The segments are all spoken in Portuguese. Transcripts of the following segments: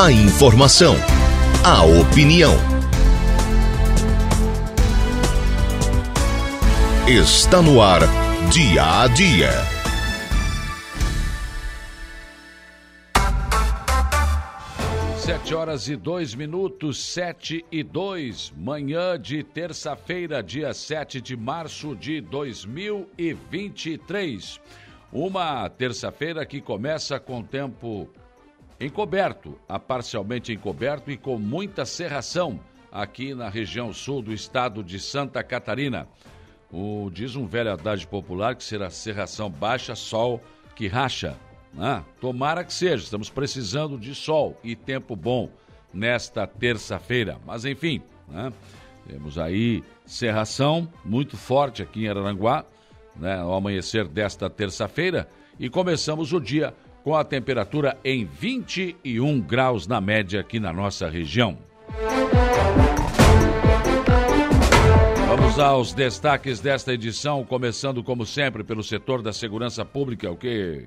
A informação, a opinião. Está no ar, dia a dia. Sete horas e dois minutos, sete e dois, manhã de terça-feira, dia 7 de março de 2023. Uma terça-feira que começa com tempo encoberto, a parcialmente encoberto e com muita serração aqui na região sul do estado de Santa Catarina. O, diz um velho adagio popular que será serração baixa, sol que racha. Né? Tomara que seja, estamos precisando de sol e tempo bom nesta terça-feira. Mas enfim, né? temos aí serração muito forte aqui em Araranguá, né? ao amanhecer desta terça-feira, e começamos o dia com a temperatura em 21 graus na média aqui na nossa região. Vamos aos destaques desta edição, começando como sempre pelo setor da segurança pública, o que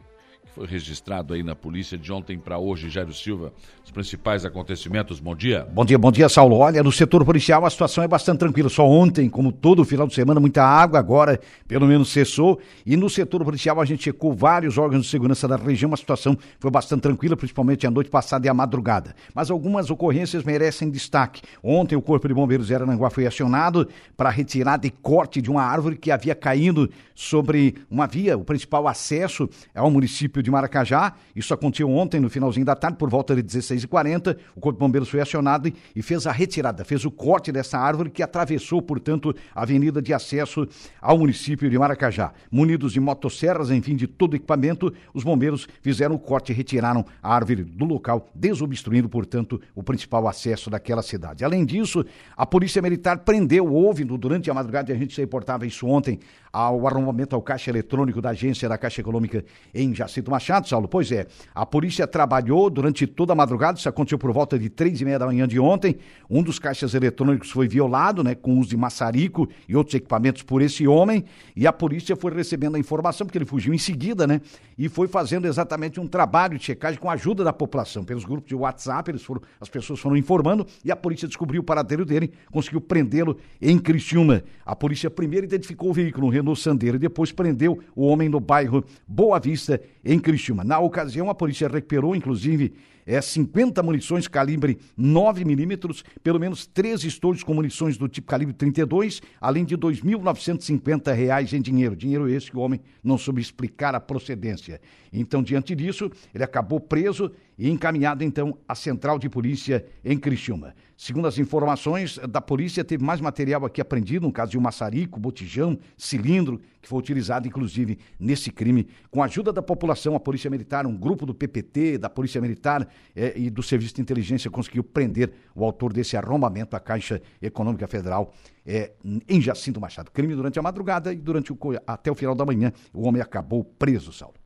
foi registrado aí na polícia de ontem para hoje, Jairo Silva. Os principais acontecimentos, bom dia. Bom dia, bom dia, Saulo. Olha, no setor policial a situação é bastante tranquila. Só ontem, como todo final de semana, muita água, agora pelo menos cessou. E no setor policial a gente checou vários órgãos de segurança da região, a situação foi bastante tranquila, principalmente a noite passada e a madrugada. Mas algumas ocorrências merecem destaque. Ontem o Corpo de Bombeiros de Arananguá foi acionado para retirada e corte de uma árvore que havia caído sobre uma via, o principal acesso ao município município de Maracajá. Isso aconteceu ontem, no finalzinho da tarde, por volta de 16h40. O Corpo de Bombeiros foi acionado e fez a retirada, fez o corte dessa árvore que atravessou, portanto, a avenida de acesso ao município de Maracajá. Munidos de motosserras, enfim, de todo equipamento, os bombeiros fizeram o corte e retiraram a árvore do local, desobstruindo, portanto, o principal acesso daquela cidade. Além disso, a Polícia Militar prendeu, houve durante a madrugada, a gente reportava isso ontem, ao arrombamento ao caixa eletrônico da agência da Caixa Econômica em Jacinto Machado, Saulo. Pois é, a polícia trabalhou durante toda a madrugada, isso aconteceu por volta de três e meia da manhã de ontem. Um dos caixas eletrônicos foi violado, né, com uso de maçarico e outros equipamentos por esse homem, e a polícia foi recebendo a informação, porque ele fugiu em seguida, né, e foi fazendo exatamente um trabalho de checagem com a ajuda da população. Pelos grupos de WhatsApp, eles foram, as pessoas foram informando, e a polícia descobriu o paradeiro dele, conseguiu prendê-lo em Criciúma. A polícia primeiro identificou o veículo, um Renault Sandero e depois prendeu o homem no bairro Boa Vista, em Criciúma. Na ocasião, a polícia recuperou, inclusive, é 50 munições calibre 9 milímetros, pelo menos três estojos com munições do tipo calibre 32, além de R$ 2.950 em dinheiro. Dinheiro esse que o homem não soube explicar a procedência. Então, diante disso, ele acabou preso e encaminhado então à central de polícia em Criciúma. Segundo as informações da polícia, teve mais material aqui apreendido, no caso de um maçarico, botijão, cilindro, que foi utilizado inclusive nesse crime. Com a ajuda da população, a Polícia Militar, um grupo do PPT, da Polícia Militar eh, e do Serviço de Inteligência conseguiu prender o autor desse arrombamento à Caixa Econômica Federal eh, em Jacinto Machado. Crime durante a madrugada e durante o, até o final da manhã, o homem acabou preso, Saulo.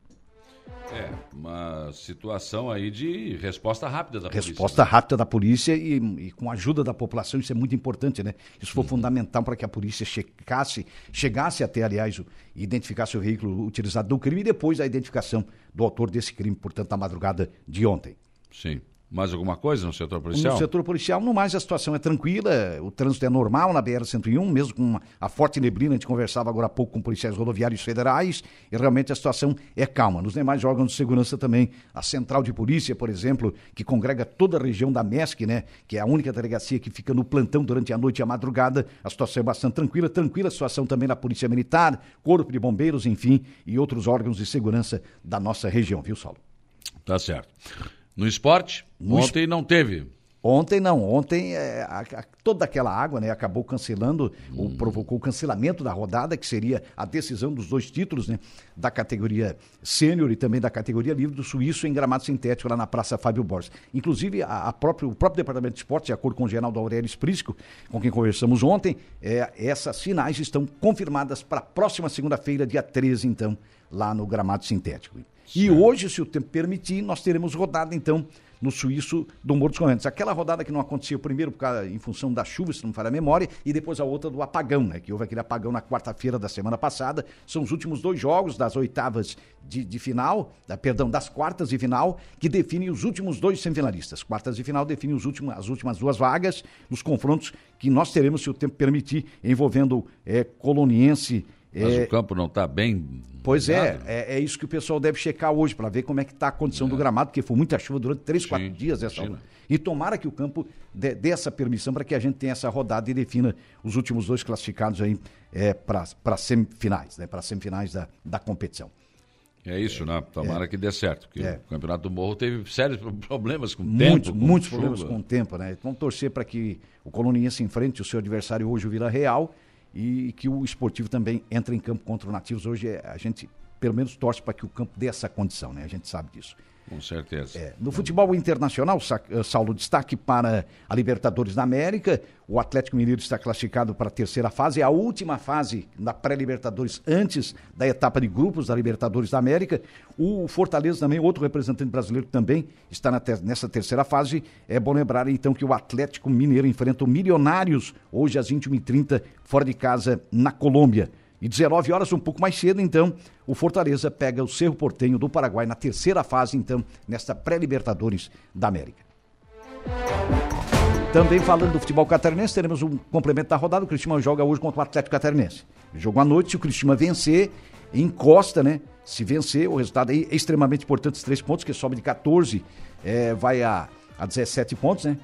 É, uma situação aí de resposta rápida da polícia. Resposta né? rápida da polícia e, e, com a ajuda da população, isso é muito importante, né? Isso foi uhum. fundamental para que a polícia checasse, chegasse até, aliás, o, identificasse o veículo utilizado no crime e depois a identificação do autor desse crime, portanto, na madrugada de ontem. Sim. Mais alguma coisa no setor policial? No setor policial, no mais, a situação é tranquila, o trânsito é normal na BR-101, mesmo com a forte neblina, a gente conversava agora há pouco com policiais rodoviários federais, e realmente a situação é calma. Nos demais órgãos de segurança também, a central de polícia, por exemplo, que congrega toda a região da MESC, né, que é a única delegacia que fica no plantão durante a noite e a madrugada, a situação é bastante tranquila. Tranquila a situação também na Polícia Militar, Corpo de Bombeiros, enfim, e outros órgãos de segurança da nossa região, viu, Saulo? Tá certo. No esporte, no ontem es... não teve. Ontem não, ontem é, a, a, toda aquela água né, acabou cancelando, hum. ou provocou o cancelamento da rodada, que seria a decisão dos dois títulos, né, da categoria sênior e também da categoria livre do Suíço em gramado sintético lá na Praça Fábio Borges. Inclusive, a, a próprio, o próprio Departamento de Esportes, de acordo com o Geraldo Aurélio Sprisco, com quem conversamos ontem, é, essas finais estão confirmadas para a próxima segunda-feira, dia 13, então, lá no gramado sintético. E hoje, se o tempo permitir, nós teremos rodada, então, no suíço do Morro dos Correntes. Aquela rodada que não acontecia primeiro por causa, em função da chuva, se não me falha a memória, e depois a outra do apagão, né? Que houve aquele apagão na quarta-feira da semana passada. São os últimos dois jogos das oitavas de, de final, da, perdão, das quartas de final, que definem os últimos dois semifinalistas. Quartas de final definem os últimos, as últimas duas vagas nos confrontos que nós teremos, se o tempo permitir, envolvendo é, Coloniense. Mas é, o campo não está bem. Pois é, é, é isso que o pessoal deve checar hoje para ver como é que está a condição do gramado, porque foi muita chuva durante três, quatro dias essa imagina. E tomara que o campo dê, dê essa permissão para que a gente tenha essa rodada e defina os últimos dois classificados aí é, para semifinais, né? Para semifinais da, da competição. É isso, né? Tomara que dê certo. Porque É. o Campeonato do Morro teve sérios problemas com o Muitos, tempo. com muitos chuva. problemas com o tempo, né? Vamos torcer para que o Coloniense enfrente o seu adversário hoje, o Vila Real, e que o esportivo também entre em campo contra o Nativos. Hoje é- a gente, pelo menos, torce para que o campo dê essa condição, né? A gente sabe disso. Com certeza. É, no futebol internacional, eh, Saulo, destaque para a Libertadores da América. O Atlético Mineiro está classificado para a terceira fase, a última fase da pré-Libertadores antes da etapa de grupos da Libertadores da América. O Fortaleza também, outro representante brasileiro também está ter- nessa terceira fase. É bom lembrar então que o Atlético Mineiro enfrenta o Milionários hoje às 21h30, fora de casa, na Colômbia. E 19 horas, um pouco mais cedo, então, o Fortaleza pega o Cerro Portenho do Paraguai na terceira fase, então, nesta pré-Libertadores da América. Também falando do futebol catarinense, teremos um complemento da rodada. O Cristiano joga hoje contra o Atlético Catarinense. Jogo à noite, se o Cristiano vencer, encosta, né? Se vencer, o resultado aí é extremamente importante, os três pontos, que sobe de 14, é, vai a, a 17 pontos, né?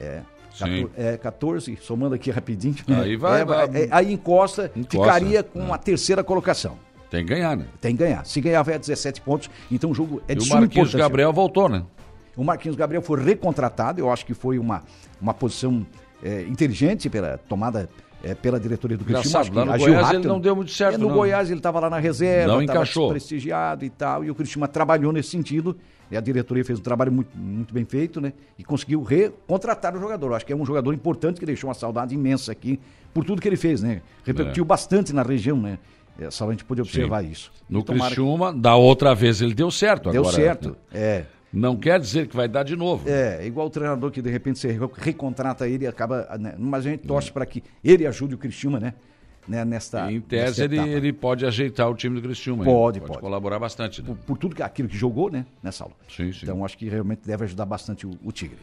É, Sim. 14, é, 14, somando aqui rapidinho. Aí vai- É, vai- é, aí encosta, Encosta, ficaria com é. a terceira colocação. Tem que ganhar, né? Tem que ganhar. Se ganhar, vai a 17 pontos. Então o jogo é E de o suma Marquinhos. Gabriel voltou, né? O Marquinhos Gabriel foi recontratado, eu acho que foi uma, uma posição é, inteligente pela tomada é, pela diretoria do Cristiano. Engraçado, lá no Goiás ele não deu muito certo, É, no não. Goiás ele estava lá na reserva, Não estava encaixou. prestigiado e tal, e o Cristiano trabalhou nesse sentido, e a diretoria fez um trabalho muito, muito bem feito, né? E conseguiu recontratar o jogador. Eu acho que é um jogador importante que deixou uma saudade imensa aqui por tudo que ele fez, né? Repercutiu É. bastante na região, né? É, só a gente pôde observar isso. No tomara que Criciúma, da outra vez ele deu certo. Deu agora, certo. né? É. Não quer dizer que vai dar de novo. É, igual o treinador que de repente você re- recontrata ele e acaba. né, Mas a gente torce para que ele ajude o Cristiúma, né? né nesta, Em tese, ele, etapa. ele pode ajeitar o time do Criciúma. hein? Pode, pode. colaborar bastante. Né? Por, por tudo que, aquilo que jogou, né? Nessa aula. Sim, sim. Então acho que realmente deve ajudar bastante o, o Tigre.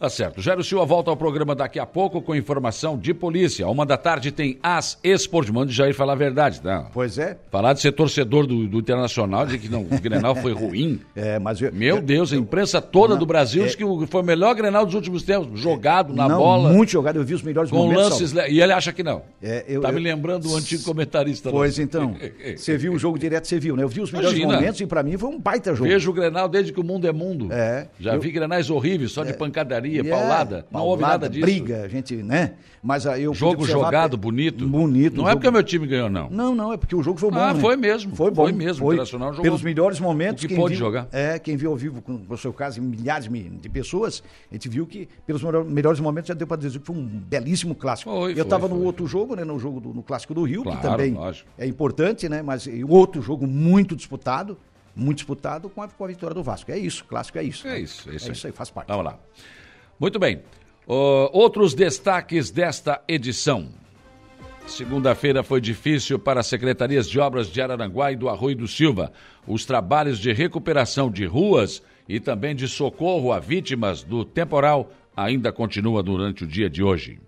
Tá certo. Jairo Silva volta ao programa daqui a pouco com informação de polícia. Uma da tarde tem As Esporte. Manda o Jair falar a verdade, tá? Pois é. Falar de ser torcedor do, do Internacional, dizer que não, o Grenal foi ruim. É, mas eu, Meu eu- Deus, a imprensa toda Não, do Brasil é- diz que foi o melhor Grenal dos últimos tempos. Jogado na não, bola, Muito jogado, eu vi os melhores com momentos. lances... Saulo. le- E ele acha que não. É, eu- tá me lembrando o antigo comentarista. lá. Pois então, você viu o jogo direto, você viu, né? Eu vi os melhores Imagina. momentos e para mim foi um baita jogo. Vejo o Grenal desde que o mundo é mundo. É. Já vi Grenais horríveis, só de pancadaria, É, paulada. Não houve nada disso. briga, a gente, né? Mas aí eu Jogo jogado, bonito. Bonito. Não um é jogo- porque o meu time ganhou, não. Não, não, é porque o jogo foi bom. Ah, né? foi mesmo, Foi bom. foi mesmo, o Internacional jogou Pelos melhores momentos. o que pôde jogar. É, quem viu ao vivo, com o seu caso, milhares de pessoas, a gente viu que pelos melhor- melhores momentos já deu para dizer que foi um belíssimo clássico. Foi, Eu foi, estava no foi, outro jogo, né? No jogo do no clássico do Rio, Claro, que também lógico. é importante, né? Mas o outro jogo muito disputado, muito disputado com a, com a vitória do Vasco. É isso, clássico é isso. É né? isso, é isso É aí. isso aí, faz parte. Vamos lá. Muito bem. Ó, outros destaques desta edição. Segunda-feira foi difícil para as secretarias de obras de Araranguá e do Arroio do Silva. Os trabalhos de recuperação de ruas e também de socorro a vítimas do temporal ainda continua durante o dia de hoje.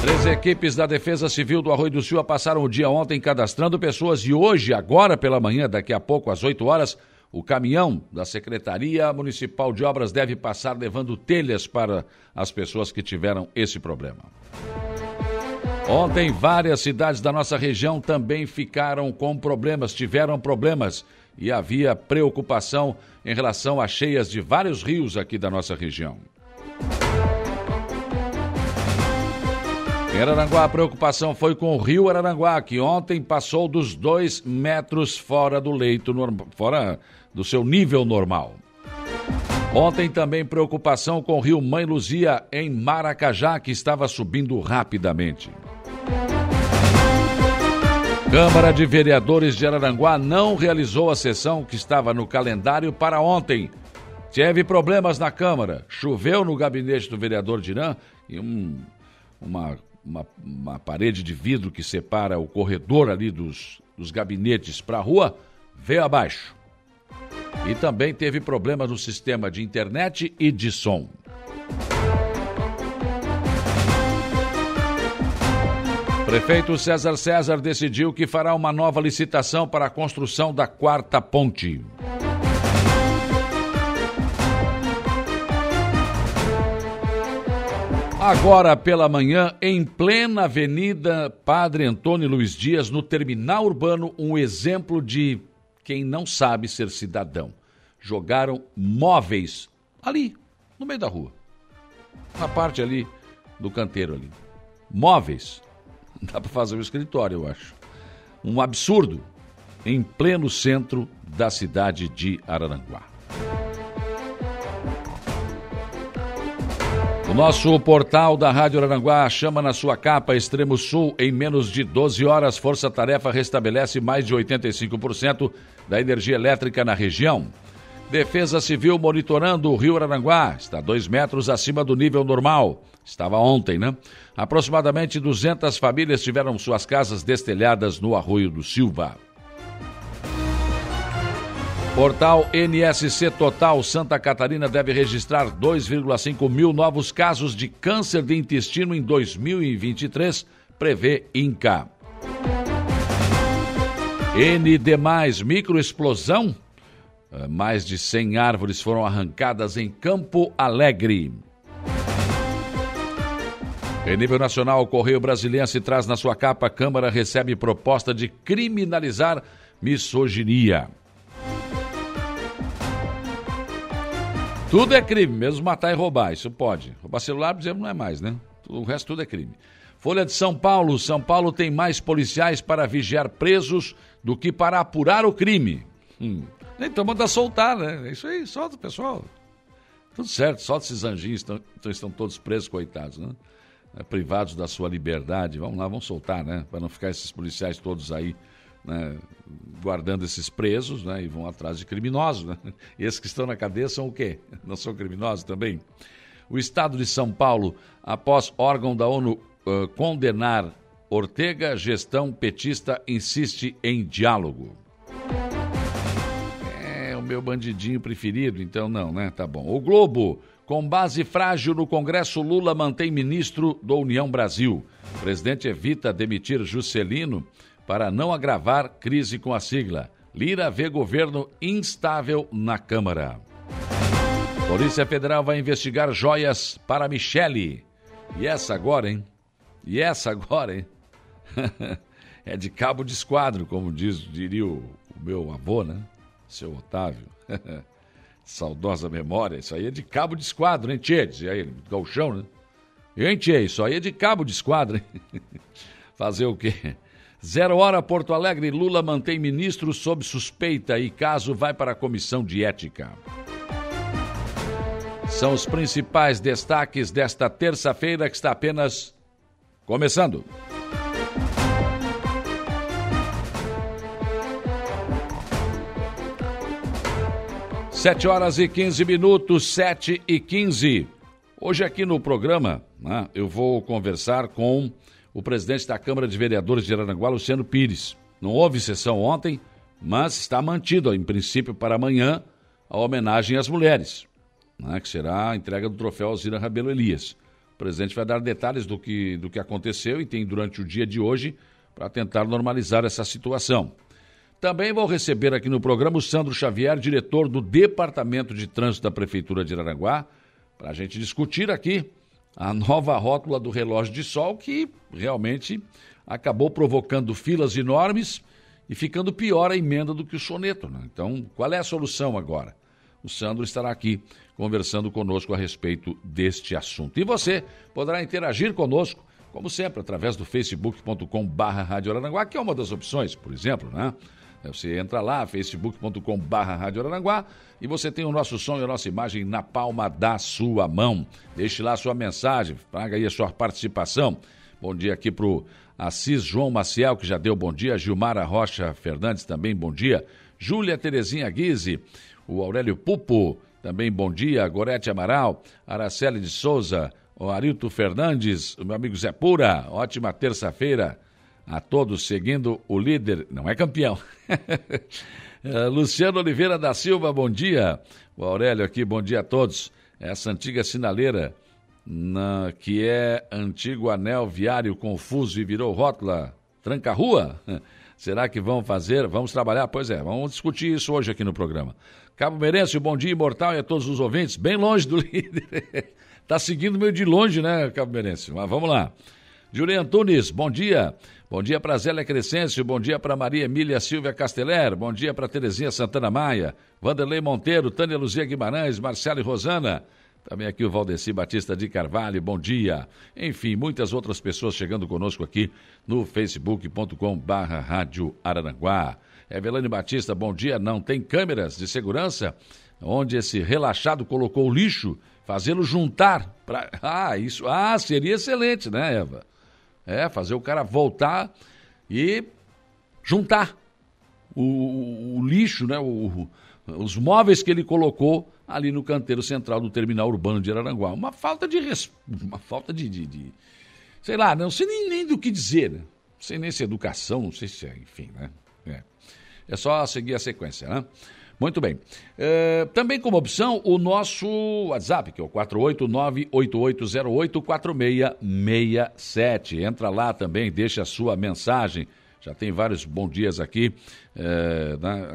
Três equipes da Defesa Civil do Arroio do Silva passaram o dia ontem cadastrando pessoas e hoje, agora pela manhã, daqui a pouco, às 8 horas, o caminhão da Secretaria Municipal de Obras deve passar levando telhas para as pessoas que tiveram esse problema. Ontem, várias cidades da nossa região também ficaram com problemas, tiveram problemas e havia preocupação em relação a cheias de vários rios aqui da nossa região. Em Araranguá, a preocupação foi com o rio Araranguá, que ontem passou dos dois metros fora do leito, fora do seu nível normal. Ontem também preocupação com o rio Mãe Luzia, em Maracajá, que estava subindo rapidamente. Câmara de Vereadores de Araranguá não realizou a sessão que estava no calendário para ontem. Teve problemas na Câmara, choveu no gabinete do vereador Dirã e um, uma, uma, uma, parede de vidro que separa o corredor ali dos, dos gabinetes para a rua veio abaixo. E também teve problemas no sistema de internet e de som. Prefeito César César decidiu que fará uma nova licitação para a construção da quarta ponte. Agora pela manhã, em plena Avenida Padre Antônio Luiz Dias, no terminal urbano, um exemplo de quem não sabe ser cidadão. Jogaram móveis ali, no meio da rua. Na parte ali do canteiro ali. Móveis Dá para fazer um escritório, eu acho. Um absurdo em pleno centro da cidade de Araranguá. Nosso portal da Rádio Aranguá chama na sua capa Extremo Sul. Em menos de 12 horas, Força Tarefa restabelece mais de 85% da energia elétrica na região. Defesa Civil monitorando o rio Aranguá. Está dois metros acima do nível normal. Estava ontem, né? Aproximadamente 200 famílias tiveram suas casas destelhadas no Arroio do Silva. Portal NSC Total Santa Catarina deve registrar 2,5 mil novos casos de câncer de intestino em 2023, prevê INCA. ND, microexplosão. Eh, mais de 100 árvores foram arrancadas em Campo Alegre. Em nível nacional, o Correio Brasiliense traz na sua capa: Câmara recebe proposta de criminalizar misoginia. Tudo é crime, mesmo matar e roubar, isso pode. Roubar celular, por exemplo, não é mais, né? O resto tudo é crime. Folha de São Paulo: São Paulo tem mais policiais para vigiar presos do que para apurar o crime. Hum. Então manda soltar, né? É isso aí, solta o pessoal. Tudo certo, solta esses anjinhos, estão, estão todos presos, coitados, né? né, privados da sua liberdade. Vamos lá, vamos soltar, né? Para não ficar esses policiais todos aí né, guardando esses presos né, e vão atrás de criminosos. Né? Esses que estão na cadeia são o quê? Não são criminosos também? O Estado de São Paulo, após órgão da ONU uh, condenar Ortega, gestão petista insiste em diálogo. É o meu bandidinho preferido, então não, né? Tá bom. O Globo com base frágil no Congresso, Lula mantém ministro do União Brasil. O presidente evita demitir Juscelino para não agravar crise com a sigla. Lira vê governo instável na Câmara. Polícia Federal vai investigar joias para Michele. E essa agora, hein? E essa agora, hein? é de cabo de esquadro, como diz, diria o, o meu avô, né? Seu Otávio. Saudosa memória, isso aí é de cabo de esquadro, hein, Tchê? Dizia ele, galchão, né? Hein, Tchê? Isso aí é de cabo de esquadro, hein? Fazer o quê? Zero hora, Porto Alegre, Lula mantém ministro sob suspeita e caso vai para a comissão de ética. São os principais destaques desta terça-feira que está apenas começando. Sete horas e 15 minutos, sete e quinze. Hoje aqui no programa, né, eu vou conversar com o presidente da Câmara de Vereadores de Aranaguá, Luciano Pires. Não houve sessão ontem, mas está mantido, em princípio, para amanhã, a homenagem às mulheres, né, que será a entrega do troféu Alzira Rabelo Elias. O presidente vai dar detalhes do que, do que aconteceu e tem durante o dia de hoje para tentar normalizar essa situação. Também vou receber aqui no programa o Sandro Xavier, diretor do Departamento de Trânsito da Prefeitura de Araranguá, para a gente discutir aqui a nova rótula do relógio de sol que realmente acabou provocando filas enormes e ficando pior a emenda do que o soneto. Né? Então, qual é a solução agora? O Sandro estará aqui conversando conosco a respeito deste assunto. E você poderá interagir conosco, como sempre, através do facebook.com/barra que é uma das opções, por exemplo, né? Você entra lá, facebook.com.br Rádio Araranguá, e você tem o nosso som e a nossa imagem na palma da sua mão. Deixe lá a sua mensagem, traga aí a sua participação. Bom dia aqui para o Assis João Maciel, que já deu bom dia, Gilmara Rocha Fernandes também bom dia, Júlia Terezinha Guise, o Aurélio Pupo, também bom dia, Gorete Amaral, Araceli de Souza, o Arilto Fernandes, o meu amigo Zé Pura, ótima terça-feira a todos, seguindo o líder, não é campeão. Eh, Luciano Oliveira da Silva, bom dia. O Aurélio aqui, bom dia a todos. Essa antiga sinaleira, na, que é antigo anel viário confuso e virou rótula tranca-rua? Será que vão fazer? Vamos trabalhar? Pois é, vamos discutir isso hoje aqui no programa. Cabo Merense, bom dia imortal e a todos os ouvintes, bem longe do líder. Tá seguindo meio de longe, né, Cabo Merense? Mas vamos lá. Julian Antunes, bom dia. Bom dia para Zélia Crescêncio, bom dia para Maria Emília Silvia Casteler, bom dia para Terezinha Santana Maia, Vanderlei Monteiro, Tânia Luzia Guimarães, Marcelo e Rosana. Também aqui o Valdeci Batista de Carvalho, bom dia. Enfim, muitas outras pessoas chegando conosco aqui no facebook.com barra Rádio Araranguá. Evelane Batista, bom dia. Não tem câmeras de segurança onde esse relaxado colocou o lixo, fazê-lo juntar. Pra... Ah, isso ah, seria excelente, né, Eva? É, fazer o cara voltar e juntar o, o, lixo, né? O, os móveis que ele colocou ali no canteiro central do terminal urbano de Araranguá. Uma falta de. Uma falta de, de, de. sei lá, não sei nem, nem do que dizer. Né? Não sei nem se é educação, não sei se é, enfim, né? É, é só seguir a sequência, né? Muito bem. É, também como opção, o nosso WhatsApp, que é o 489-8808-4667. Entra lá também, deixa a sua mensagem. Já tem vários bons dias aqui. É, né?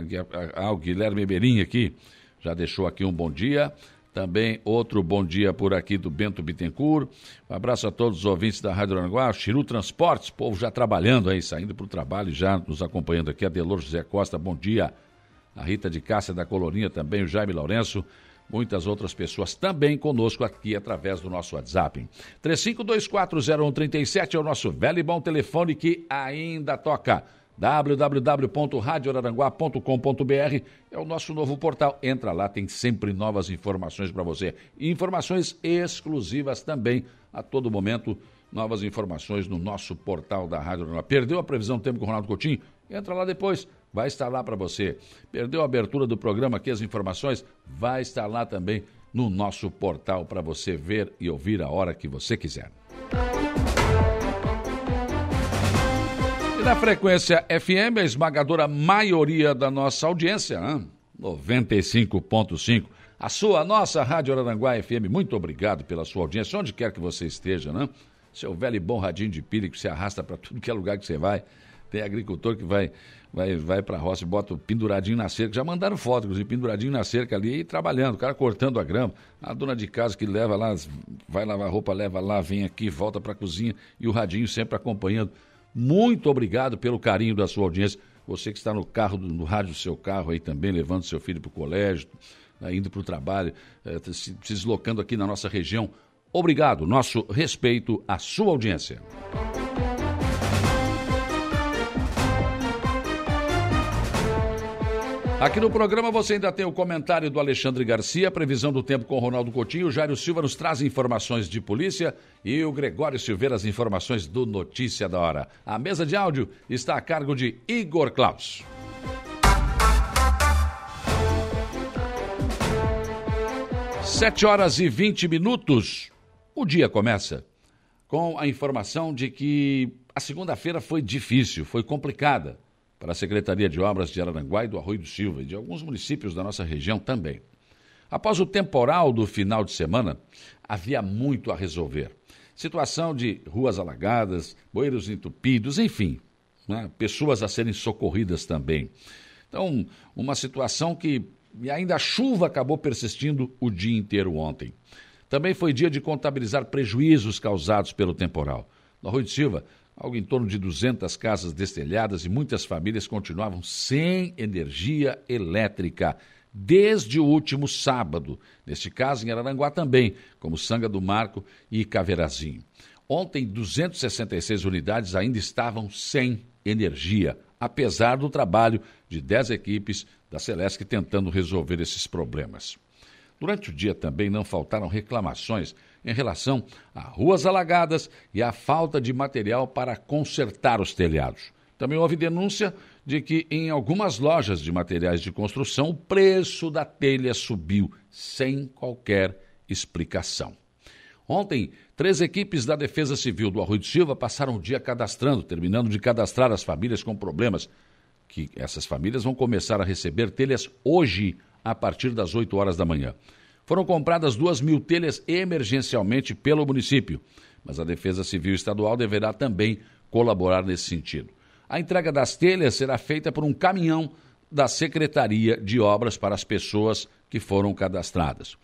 Ah, o Guilherme Berim aqui já deixou aqui um bom dia. Também outro bom dia por aqui do Bento Bittencourt. Um abraço a todos os ouvintes da Rádio Aranguá, Chiru Transportes, povo já trabalhando aí, saindo para o trabalho, já nos acompanhando aqui. Adelor José Costa, bom dia a Rita de Cássia da Colorinha também, o Jaime Lourenço, muitas outras pessoas também conosco aqui através do nosso WhatsApp. 35240137 é o nosso velho e bom telefone que ainda toca www.radioraranguá.com.br é o nosso novo portal. Entra lá, tem sempre novas informações para você. Informações exclusivas também, a todo momento, novas informações no nosso portal da Rádio Aranguá. Perdeu a previsão do tempo com o Ronaldo Coutinho? Entra lá depois vai estar lá para você. Perdeu a abertura do programa aqui, as informações? Vai estar lá também no nosso portal para você ver e ouvir a hora que você quiser. E na frequência FM, a esmagadora maioria da nossa audiência, 95.5. A sua, a nossa Rádio Araranguá FM, muito obrigado pela sua audiência, onde quer que você esteja, né? Seu velho e bom radinho de pilha que se arrasta para tudo que é lugar que você vai. Tem agricultor que vai vai, vai para a roça e bota penduradinho na cerca. Já mandaram foto, inclusive, penduradinho na cerca ali e trabalhando, o cara cortando a grama. A dona de casa que leva lá, vai lavar roupa, leva lá, vem aqui, volta para a cozinha e o radinho sempre acompanhando. Muito obrigado pelo carinho da sua audiência. Você que está no carro, no rádio do seu carro aí também, levando seu filho para o colégio, né, indo para o trabalho, eh, se, se deslocando aqui na nossa região. Obrigado, nosso respeito à sua audiência. Aqui no programa você ainda tem o comentário do Alexandre Garcia, previsão do tempo com Ronaldo Coutinho, o Jairo Silva nos traz informações de polícia e o Gregório Silveira as informações do Notícia da Hora. A mesa de áudio está a cargo de Igor Klaus. Sete horas e vinte minutos. O dia começa com a informação de que a segunda-feira foi difícil, foi complicada para a Secretaria de Obras de Araranguá e do Arroio do Silva e de alguns municípios da nossa região também. Após o temporal do final de semana, havia muito a resolver. Situação de ruas alagadas, bueiros entupidos, enfim, né? pessoas a serem socorridas também. Então, uma situação que e ainda a chuva acabou persistindo o dia inteiro ontem. Também foi dia de contabilizar prejuízos causados pelo temporal. No Arroio de Silva, algo em torno de 200 casas destelhadas e muitas famílias continuavam sem energia elétrica desde o último sábado. Neste caso, em Araranguá também, como Sanga do Marco e Caverazinho. Ontem, 266 unidades ainda estavam sem energia, apesar do trabalho de 10 equipes da Celesc tentando resolver esses problemas. Durante o dia também não faltaram reclamações em relação a ruas alagadas e a falta de material para consertar os telhados. Também houve denúncia de que em algumas lojas de materiais de construção o preço da telha subiu sem qualquer explicação. Ontem, três equipes da Defesa Civil do Arroio de Silva passaram o dia cadastrando, terminando de cadastrar as famílias com problemas, que essas famílias vão começar a receber telhas hoje, a partir das 8 horas da manhã. Foram compradas duas mil telhas emergencialmente pelo município, mas a Defesa Civil Estadual deverá também colaborar nesse sentido. A entrega das telhas será feita por um caminhão da Secretaria de Obras para as pessoas que foram cadastradas.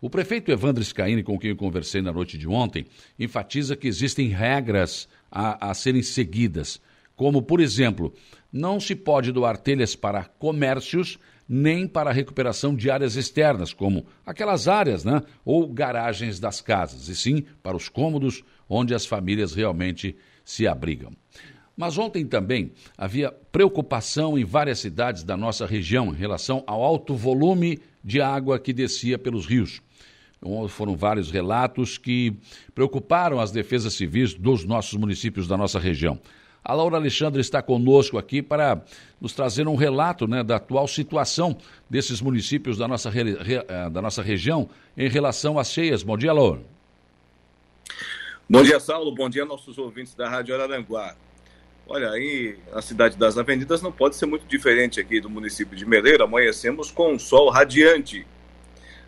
O prefeito Evandro Scaini, com quem eu conversei na noite de ontem, enfatiza que existem regras a, a serem seguidas, como, por exemplo, não se pode doar telhas para comércios nem para a recuperação de áreas externas, como aquelas áreas, né, ou garagens das casas, e sim para os cômodos onde as famílias realmente se abrigam. Mas ontem também havia preocupação em várias cidades da nossa região em relação ao alto volume de água que descia pelos rios. Foram vários relatos que preocuparam as defesas civis dos nossos municípios da nossa região. A Laura Alexandre está conosco aqui para nos trazer um relato né, da atual situação desses municípios da nossa, re, eh, da nossa região em relação às cheias. Bom dia, Laura. Bom dia, Saulo. Bom dia, nossos ouvintes da Rádio Araranguá. Olha, aí a cidade das avenidas não pode ser muito diferente aqui do município de Meleiro. Amanhecemos com um sol radiante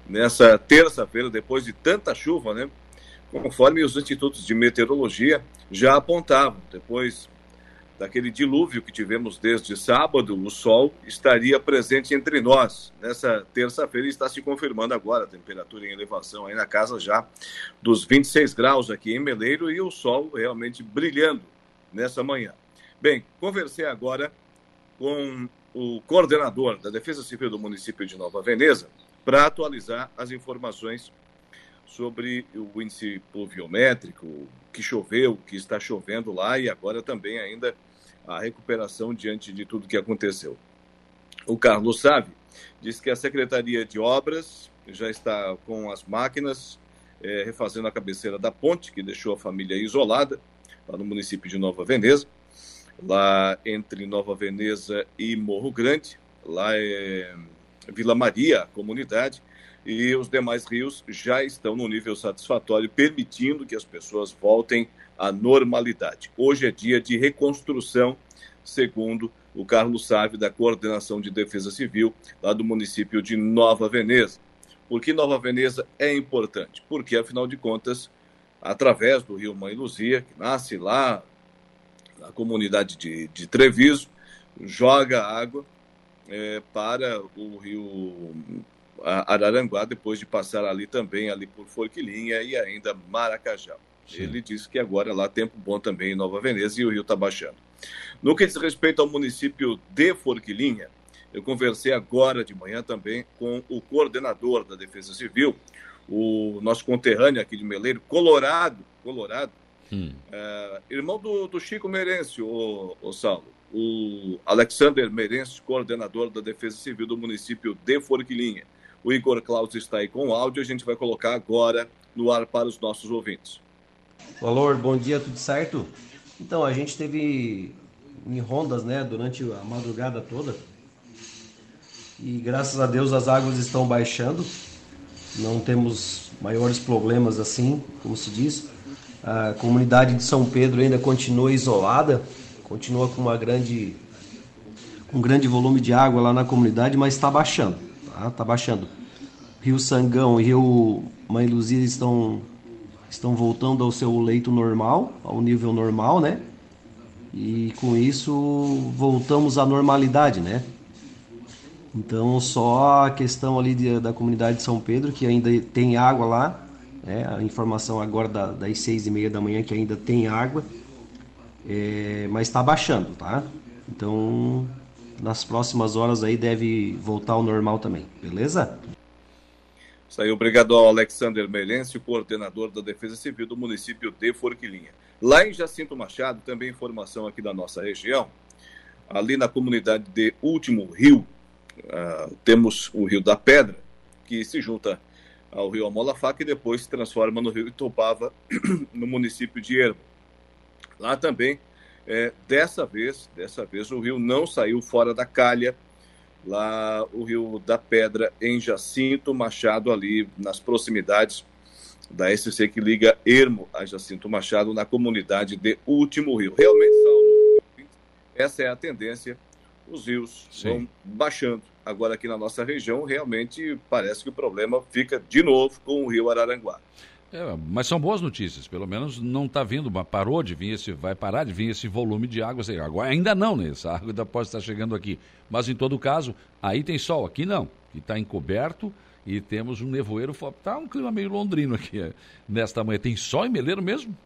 nessa terça-feira, depois de tanta chuva, né? Conforme os institutos de meteorologia já apontavam. Depois daquele dilúvio que tivemos desde sábado, o sol estaria presente entre nós. Nessa terça-feira está se confirmando agora a temperatura em elevação aí na casa já dos 26 graus aqui em Meleiro e o sol realmente brilhando nessa manhã. Bem, conversei agora com o coordenador da Defesa Civil do município de Nova Veneza para atualizar as informações sobre o índice pluviométrico, que choveu, que está chovendo lá e agora também ainda a recuperação diante de tudo que aconteceu. O Carlos Save disse que a Secretaria de Obras já está com as máquinas é, refazendo a cabeceira da ponte, que deixou a família isolada, lá no município de Nova Veneza lá entre Nova Veneza e Morro Grande, lá é Vila Maria, a comunidade, e os demais rios já estão no nível satisfatório, permitindo que as pessoas voltem à normalidade. Hoje é dia de reconstrução, segundo o Carlos Save, da Coordenação de Defesa Civil, lá do município de Nova Veneza. Por que Nova Veneza é importante? Porque, afinal de contas, através do rio Mãe Luzia, que nasce lá a comunidade de, de Treviso joga água é, para o rio Araranguá, depois de passar ali também, ali por Forquilinha e ainda Maracajá. Sim. Ele disse que agora lá tempo bom também em Nova Veneza e o rio está baixando. No que diz respeito ao município de Forquilinha, eu conversei agora de manhã também com o coordenador da Defesa Civil, o nosso conterrâneo aqui de Meleiro, Colorado, Colorado, Hum. É, irmão do, do Chico Merencio, o, o Saulo. O Alexander Merencio, coordenador da Defesa Civil do município de Forquilinha. O Igor Claus está aí com o áudio, a gente vai colocar agora no ar para os nossos ouvintes. Valor, bom dia, tudo certo? Então, a gente teve em rondas, né, durante a madrugada toda. E graças a Deus as águas estão baixando. Não temos maiores problemas assim, como se diz. A comunidade de São Pedro ainda continua isolada, continua com uma grande um grande volume de água lá na comunidade, mas está baixando, tá? Tá baixando. Rio Sangão e Rio Mãe Luzia estão estão voltando ao seu leito normal, ao nível normal, né? E com isso voltamos à normalidade, né? Então só a questão ali de, da comunidade de São Pedro que ainda tem água lá né? A informação agora da, das seis e meia da manhã que ainda tem água, é, mas está baixando, tá? Então, nas próximas horas aí deve voltar ao normal também, beleza? Isso aí, obrigado ao Alexander Merencio, coordenador da Defesa Civil do município de Forquilinha. Lá em Jacinto Machado, também informação aqui da nossa região, ali na comunidade de Último Rio, uh, temos o Rio da Pedra, que se junta ao rio Amolafaca e depois se transforma no rio Itopava, no município de Ermo. Lá também, é, dessa vez, dessa vez o rio não saiu fora da calha, lá o Rio da Pedra em Jacinto Machado ali nas proximidades da SC que liga Ermo a Jacinto Machado na comunidade de Último Rio. Realmente, Saulo, essa é a tendência. Os rios Sim. vão baixando. Agora aqui na nossa região, realmente parece que o problema fica de novo com o rio Araranguá. É, mas são boas notícias, pelo menos não está vindo, parou de vir esse, vai parar de vir esse volume de água. Agora ainda não, né? Essa água ainda pode estar chegando aqui. Mas em todo caso, aí tem sol, aqui não, que está encoberto e temos um nevoeiro. Tá um clima meio londrino aqui é, nesta manhã. Tem sol em Meleiro mesmo?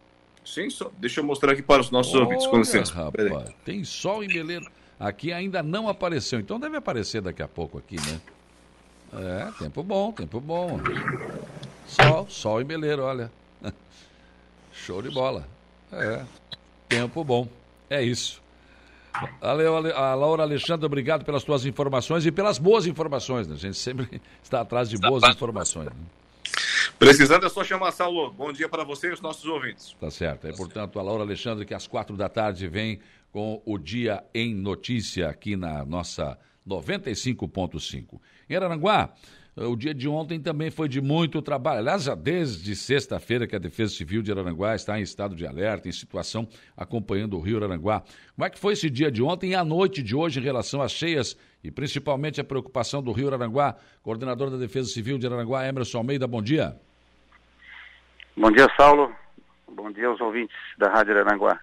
Sim, só. Deixa eu mostrar aqui para os nossos Olha, ouvintes, com licença. Rapaz, tem sol em Meleiro. Aqui ainda não apareceu, então deve aparecer daqui a pouco aqui, né? É, tempo bom, tempo bom. Sol, sol e beleiro, olha. Show de bola. É, tempo bom. É isso. Valeu, a Laura Alexandre, obrigado pelas tuas informações e pelas boas informações. Né? A gente sempre está atrás de boas informações. Né? Precisando é só chamar Saulo. Bom dia para você e os nossos ouvintes. Tá certo. É, portanto, a Laura Alexandre, que às quatro da tarde vem com o Dia em Notícia aqui na nossa 95.5. Em Aranguá, o dia de ontem também foi de muito trabalho. Aliás, já desde sexta-feira que a Defesa Civil de Araranguá está em estado de alerta, em situação, acompanhando o Rio Araranguá. Como é que foi esse dia de ontem e a noite de hoje em relação às cheias e principalmente a preocupação do Rio Araranguá? Coordenador da Defesa Civil de Araranguá, Emerson Almeida, bom dia. Bom dia, Saulo. Bom dia aos ouvintes da Rádio Araranguá.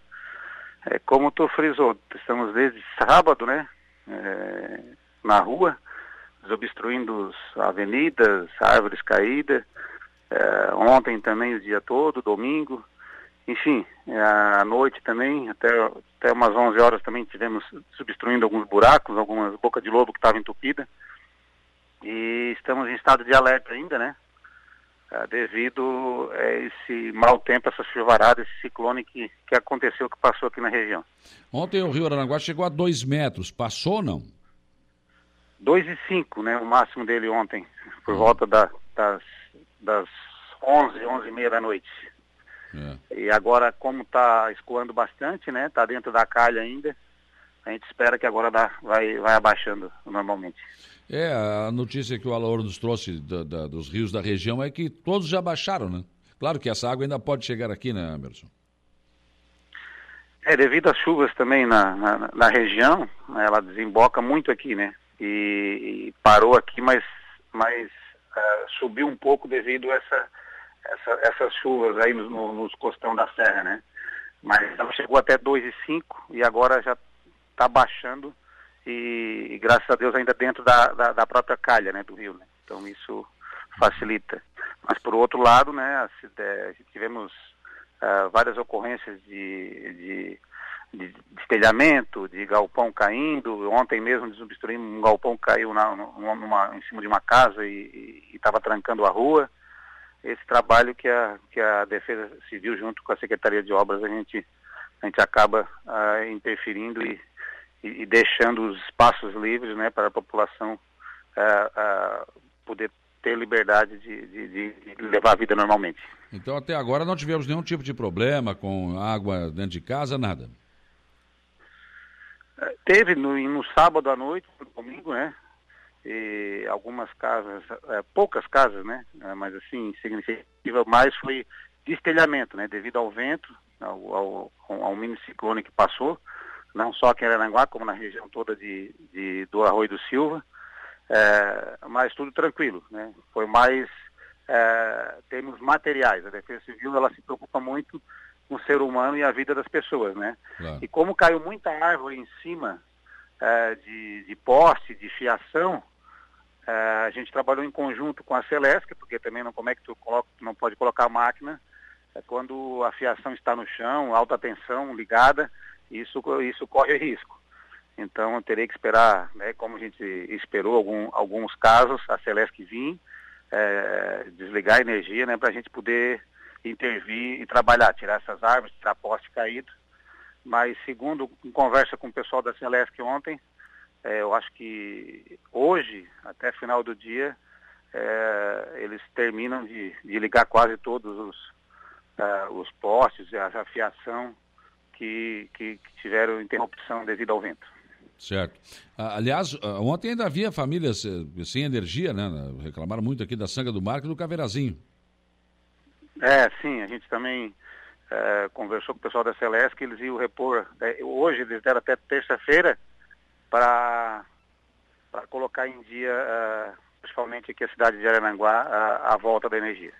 É, como tu frisou, estamos desde sábado, né, é, na rua, desobstruindo avenidas, árvores caídas. É, ontem também o dia todo, domingo. Enfim, é, à noite também, até, até umas 11 horas também tivemos substruindo alguns buracos, algumas bocas de lobo que estavam entupidas. E estamos em estado de alerta ainda, né? É, devido a esse mau tempo, essa chuvarada, esse ciclone que, que aconteceu, que passou aqui na região. Ontem o Rio Aranguá chegou a 2 metros, passou ou não? 2 e 5, né, o máximo dele ontem, por volta da, das, das 11, 11 e meia da noite. É. E agora, como está escoando bastante, né, está dentro da calha ainda, a gente espera que agora dá, vai, vai abaixando normalmente. É, a notícia que o Alaor nos trouxe da, da, dos rios da região é que todos já baixaram, né? Claro que essa água ainda pode chegar aqui, né, Emerson? É, devido às chuvas também na, na, na região, ela desemboca muito aqui, né? E, e parou aqui, mas, mas uh, subiu um pouco devido a essa, essa, essas chuvas aí nos, nos costão da serra, né? Mas ela chegou até 2,5 e agora já está baixando e, e, graças a Deus ainda dentro da, da, da, própria calha né, do rio. Né? Então isso facilita. Mas por outro lado, né, tivemos uh, várias ocorrências de, de de destelhamento, de galpão caindo. Ontem mesmo desobstruímos um galpão que caiu na, numa, em cima de uma casa e estava trancando a rua. Esse trabalho que a, que a Defesa Civil, junto com a Secretaria de Obras, a gente, a gente acaba ah, interferindo e, e, e, deixando os espaços livres né, para a população ah, ah, poder ter liberdade de, de, de, levar a vida normalmente. Então, até agora não tivemos nenhum tipo de problema com água dentro de casa, nada? Teve no, no sábado à noite, no domingo, né? E algumas casas, é, poucas casas, né? É, mas assim, significativa, mais foi destelhamento, né? Devido ao vento, ao, ao, ao mini ciclone que passou, não só aqui em Aranguá, como na região toda de, de do Arroio do Silva, é, mas tudo tranquilo, né? Foi mais é, temos materiais. A Defesa Civil ela se preocupa muito com o ser humano e a vida das pessoas, né? Claro. E como caiu muita árvore em cima é, de, de poste, de fiação, é, a gente trabalhou em conjunto com a Celesc, porque também não como é que tu, coloca, não pode colocar a máquina é quando a fiação está no chão, alta tensão ligada, isso isso corre risco. Então eu terei que esperar, né, como a gente esperou algum, alguns casos, a Celesc vir, é, desligar a energia, né, para a gente poder intervir e trabalhar, tirar essas árvores, tirar poste caído. Mas segundo em conversa com o pessoal da Celesc ontem, é, eu acho que hoje, até final do dia, é, eles terminam de, de, ligar quase todos os, uh, os postes, a fiação que, que, que, tiveram interrupção devido ao vento. Certo. aliás, ontem ainda havia famílias eh, sem energia, né? Reclamaram muito aqui da Sanga do Marco e do Caveirazinho. É, sim, a gente também é, conversou com o pessoal da Celeste que eles iam repor. É, hoje eles deram até terça-feira para colocar em dia, uh, principalmente aqui a cidade de Arananguá, a, a volta da energia.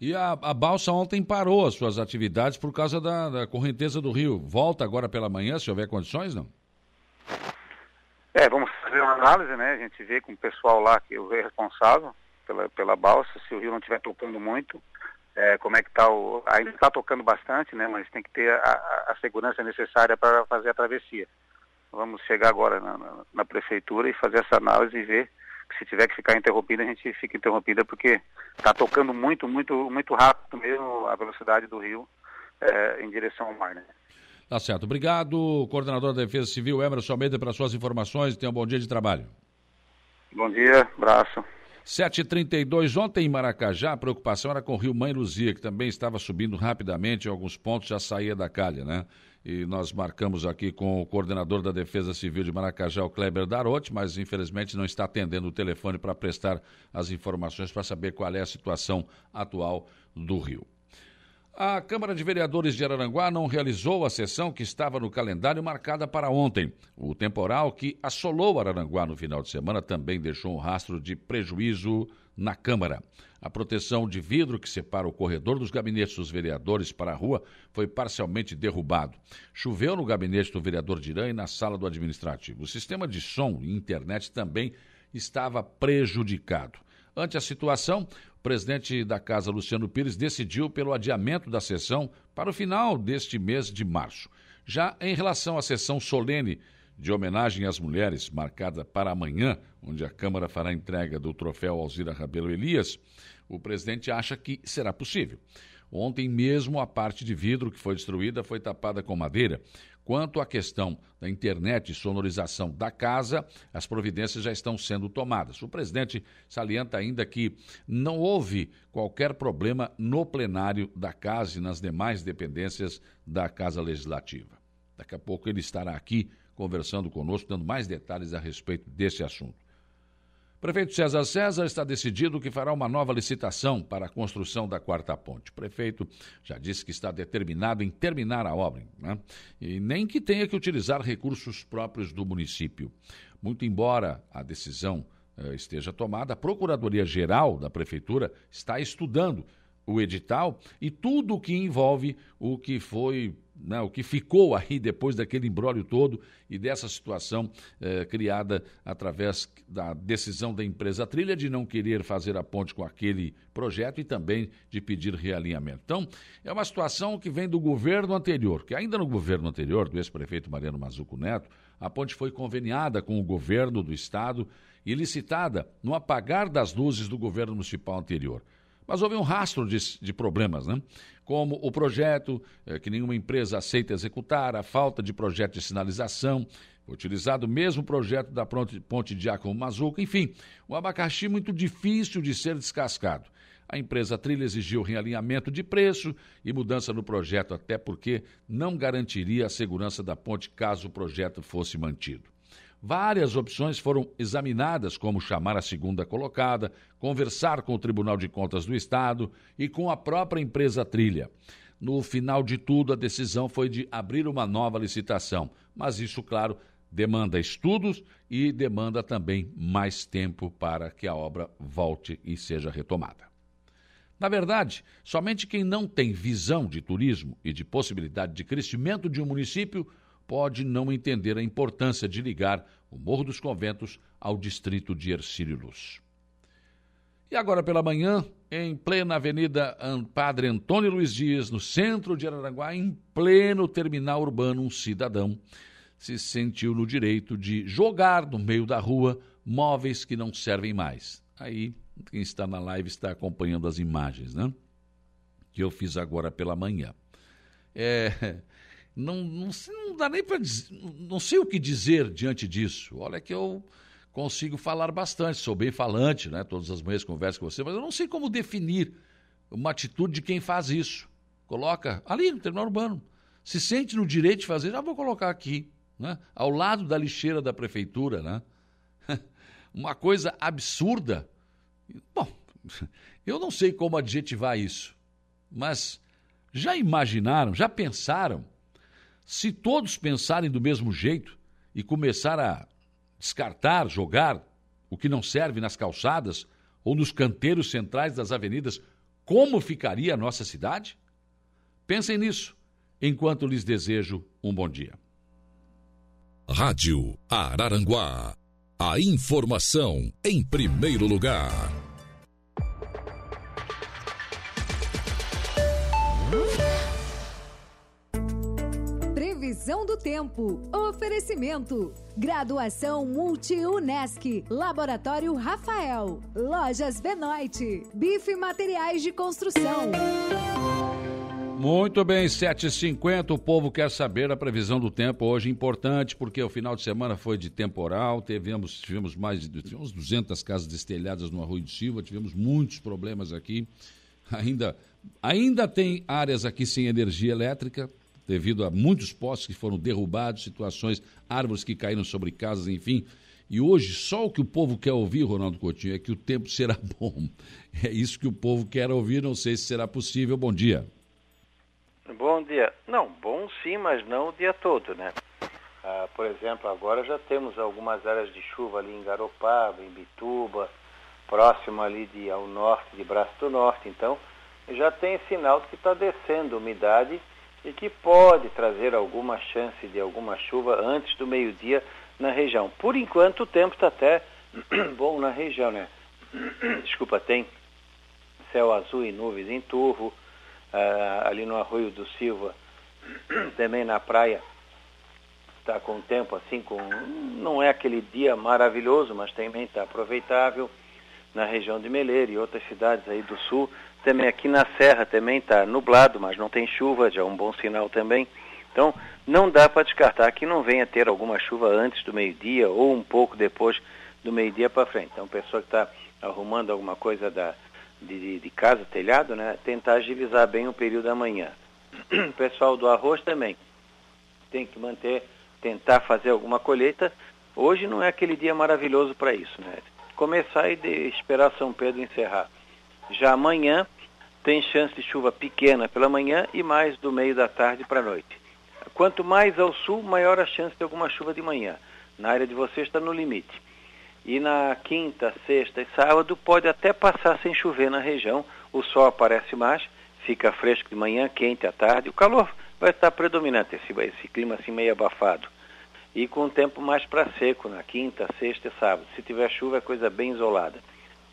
E a, a, balsa ontem parou as suas atividades por causa da, da, correnteza do rio. Volta agora pela manhã, se houver condições, não? É, vamos fazer uma análise, né? A gente vê com o pessoal lá que o responsável pela, pela balsa, se o rio não estiver tocando muito, é, como é que está o. Ainda está tocando bastante, né? Mas tem que ter a, a, segurança necessária para fazer a travessia. Vamos chegar agora na, na, na prefeitura e fazer essa análise e ver se tiver que ficar interrompida, a gente fica interrompida porque está tocando muito, muito, muito rápido mesmo a velocidade do rio é, em direção ao mar, né? Tá certo. Obrigado, coordenador da Defesa Civil, Emerson Almeida, pelas suas informações. Tenha um bom dia de trabalho. Bom dia, abraço. 7h32, ontem em Maracajá, a preocupação era com o rio Mãe Luzia, que também estava subindo rapidamente, em alguns pontos já saía da calha, né? e nós marcamos aqui com o coordenador da Defesa Civil de Maracajá, o Kleber Darotti, mas infelizmente não está atendendo o telefone para prestar as informações para saber qual é a situação atual do rio. A Câmara de Vereadores de Araranguá não realizou a sessão que estava no calendário marcada para ontem. O temporal que assolou Araranguá no final de semana também deixou um rastro de prejuízo na Câmara. A proteção de vidro que separa o corredor dos gabinetes dos vereadores para a rua foi parcialmente derrubado. Choveu no gabinete do vereador Dirã e na sala do administrativo. O sistema de som e internet também estava prejudicado. Ante a situação, o presidente da Casa, Luciano Pires, decidiu pelo adiamento da sessão para o final deste mês de março. Já em relação à sessão solene de homenagem às mulheres, marcada para amanhã, onde a Câmara fará entrega do troféu Alzira Rabelo Elias, o presidente acha que será possível. Ontem mesmo, a parte de vidro que foi destruída foi tapada com madeira. Quanto à questão da internet e sonorização da casa, as providências já estão sendo tomadas. O presidente salienta ainda que não houve qualquer problema no plenário da casa e nas demais dependências da Casa Legislativa. Daqui a pouco ele estará aqui conversando conosco, dando mais detalhes a respeito desse assunto. Prefeito César César está decidido que fará uma nova licitação para a construção da quarta ponte. O prefeito já disse que está determinado em terminar a obra, né? e nem que tenha que utilizar recursos próprios do município. Muito embora a decisão eh, esteja tomada, a Procuradoria-Geral da Prefeitura está estudando o edital e tudo o que envolve o que foi né, o que ficou aí depois daquele embrólio todo e dessa situação eh, criada através da decisão da empresa Trilha de não querer fazer a ponte com aquele projeto e também de pedir realinhamento. Então, é uma situação que vem do governo anterior, que ainda no governo anterior, do ex-prefeito Mariano Mazuco Neto, a ponte foi conveniada com o governo do estado e licitada no apagar das luzes do governo municipal anterior. Mas houve um rastro de, de problemas, né? Como o projeto eh, que nenhuma empresa aceita executar, a falta de projeto de sinalização, utilizado o mesmo projeto da Ponte de Giacomo Mazuco, enfim, um abacaxi muito difícil de ser descascado. A empresa Trilha exigiu realinhamento de preço e mudança no projeto, até porque não garantiria a segurança da ponte caso o projeto fosse mantido. Várias opções foram examinadas, como chamar a segunda colocada, conversar com o Tribunal de Contas do Estado e com a própria empresa Trilha. No final de tudo, a decisão foi de abrir uma nova licitação, mas isso, claro, demanda estudos e demanda também mais tempo para que a obra volte e seja retomada. Na verdade, somente quem não tem visão de turismo e de possibilidade de crescimento de um município pode não entender a importância de ligar o Morro dos Conventos ao distrito de Ercílio Luz. E agora pela manhã, em plena Avenida Padre Antônio Luiz Dias, no centro de Araranguá, em pleno terminal urbano, um cidadão se sentiu no direito de jogar no meio da rua móveis que não servem mais. Aí, quem está na live está acompanhando as imagens, né? Que eu fiz agora pela manhã. É, não, não, não dá nem para não sei o que dizer diante disso. Olha que eu consigo falar bastante, sou bem falante, né? Todas as manhãs converso com você, mas eu não sei como definir uma atitude de quem faz isso. Coloca ali no terminal urbano. Se sente no direito de fazer, já vou colocar aqui, né? Ao lado da lixeira da prefeitura, né? uma coisa absurda. Bom, eu não sei como adjetivar isso, mas já imaginaram, já pensaram? Se todos pensarem do mesmo jeito e começar a descartar, jogar o que não serve nas calçadas ou nos canteiros centrais das avenidas, como ficaria a nossa cidade? Pensem nisso, enquanto lhes desejo um bom dia. Rádio Araranguá. A informação em primeiro lugar. Previsão do tempo. Oferecimento. Graduação Multi-UNESC. Laboratório Rafael. Lojas Benoit. Bife Materiais de Construção. Muito bem, 7h50, o povo quer saber a previsão do tempo hoje, importante, porque o final de semana foi de temporal, tivemos, tivemos mais de tivemos 200 casas destelhadas no Arroio de Silva, tivemos muitos problemas aqui, ainda, ainda tem áreas aqui sem energia elétrica, devido a muitos postes que foram derrubados, situações, árvores que caíram sobre casas, enfim. E hoje, só o que o povo quer ouvir, Ronaldo Coutinho, é que o tempo será bom. É isso que o povo quer ouvir, não sei se será possível. Bom dia. Bom dia. Não, bom sim, mas não o dia todo, né? Ah, por exemplo, agora já temos algumas áreas de chuva ali em Garopaba, em Bituba, próximo ali de, ao norte, de Braço do Norte. Então, já tem sinal de que está descendo umidade e que pode trazer alguma chance de alguma chuva antes do meio-dia na região. Por enquanto, o tempo está até bom na região, né? Desculpa, tem céu azul e nuvens em turvo, uh, ali no Arroio do Silva, também na praia, está com tempo assim, com não é aquele dia maravilhoso, mas também está aproveitável na região de Meleira e outras cidades aí do sul. Também aqui na Serra também está nublado, mas não tem chuva, já é um bom sinal também. Então, não dá para descartar que não venha ter alguma chuva antes do meio-dia ou um pouco depois do meio-dia para frente. Então, pessoa que está arrumando alguma coisa da, de, de, casa, telhado, né, tentar agilizar bem o período da manhã. O pessoal do arroz também tem que manter, tentar fazer alguma colheita. Hoje não é aquele dia maravilhoso para isso, né? Começar e de, esperar São Pedro encerrar. Já amanhã tem chance de chuva pequena pela manhã e mais do meio da tarde para a noite. Quanto mais ao sul, maior a chance de alguma chuva de manhã. Na área de vocês está no limite. E na quinta, sexta e sábado pode até passar sem chover na região. O sol aparece mais, fica fresco de manhã, quente à tarde. O calor vai estar predominante, esse, esse clima assim meio abafado. E com o tempo mais para seco na quinta, sexta e sábado. Se tiver chuva é coisa bem isolada.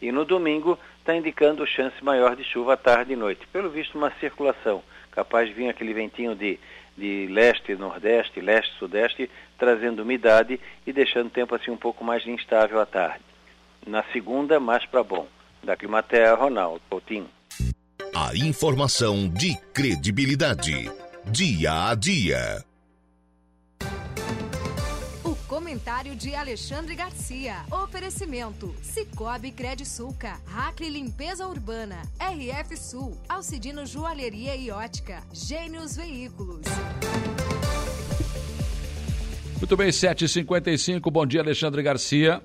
E no domingo está indicando chance maior de chuva à tarde e noite. Pelo visto, uma circulação. Capaz de vir aquele ventinho de de leste, nordeste, leste, sudeste, trazendo umidade e deixando o tempo assim um pouco mais instável à tarde. Na segunda, mais para bom. Da Climaterra, Ronaldo Coutinho. A informação de credibilidade. Dia a dia. Comentário de Alexandre Garcia. Oferecimento: Cicobi Credisulca, Hackley Limpeza Urbana, RF Sul, Alcidino Joalheria e Ótica, Gênios Veículos. Muito bem, 7h55. Bom dia, Alexandre Garcia.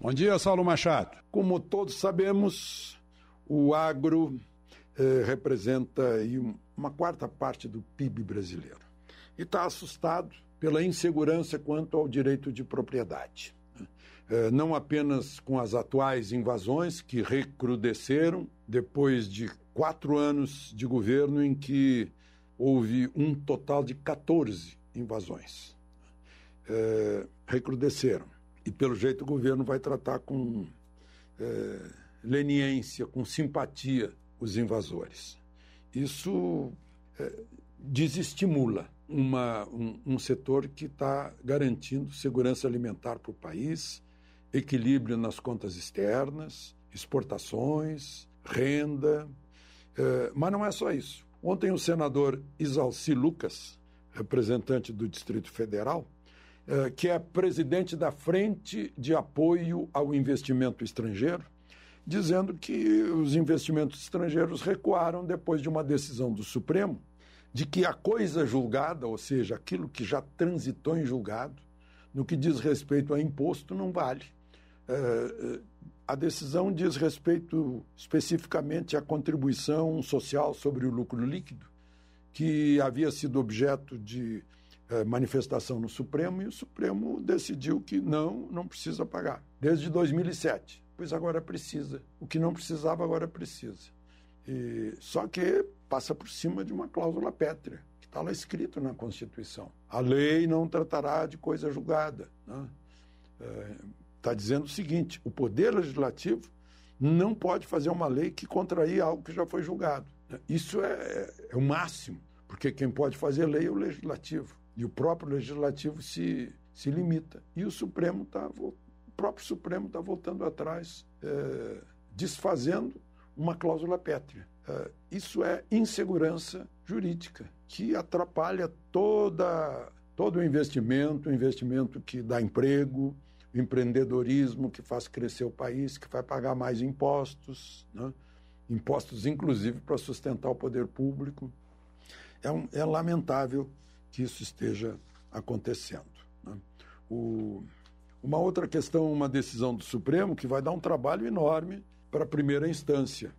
Bom dia, Saulo Machado. Como todos sabemos, o agro eh, representa uma quarta parte do PIB brasileiro. E está assustado pela insegurança quanto ao direito de propriedade. É, não apenas com as atuais invasões, que recrudesceram depois de quatro anos de governo em que houve um total de 14 invasões. É, recrudesceram. E, pelo jeito, o governo vai tratar com é, leniência, com simpatia os invasores. Isso é, desestimula uma, um, um setor que está garantindo segurança alimentar para o país, equilíbrio nas contas externas, exportações, renda. É, mas não é só isso. Ontem o senador Isalci Lucas, representante do Distrito Federal, eh, que é presidente da Frente de Apoio ao Investimento Estrangeiro, dizendo que os investimentos estrangeiros recuaram depois de uma decisão do Supremo de que a coisa julgada, ou seja, aquilo que já transitou em julgado, no que diz respeito a imposto, não vale. É, a decisão diz respeito especificamente à contribuição social sobre o lucro líquido, que havia sido objeto de é, manifestação no Supremo, e o Supremo decidiu que não, não precisa pagar, desde 2007. Pois agora precisa. O que não precisava, agora precisa. E, só que passa por cima de uma cláusula pétrea, que está lá escrito na Constituição. A lei não tratará de coisa julgada. Está né? é, tá dizendo o seguinte: o Poder Legislativo não pode fazer uma lei que contraria algo que já foi julgado. Isso é, é o máximo, porque quem pode fazer lei é o Legislativo. E o próprio Legislativo se, se limita. E o Supremo está. O próprio Supremo está voltando atrás, é, desfazendo uma cláusula pétrea. Uh, isso é insegurança jurídica, que atrapalha toda, todo o investimento, o investimento que dá emprego, o empreendedorismo que faz crescer o país, que vai pagar mais impostos, né? impostos inclusive para sustentar o poder público. É, um, é lamentável que isso esteja acontecendo. Né? O, uma outra questão, uma decisão do Supremo que vai dar um trabalho enorme para a primeira instância.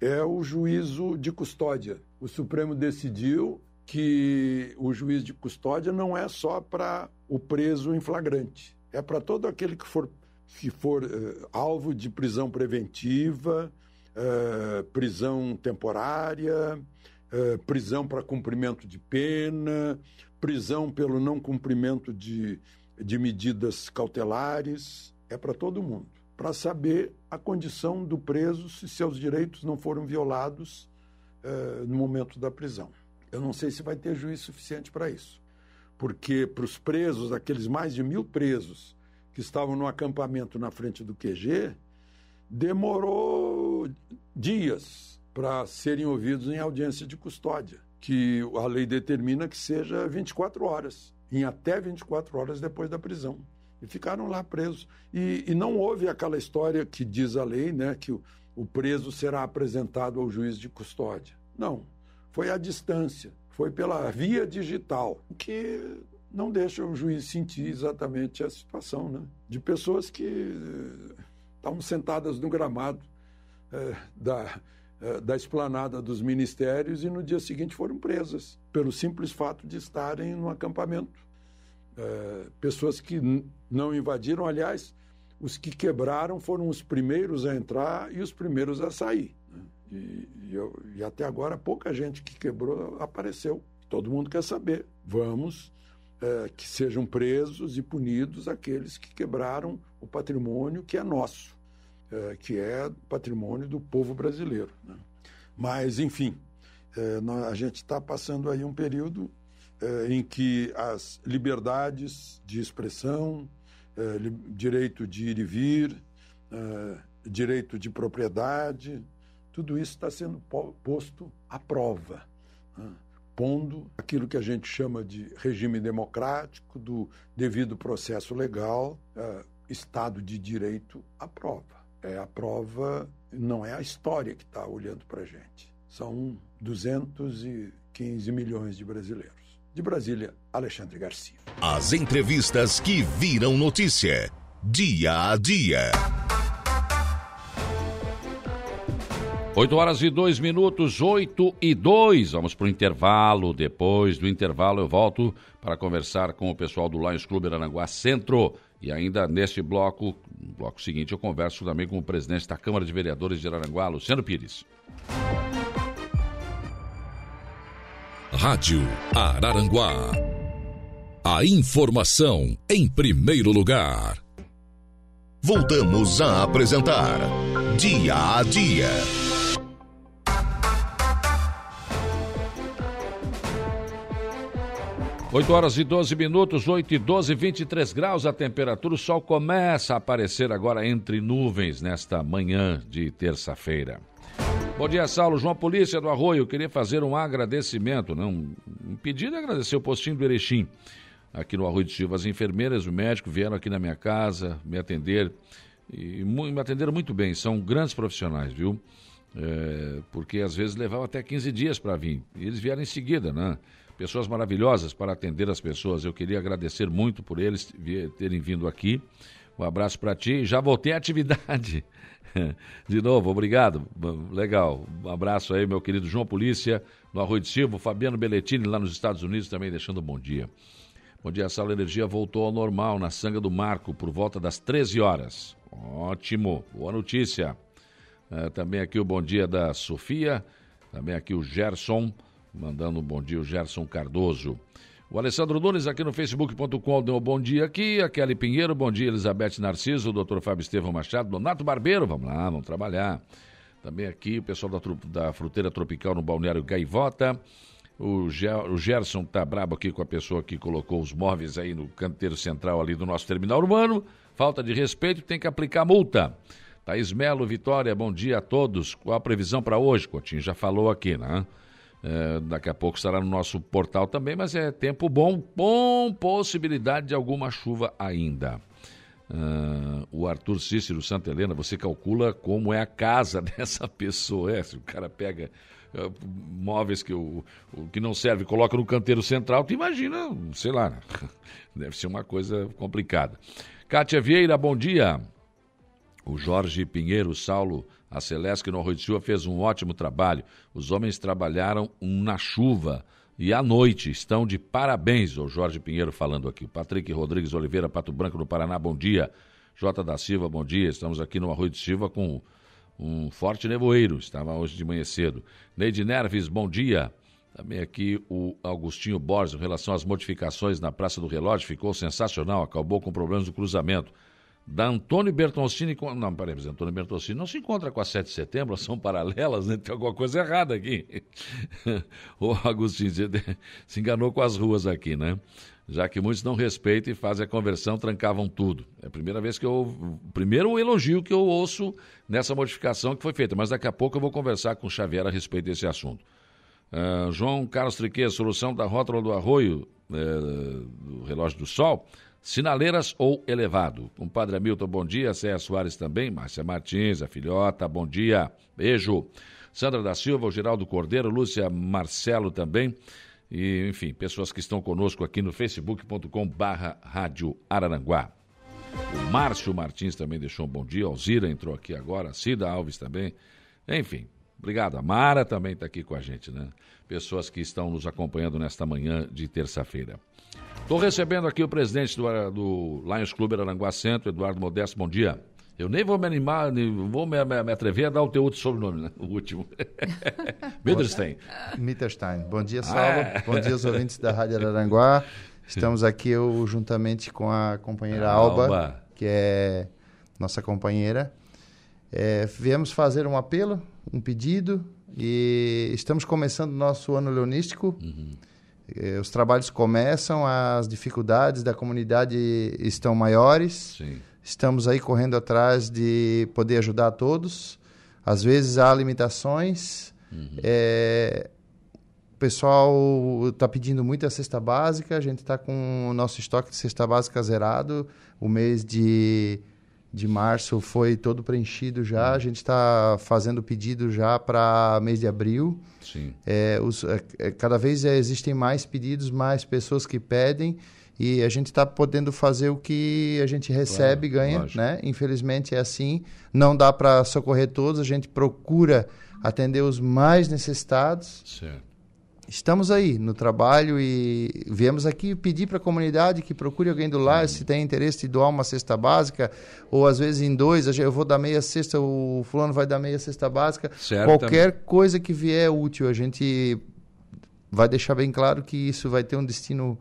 É o juízo de custódia. O Supremo decidiu que o juiz de custódia não é só para o preso em flagrante, é para todo aquele que for, que for uh, alvo de prisão preventiva, uh, prisão temporária, uh, prisão para cumprimento de pena, prisão pelo não cumprimento de, de medidas cautelares, é para todo mundo. Para saber a condição do preso, se seus direitos não foram violados eh, no momento da prisão. Eu não sei se vai ter juiz suficiente para isso, porque para os presos, aqueles mais de mil presos que estavam no acampamento na frente do QG, demorou dias para serem ouvidos em audiência de custódia, que a lei determina que seja 24 horas, em até 24 horas depois da prisão e ficaram lá presos. E, e, não houve aquela história que diz a lei, né, que o, o preso será apresentado ao juiz de custódia. Não, foi à distância, foi pela via digital, o que não deixa o juiz sentir exatamente a situação, né, de pessoas que eh, estavam sentadas no gramado eh, da eh, da esplanada dos ministérios e no dia seguinte foram presas, pelo simples fato de estarem no acampamento é, pessoas que não invadiram. Aliás, os que quebraram foram os primeiros a entrar e os primeiros a sair. Né? E, e, eu, e, até agora pouca gente que quebrou apareceu. Todo mundo quer saber. Vamos é, que sejam presos e punidos aqueles que quebraram o patrimônio que é nosso, é, que é patrimônio do povo brasileiro. Né? Mas, enfim, é, a gente está passando aí um período eh, em que as liberdades de expressão, eh, direito de ir e vir, eh, direito de propriedade, tudo isso está sendo posto à prova, né? pondo aquilo que a gente chama de regime democrático, do devido processo legal, Estado de Direito à prova. É a prova, não é a história que está olhando para a gente. São 215 milhões de brasileiros. De Brasília, Alexandre Garcia. As entrevistas que viram notícia. Dia a dia. 8 horas e 2 minutos, 8 e 2. Vamos para o intervalo. Depois do intervalo, eu volto para conversar com o pessoal do Lions Clube Aranguá Centro. E ainda neste bloco, bloco seguinte, eu converso também com o presidente da Câmara de Vereadores de Aranguá, Luciano Pires. Rádio Araranguá. A informação em primeiro lugar. Voltamos a apresentar Dia a Dia. Oito horas e 12 minutos, 8 e 12, 23 graus a temperatura. O sol começa a aparecer agora entre nuvens nesta manhã de terça-feira. Bom dia, Saulo. João Polícia do Arroio. Queria fazer um agradecimento, não, um pedido de agradecer o postinho do Erechim. aqui no Arroio de Silva. As enfermeiras e o médico vieram aqui na minha casa me atender e me atenderam muito bem. São grandes profissionais, viu? É, porque às vezes levava até 15 dias para vir. E eles vieram em seguida, né? Pessoas maravilhosas para atender as pessoas. Eu queria agradecer muito por eles terem vindo aqui. Um abraço para ti. Já voltei à atividade. De novo, obrigado. Legal. Um abraço aí, meu querido João Polícia, no Arroio de Silva, Fabiano Belletini, lá nos Estados Unidos, também deixando um bom dia. Bom dia, a Sala Energia voltou ao normal na Sanga do Marco por volta das 13 horas. Ótimo, boa notícia. É, também aqui o bom dia da Sofia, também aqui o Gerson, mandando um bom dia, o Gerson Cardoso. O Alessandro Nunes aqui no facebook.com deu um bom dia aqui. A Kelly Pinheiro, bom dia. Elizabeth Narciso, o doutor Fábio Estevão Machado, Donato Barbeiro, vamos lá, vamos trabalhar. Também aqui o pessoal da, da Fruteira Tropical no Balneário Gaivota. O, Gerson tá brabo aqui com a pessoa que colocou os móveis aí no canteiro central ali do nosso terminal urbano. Falta de respeito, tem que aplicar multa. Thaís Melo, Vitória, bom dia a todos. Qual a previsão para hoje? Coutinho já falou aqui, né? É, daqui a pouco estará no nosso portal também, mas é tempo bom, com possibilidade de alguma chuva ainda. Uh, o Arthur Cícero Santa Helena, você calcula como é a casa dessa pessoa. É, se o cara pega uh, móveis que, o, o, que não serve coloca no canteiro central, tu imagina, sei lá, deve ser uma coisa complicada. Kátia Vieira, bom dia. O Jorge Pinheiro Saulo, a Celeste no Arroio de Silva fez um ótimo trabalho. Os homens trabalharam na chuva e à noite. Estão de parabéns, o Jorge Pinheiro falando aqui. Patrick Rodrigues Oliveira, Pato Branco, no Paraná, bom dia. Jota da Silva, bom dia. Estamos aqui no Arroio de Silva com um forte nevoeiro. Estava hoje de manhã cedo. Neide Nerves, bom dia. Também aqui o Augustinho Borges, em relação às modificações na Praça do Relógio, ficou sensacional, acabou com problemas do cruzamento da Antônio Bertoncini com. Não, peraí, mas Antônio Bertoncini não se encontra com a 7 de setembro, são paralelas, né? Tem alguma coisa errada aqui. o Agostinho se enganou com as ruas aqui, né? Já que muitos não respeitam e fazem a conversão, trancavam tudo. É a primeira vez que eu. Primeiro elogio que eu ouço nessa modificação que foi feita, mas daqui a pouco eu vou conversar com o Xavier a respeito desse assunto. Uh, João Carlos Triquet, solução da rótula do arroio, uh, do relógio do sol Sinaleiras ou elevado? Compadre Hamilton, bom dia. Céia Soares também. Márcia Martins, a filhota, bom dia. Beijo. Sandra da Silva, o Geraldo Cordeiro, Lúcia Marcelo também. E, enfim, pessoas que estão conosco aqui no facebook.com barra Rádio Araranguá. O Márcio Martins também deixou um bom dia. Alzira entrou aqui agora. Cida Alves também. Enfim, obrigado. A Mara também está aqui com a gente, né? Pessoas que estão nos acompanhando nesta manhã de terça-feira. Estou recebendo aqui o presidente do, do Lions Clube Aranguá Centro, Eduardo Modesto. Bom dia. Eu nem vou me animar, nem vou me, me, me, atrever a dar o teu outro sobrenome, né? O último. Mitterstein. Mitterstein. Bom dia, Saulo. Ah. Bom dia aos ouvintes da Rádio Aranguá. Estamos aqui eu, juntamente com a companheira Alba, Alba, que é nossa companheira. É, viemos fazer um apelo, um pedido, e estamos começando nosso ano leonístico. Uhum. Eh, os trabalhos começam, as dificuldades da comunidade estão maiores. Sim. Estamos aí correndo atrás de poder ajudar a todos. Às vezes há limitações. Uhum. É, o pessoal está pedindo muita cesta básica. A gente está com o nosso estoque de cesta básica zerado. O mês de de março foi todo preenchido já. A gente está fazendo pedido já para mês de abril. Sim. É, os, é, é, cada vez existem mais pedidos, mais pessoas que pedem e a gente está podendo fazer o que a gente recebe claro, ganha, lógico. né? Infelizmente é assim. Não dá para socorrer todos. A gente procura atender os mais necessitados. Certo estamos aí no trabalho e viemos aqui pedir para a comunidade que procure alguém do lar, se tem interesse de doar uma cesta básica, ou às vezes em dois, eu vou dar meia cesta, o fulano vai dar meia cesta básica. Certo, Qualquer coisa que vier útil, a gente vai deixar bem claro que isso vai ter um destino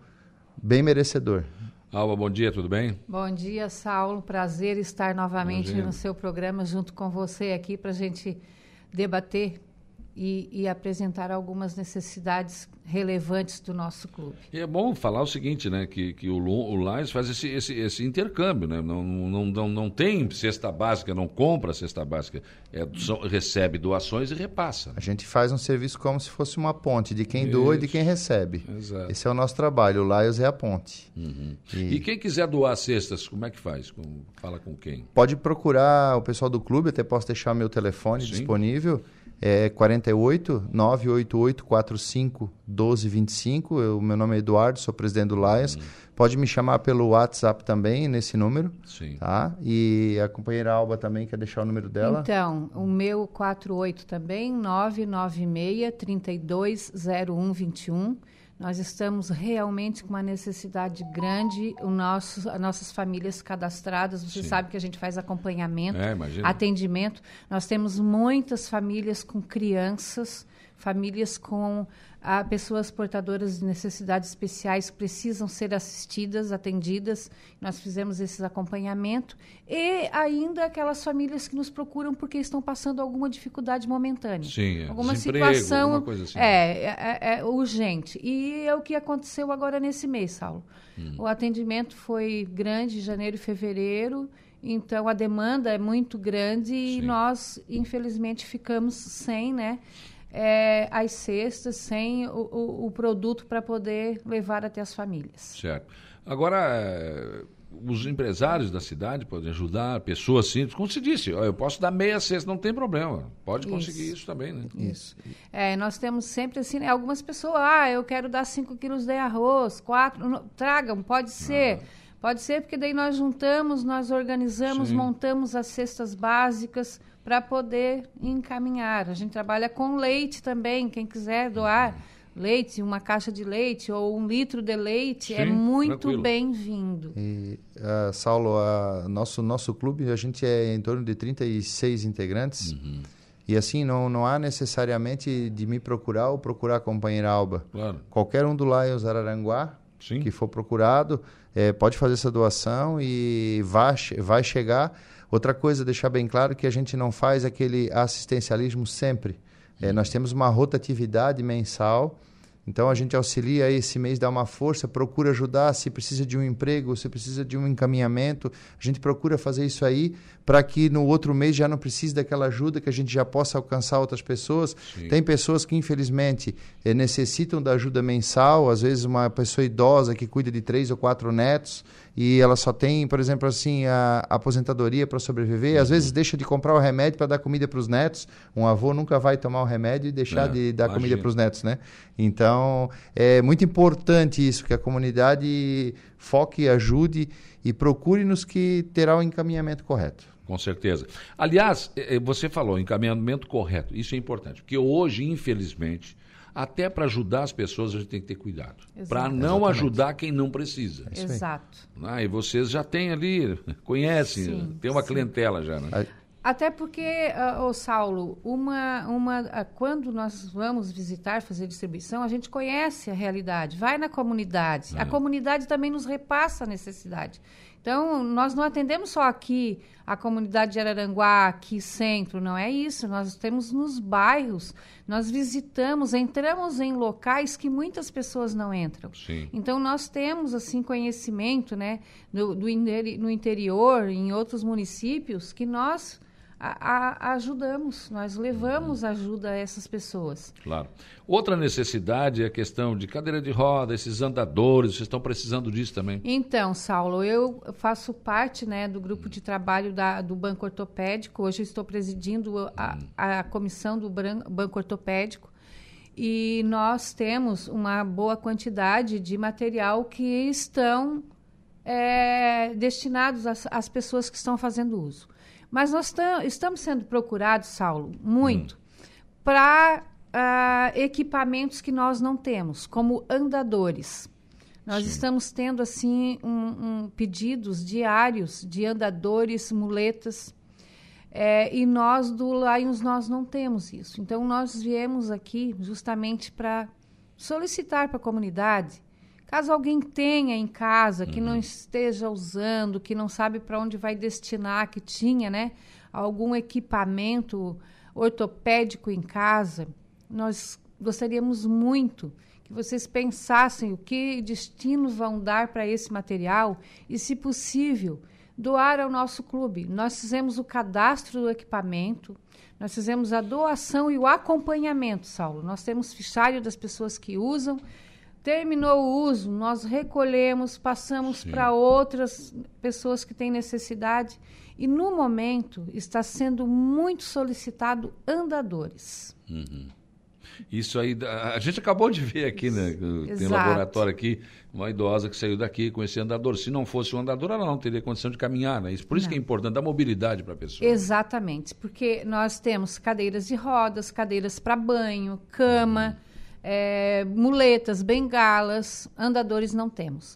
bem merecedor. Alba, bom dia, tudo bem? Bom dia, Saulo. Prazer estar novamente no seu programa junto com você aqui para a gente debater e, e, apresentar algumas necessidades relevantes do nosso clube. E é bom falar o seguinte, né, que, que o, o Lions faz esse, esse, esse intercâmbio, né, não, não, não, não tem cesta básica, não compra cesta básica, é, recebe doações e repassa. A gente faz um serviço como se fosse uma ponte de quem Isso. doa e de quem recebe. Exato. Esse é o nosso trabalho, o Lions é a ponte. Uhum. E... e... quem quiser doar cestas, como é que faz? Com, fala com quem? Pode procurar o pessoal do clube, até posso deixar meu telefone Sim. disponível é 48 988 45 1225. Eu, meu nome é Eduardo, sou presidente do Lions. Hum. Pode me chamar pelo WhatsApp também, nesse número. Sim. Tá? E a companheira Alba também quer deixar o número dela? Então, o meu 48 também, 996 320121. Nós estamos realmente com uma necessidade grande. O nosso, as nossas famílias cadastradas, você Sim. sabe que a gente faz acompanhamento, é, atendimento. Nós temos muitas famílias com crianças, famílias com Há pessoas portadoras de necessidades especiais precisam ser assistidas, atendidas. Nós fizemos esse acompanhamento. E ainda aquelas famílias que nos procuram porque estão passando alguma dificuldade momentânea. Sim, é. alguma situação alguma coisa assim. É, é, é, é, urgente. E é o que aconteceu agora nesse mês, Saulo. Hum. O atendimento foi grande, janeiro e fevereiro. Então a demanda é muito grande Sim. e nós, infelizmente, ficamos sem, né? É, as cestas sem o, o, o produto para poder levar até as famílias. Certo. Agora, é, os empresários da cidade podem ajudar, pessoas simples, como se disse, eu posso dar meia cesta, não tem problema. Pode conseguir isso, isso também, né? Isso. É, nós temos sempre assim, né, algumas pessoas, ah, eu quero dar 5 quilos de arroz, quatro, não, tragam, pode ser. Ah. Pode ser porque daí nós juntamos, nós organizamos, Sim. montamos as cestas básicas para poder encaminhar. A gente trabalha com leite também, quem quiser doar uhum. leite, uma caixa de leite ou um litro de leite, é Sim, é muito bem-vindo. E, uh, Saulo, uh, nosso, nosso clube, a gente é em torno de 36 integrantes. Uhum. E assim, não, não há necessariamente de me procurar ou procurar a companheira Alba. Claro. Qualquer um do Lions Araranguá Sim. que for procurado, é, pode fazer essa doação e vai, vai chegar. Outra coisa, deixar bem claro que a gente não faz aquele assistencialismo sempre. É, nós temos uma rotatividade mensal então a gente auxilia esse mês, dá uma força, procura ajudar se precisa de um emprego, se precisa de um encaminhamento, a gente procura fazer isso aí para que no outro mês já não precise daquela ajuda, que a gente já possa alcançar outras pessoas. Sim. Tem pessoas que infelizmente eh, necessitam da ajuda mensal, às vezes uma pessoa idosa que cuida de três ou quatro netos e ela só tem, por exemplo, assim, a, aposentadoria para sobreviver, às vezes deixa de comprar o remédio para dar comida para os netos. Um avô nunca vai tomar o remédio e deixar é, de dar imagina. comida para os netos, né? Então, é muito importante isso, que a comunidade foque, ajude e procure nos que terá o encaminhamento correto. Com certeza. Aliás, é, é, você falou encaminhamento correto. Isso é importante, porque hoje, infelizmente, até para ajudar as pessoas a gente tem que ter cuidado. Para não Exatamente. ajudar quem não precisa. É Exato. Ah, e vocês já têm ali, conhecem, sim, tem uma sim. clientela já, né? Até porque, uh, Saulo, uma, uma, uh, quando nós vamos visitar, fazer distribuição, a gente conhece a realidade, vai na comunidade. É. A comunidade também nos repassa a necessidade. Então, nós não atendemos só aqui a comunidade de Araranguá, aqui centro, não é isso. Nós temos nos bairros, nós visitamos, entramos em locais que muitas pessoas não entram. Sim. Então, nós temos, assim, conhecimento, né, do, do, no interior, em outros municípios, que nós a, a, ajudamos, nós levamos uhum. ajuda a essas pessoas. Claro. Outra necessidade é a questão de cadeira de roda, esses andadores, vocês estão precisando disso também? Então, Saulo, eu faço parte né, do grupo de trabalho da, do Banco Ortopédico, hoje estou presidindo a, uhum. a comissão do Banco Ortopédico, e nós temos uma boa quantidade de material que estão é, destinados às, às pessoas que estão fazendo uso. Mas nós estamos sendo procurados, Saulo, muito, hum. para uh, ah, equipamentos que nós não temos, como andadores. Nós Sim. estamos tendo, assim, um, um, pedidos diários de andadores, muletas, é, e nós do Lions nós não temos isso. Então, nós viemos aqui justamente para solicitar para a comunidade Caso alguém tenha em casa que uhum. não esteja usando, que não sabe para onde vai destinar, que tinha, né, algum equipamento ortopédico em casa, nós gostaríamos muito que vocês pensassem o que destino vão dar para esse material e, se possível, doar ao nosso clube. Nós fizemos o cadastro do equipamento, nós fizemos a doação e o acompanhamento, Saulo. Nós temos fichário das pessoas que usam. Terminou o uso, nós recolhemos, passamos para outras pessoas que têm necessidade. E no momento está sendo muito solicitado andadores. Uhum. Isso aí, a gente acabou de ver aqui, né? Tem um laboratório aqui, uma idosa que saiu daqui com esse andador. Se não fosse um andador, ela não teria condição de caminhar, né? Por isso não. que é importante dar mobilidade para a pessoa. Exatamente, porque nós temos cadeiras de rodas, cadeiras para banho, cama, é, muletas, bengalas, andadores não temos.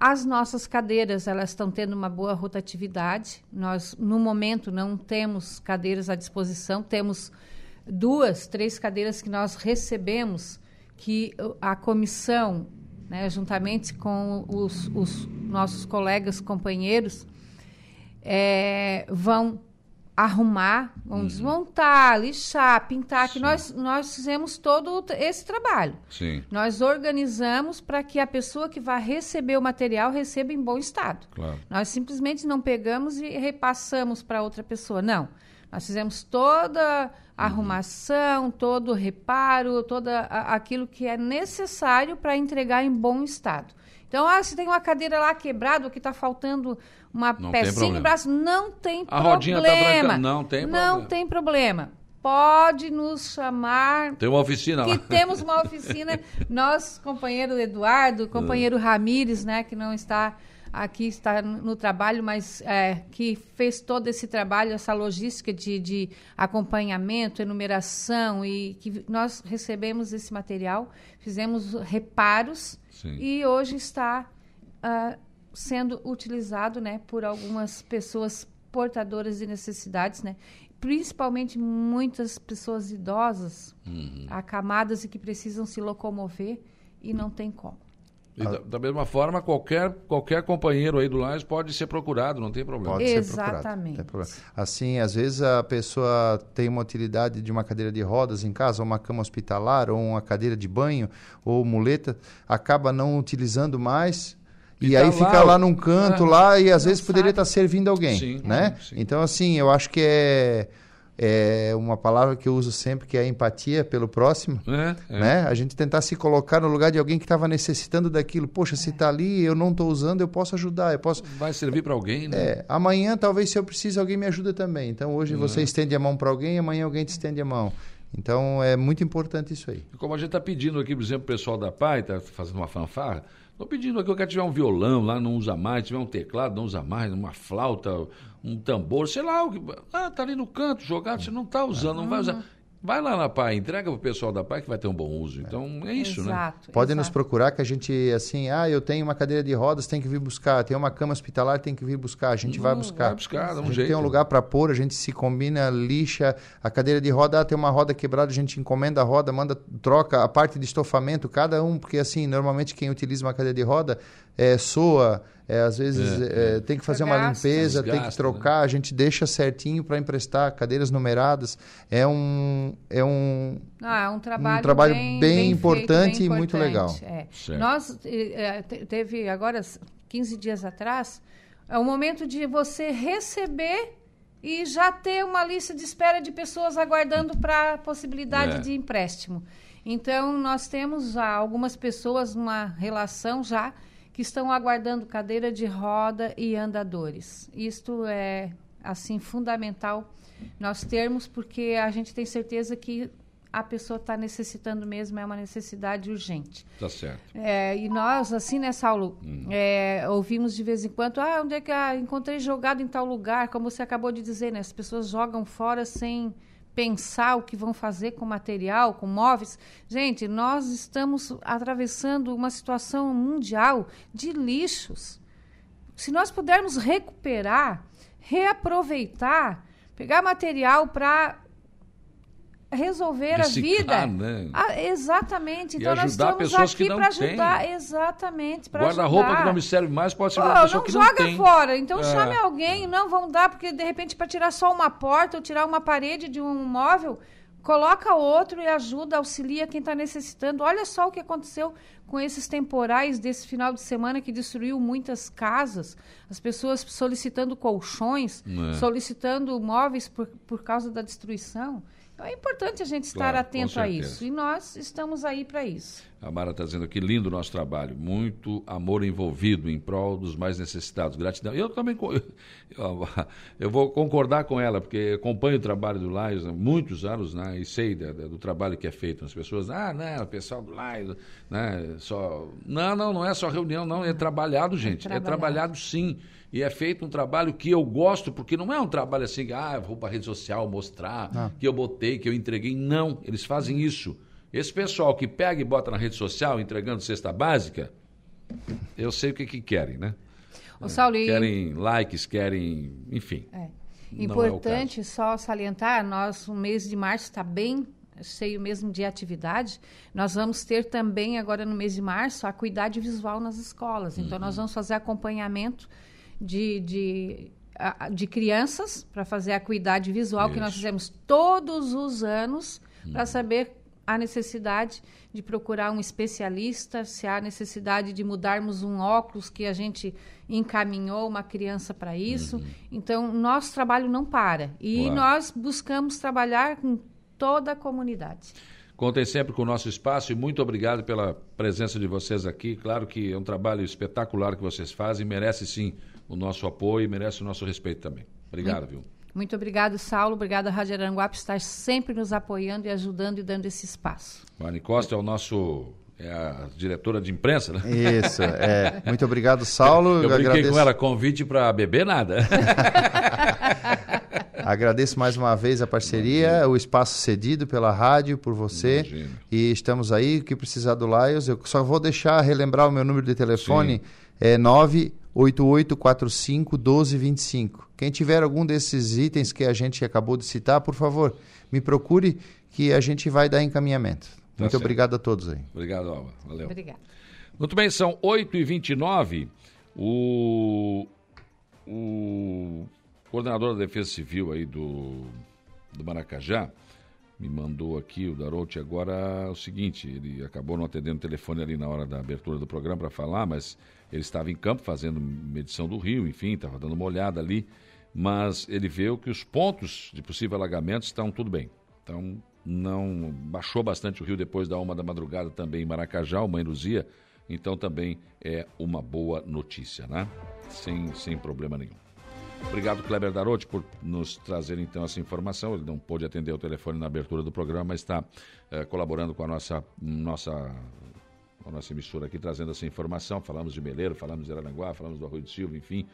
as nossas cadeiras elas estão tendo uma boa rotatividade. Nós no momento não temos cadeiras à disposição, temos duas, três cadeiras que nós recebemos, que a comissão, né, juntamente com os, os nossos colegas, companheiros, é, vão arrumar, vão uhum. desmontar, lixar, pintar, Sim. que nós, nós fizemos todo esse trabalho. Sim. Nós organizamos para que a pessoa que vai receber o material receba em bom estado. Claro. Nós simplesmente não pegamos e repassamos para outra pessoa, não. Nós fizemos toda a arrumação, todo o reparo, todo aquilo que é necessário para entregar em bom estado. Então, ah, se tem uma cadeira lá quebrada, ou que está faltando uma não pecinha no braço, não tem a problema. Rodinha tá branca, não tem problema. Não tem problema. Pode nos chamar. Tem uma oficina que lá. temos uma oficina. Nós, companheiro Eduardo, companheiro Ramires, né, que não está aqui está no trabalho, mas é, que fez todo esse trabalho, essa logística de, de acompanhamento, enumeração, e que nós recebemos esse material, fizemos reparos Sim. e hoje está uh, sendo utilizado né, por algumas pessoas portadoras de necessidades, né? principalmente muitas pessoas idosas, uhum. acamadas e que precisam se locomover e não tem como. Da, da, mesma forma, qualquer, qualquer companheiro aí do Lais pode ser procurado, não tem problema. Pode Exatamente. ser procurado. Assim, às vezes a pessoa tem uma utilidade de uma cadeira de rodas em casa, ou uma cama hospitalar, ou uma cadeira de banho, ou muleta, acaba não utilizando mais, e, e tá aí lá, fica lá num canto é, lá e às vezes poderia estar servindo alguém, sim, né? Sim. Então assim, eu acho que é é uma palavra que eu uso sempre que é a empatia pelo próximo, é, é. né? A gente tentar se colocar no lugar de alguém que estava necessitando daquilo. Poxa, se está ali, eu não estou usando, eu posso ajudar, eu posso. Vai servir para alguém, né? É, amanhã talvez se eu preciso alguém me ajuda também. Então hoje você é. estende a mão para alguém, amanhã alguém te estende a mão. Então é muito importante isso aí. Como a gente está pedindo aqui, por exemplo, o pessoal da PAI está fazendo uma fanfarra. Estou pedindo aqui, eu quero tiver um violão lá, não usa mais, tiver um teclado, não usa mais, uma flauta, um tambor, sei lá. Ah, tá ali no canto jogado, você não está usando, não vai usar. Vai lá na PAI, entrega para o pessoal da PAI que vai ter um bom uso. Então é isso, né? exato, né? Pode nos procurar que a gente, assim, ah, eu tenho uma cadeira de rodas, tem que vir buscar. Tem uma cama hospitalar, tem que vir buscar. A gente vai buscar. Vai buscar, dá um a gente jeito. tem um lugar para pôr, a gente se combina, lixa. A cadeira de roda, ah, tem uma roda quebrada, a gente encomenda a roda, manda, troca a parte de estofamento, cada um, porque assim, normalmente quem utiliza uma cadeira de roda é, soa, é, às vezes é, é, tem que fazer uma limpeza, Desgasta, tem que trocar, né? a gente deixa certinho para emprestar cadeiras numeradas. É um é um, ah, é um trabalho, um trabalho bem, bem, bem importante feito, bem e muito legal. É. Nós é, teve agora 15 dias atrás é o momento de você receber e já ter uma lista de espera de pessoas aguardando para a possibilidade é. de empréstimo. Então, nós temos algumas pessoas numa relação já que estão aguardando cadeira de roda e andadores. Isto é assim fundamental nós termos porque a gente tem certeza que a pessoa está necessitando mesmo, é uma necessidade urgente. Tá certo. É, e nós, assim, né, Saulo, hum. é, ouvimos de vez em quando, ah, onde é que ah, encontrei jogado em tal lugar, como você acabou de dizer, né? As pessoas jogam fora sem pensar o que vão fazer com material, com móveis. Gente, nós estamos atravessando uma situação mundial de lixos. Se nós pudermos recuperar, reaproveitar, pegar material para resolver Reciclar, a vida. Né? Ah, exatamente. Então nós estamos aqui para ajudar. Têm. Exatamente, Guarda-roupa que não me serve mais pode ser uma pessoa que não tem. joga fora. Então é. chame alguém. Não vão dar, porque de repente para tirar só uma porta ou tirar uma parede de um móvel, coloca outro e ajuda, auxilia quem está necessitando. Olha só o que aconteceu com esses temporais desse final de semana que destruiu muitas casas, as pessoas solicitando colchões, é. solicitando móveis por, por causa da destruição. Então é importante a gente estar claro, atento a isso. E nós estamos aí para isso. A Mara está dizendo que lindo o nosso trabalho. Muito amor envolvido em prol dos mais necessitados. Gratidão. Eu também eu, vou concordar com ela, porque acompanho o trabalho do Laios há muitos anos né, e sei do, do trabalho que é feito. As pessoas, ah, não, o pessoal do Laios, né, só. Não, não, não é só reunião, não. É trabalhado, gente. É trabalhado, é trabalhado sim. E é feito um trabalho que eu gosto, porque não é um trabalho assim, ah, vou para a rede social mostrar não. que eu botei, que eu entreguei. Não, eles fazem isso. Esse pessoal que pega e bota na rede social entregando cesta básica, eu sei o que, que querem, né? Ô, Saulo, querem likes, querem, enfim. É. Importante é só salientar, nós, o mês de março está bem cheio mesmo de atividade, nós vamos ter também agora no mês de março a cuidade visual nas escolas. Então uhum. nós vamos fazer acompanhamento de, de, de crianças para fazer a acuidade visual Isso. que nós fizemos todos os anos hum. para saber a necessidade de procurar um especialista, se há necessidade de mudarmos um óculos que a gente encaminhou uma criança para isso. Uhum. Então, nosso trabalho não para. E claro. nós buscamos trabalhar com toda a comunidade. Contem sempre com o nosso espaço e muito obrigado pela presença de vocês aqui. Claro que é um trabalho espetacular que vocês fazem, merece sim o nosso apoio e merece o nosso respeito também. Obrigado, muito, viu? Muito obrigado, Saulo. Obrigada, Rádio Aranguá, por estar sempre nos apoiando e ajudando e dando esse espaço. Mari Costa é o nosso é a diretora de imprensa, né? Isso, é. Muito obrigado, Saulo. Eu, eu brinquei agradeço... com ela, convite para beber nada. agradeço mais uma vez a parceria, Imagina. o espaço cedido pela rádio, por você. Imagina. E estamos aí, o que precisar do Laios. Eu só vou deixar, relembrar o meu número de telefone, Sim. é 9 8845 1225. Quem tiver algum desses itens que a gente acabou de citar, por favor, me procure que a gente vai dar encaminhamento. Tá Muito certo. obrigado a todos aí. Obrigado, Alva. Valeu. Obrigado. Muito bem, são 8h29. O, o coordenador da Defesa Civil aí do, do Maracajá me mandou aqui, o Darote, agora o seguinte, ele acabou não atendendo o telefone ali na hora da abertura do programa para falar, mas ele estava em campo fazendo medição do rio, enfim, estava dando uma olhada ali, mas ele viu que os pontos de possível alagamento estão tudo bem. Então, não baixou bastante o rio depois da uma da madrugada também em Maracajá, uma Luzia, então também é uma boa notícia, né? Sem, sem problema nenhum. Obrigado, Kleber Darotti, por nos trazer então essa informação. Ele não pôde atender o telefone na abertura do programa, mas está é, colaborando com a nossa, nossa a nossa emissora aqui trazendo essa informação. Falamos de Meleiro, falamos de Araranguá, falamos do Arroio de Silva, enfim.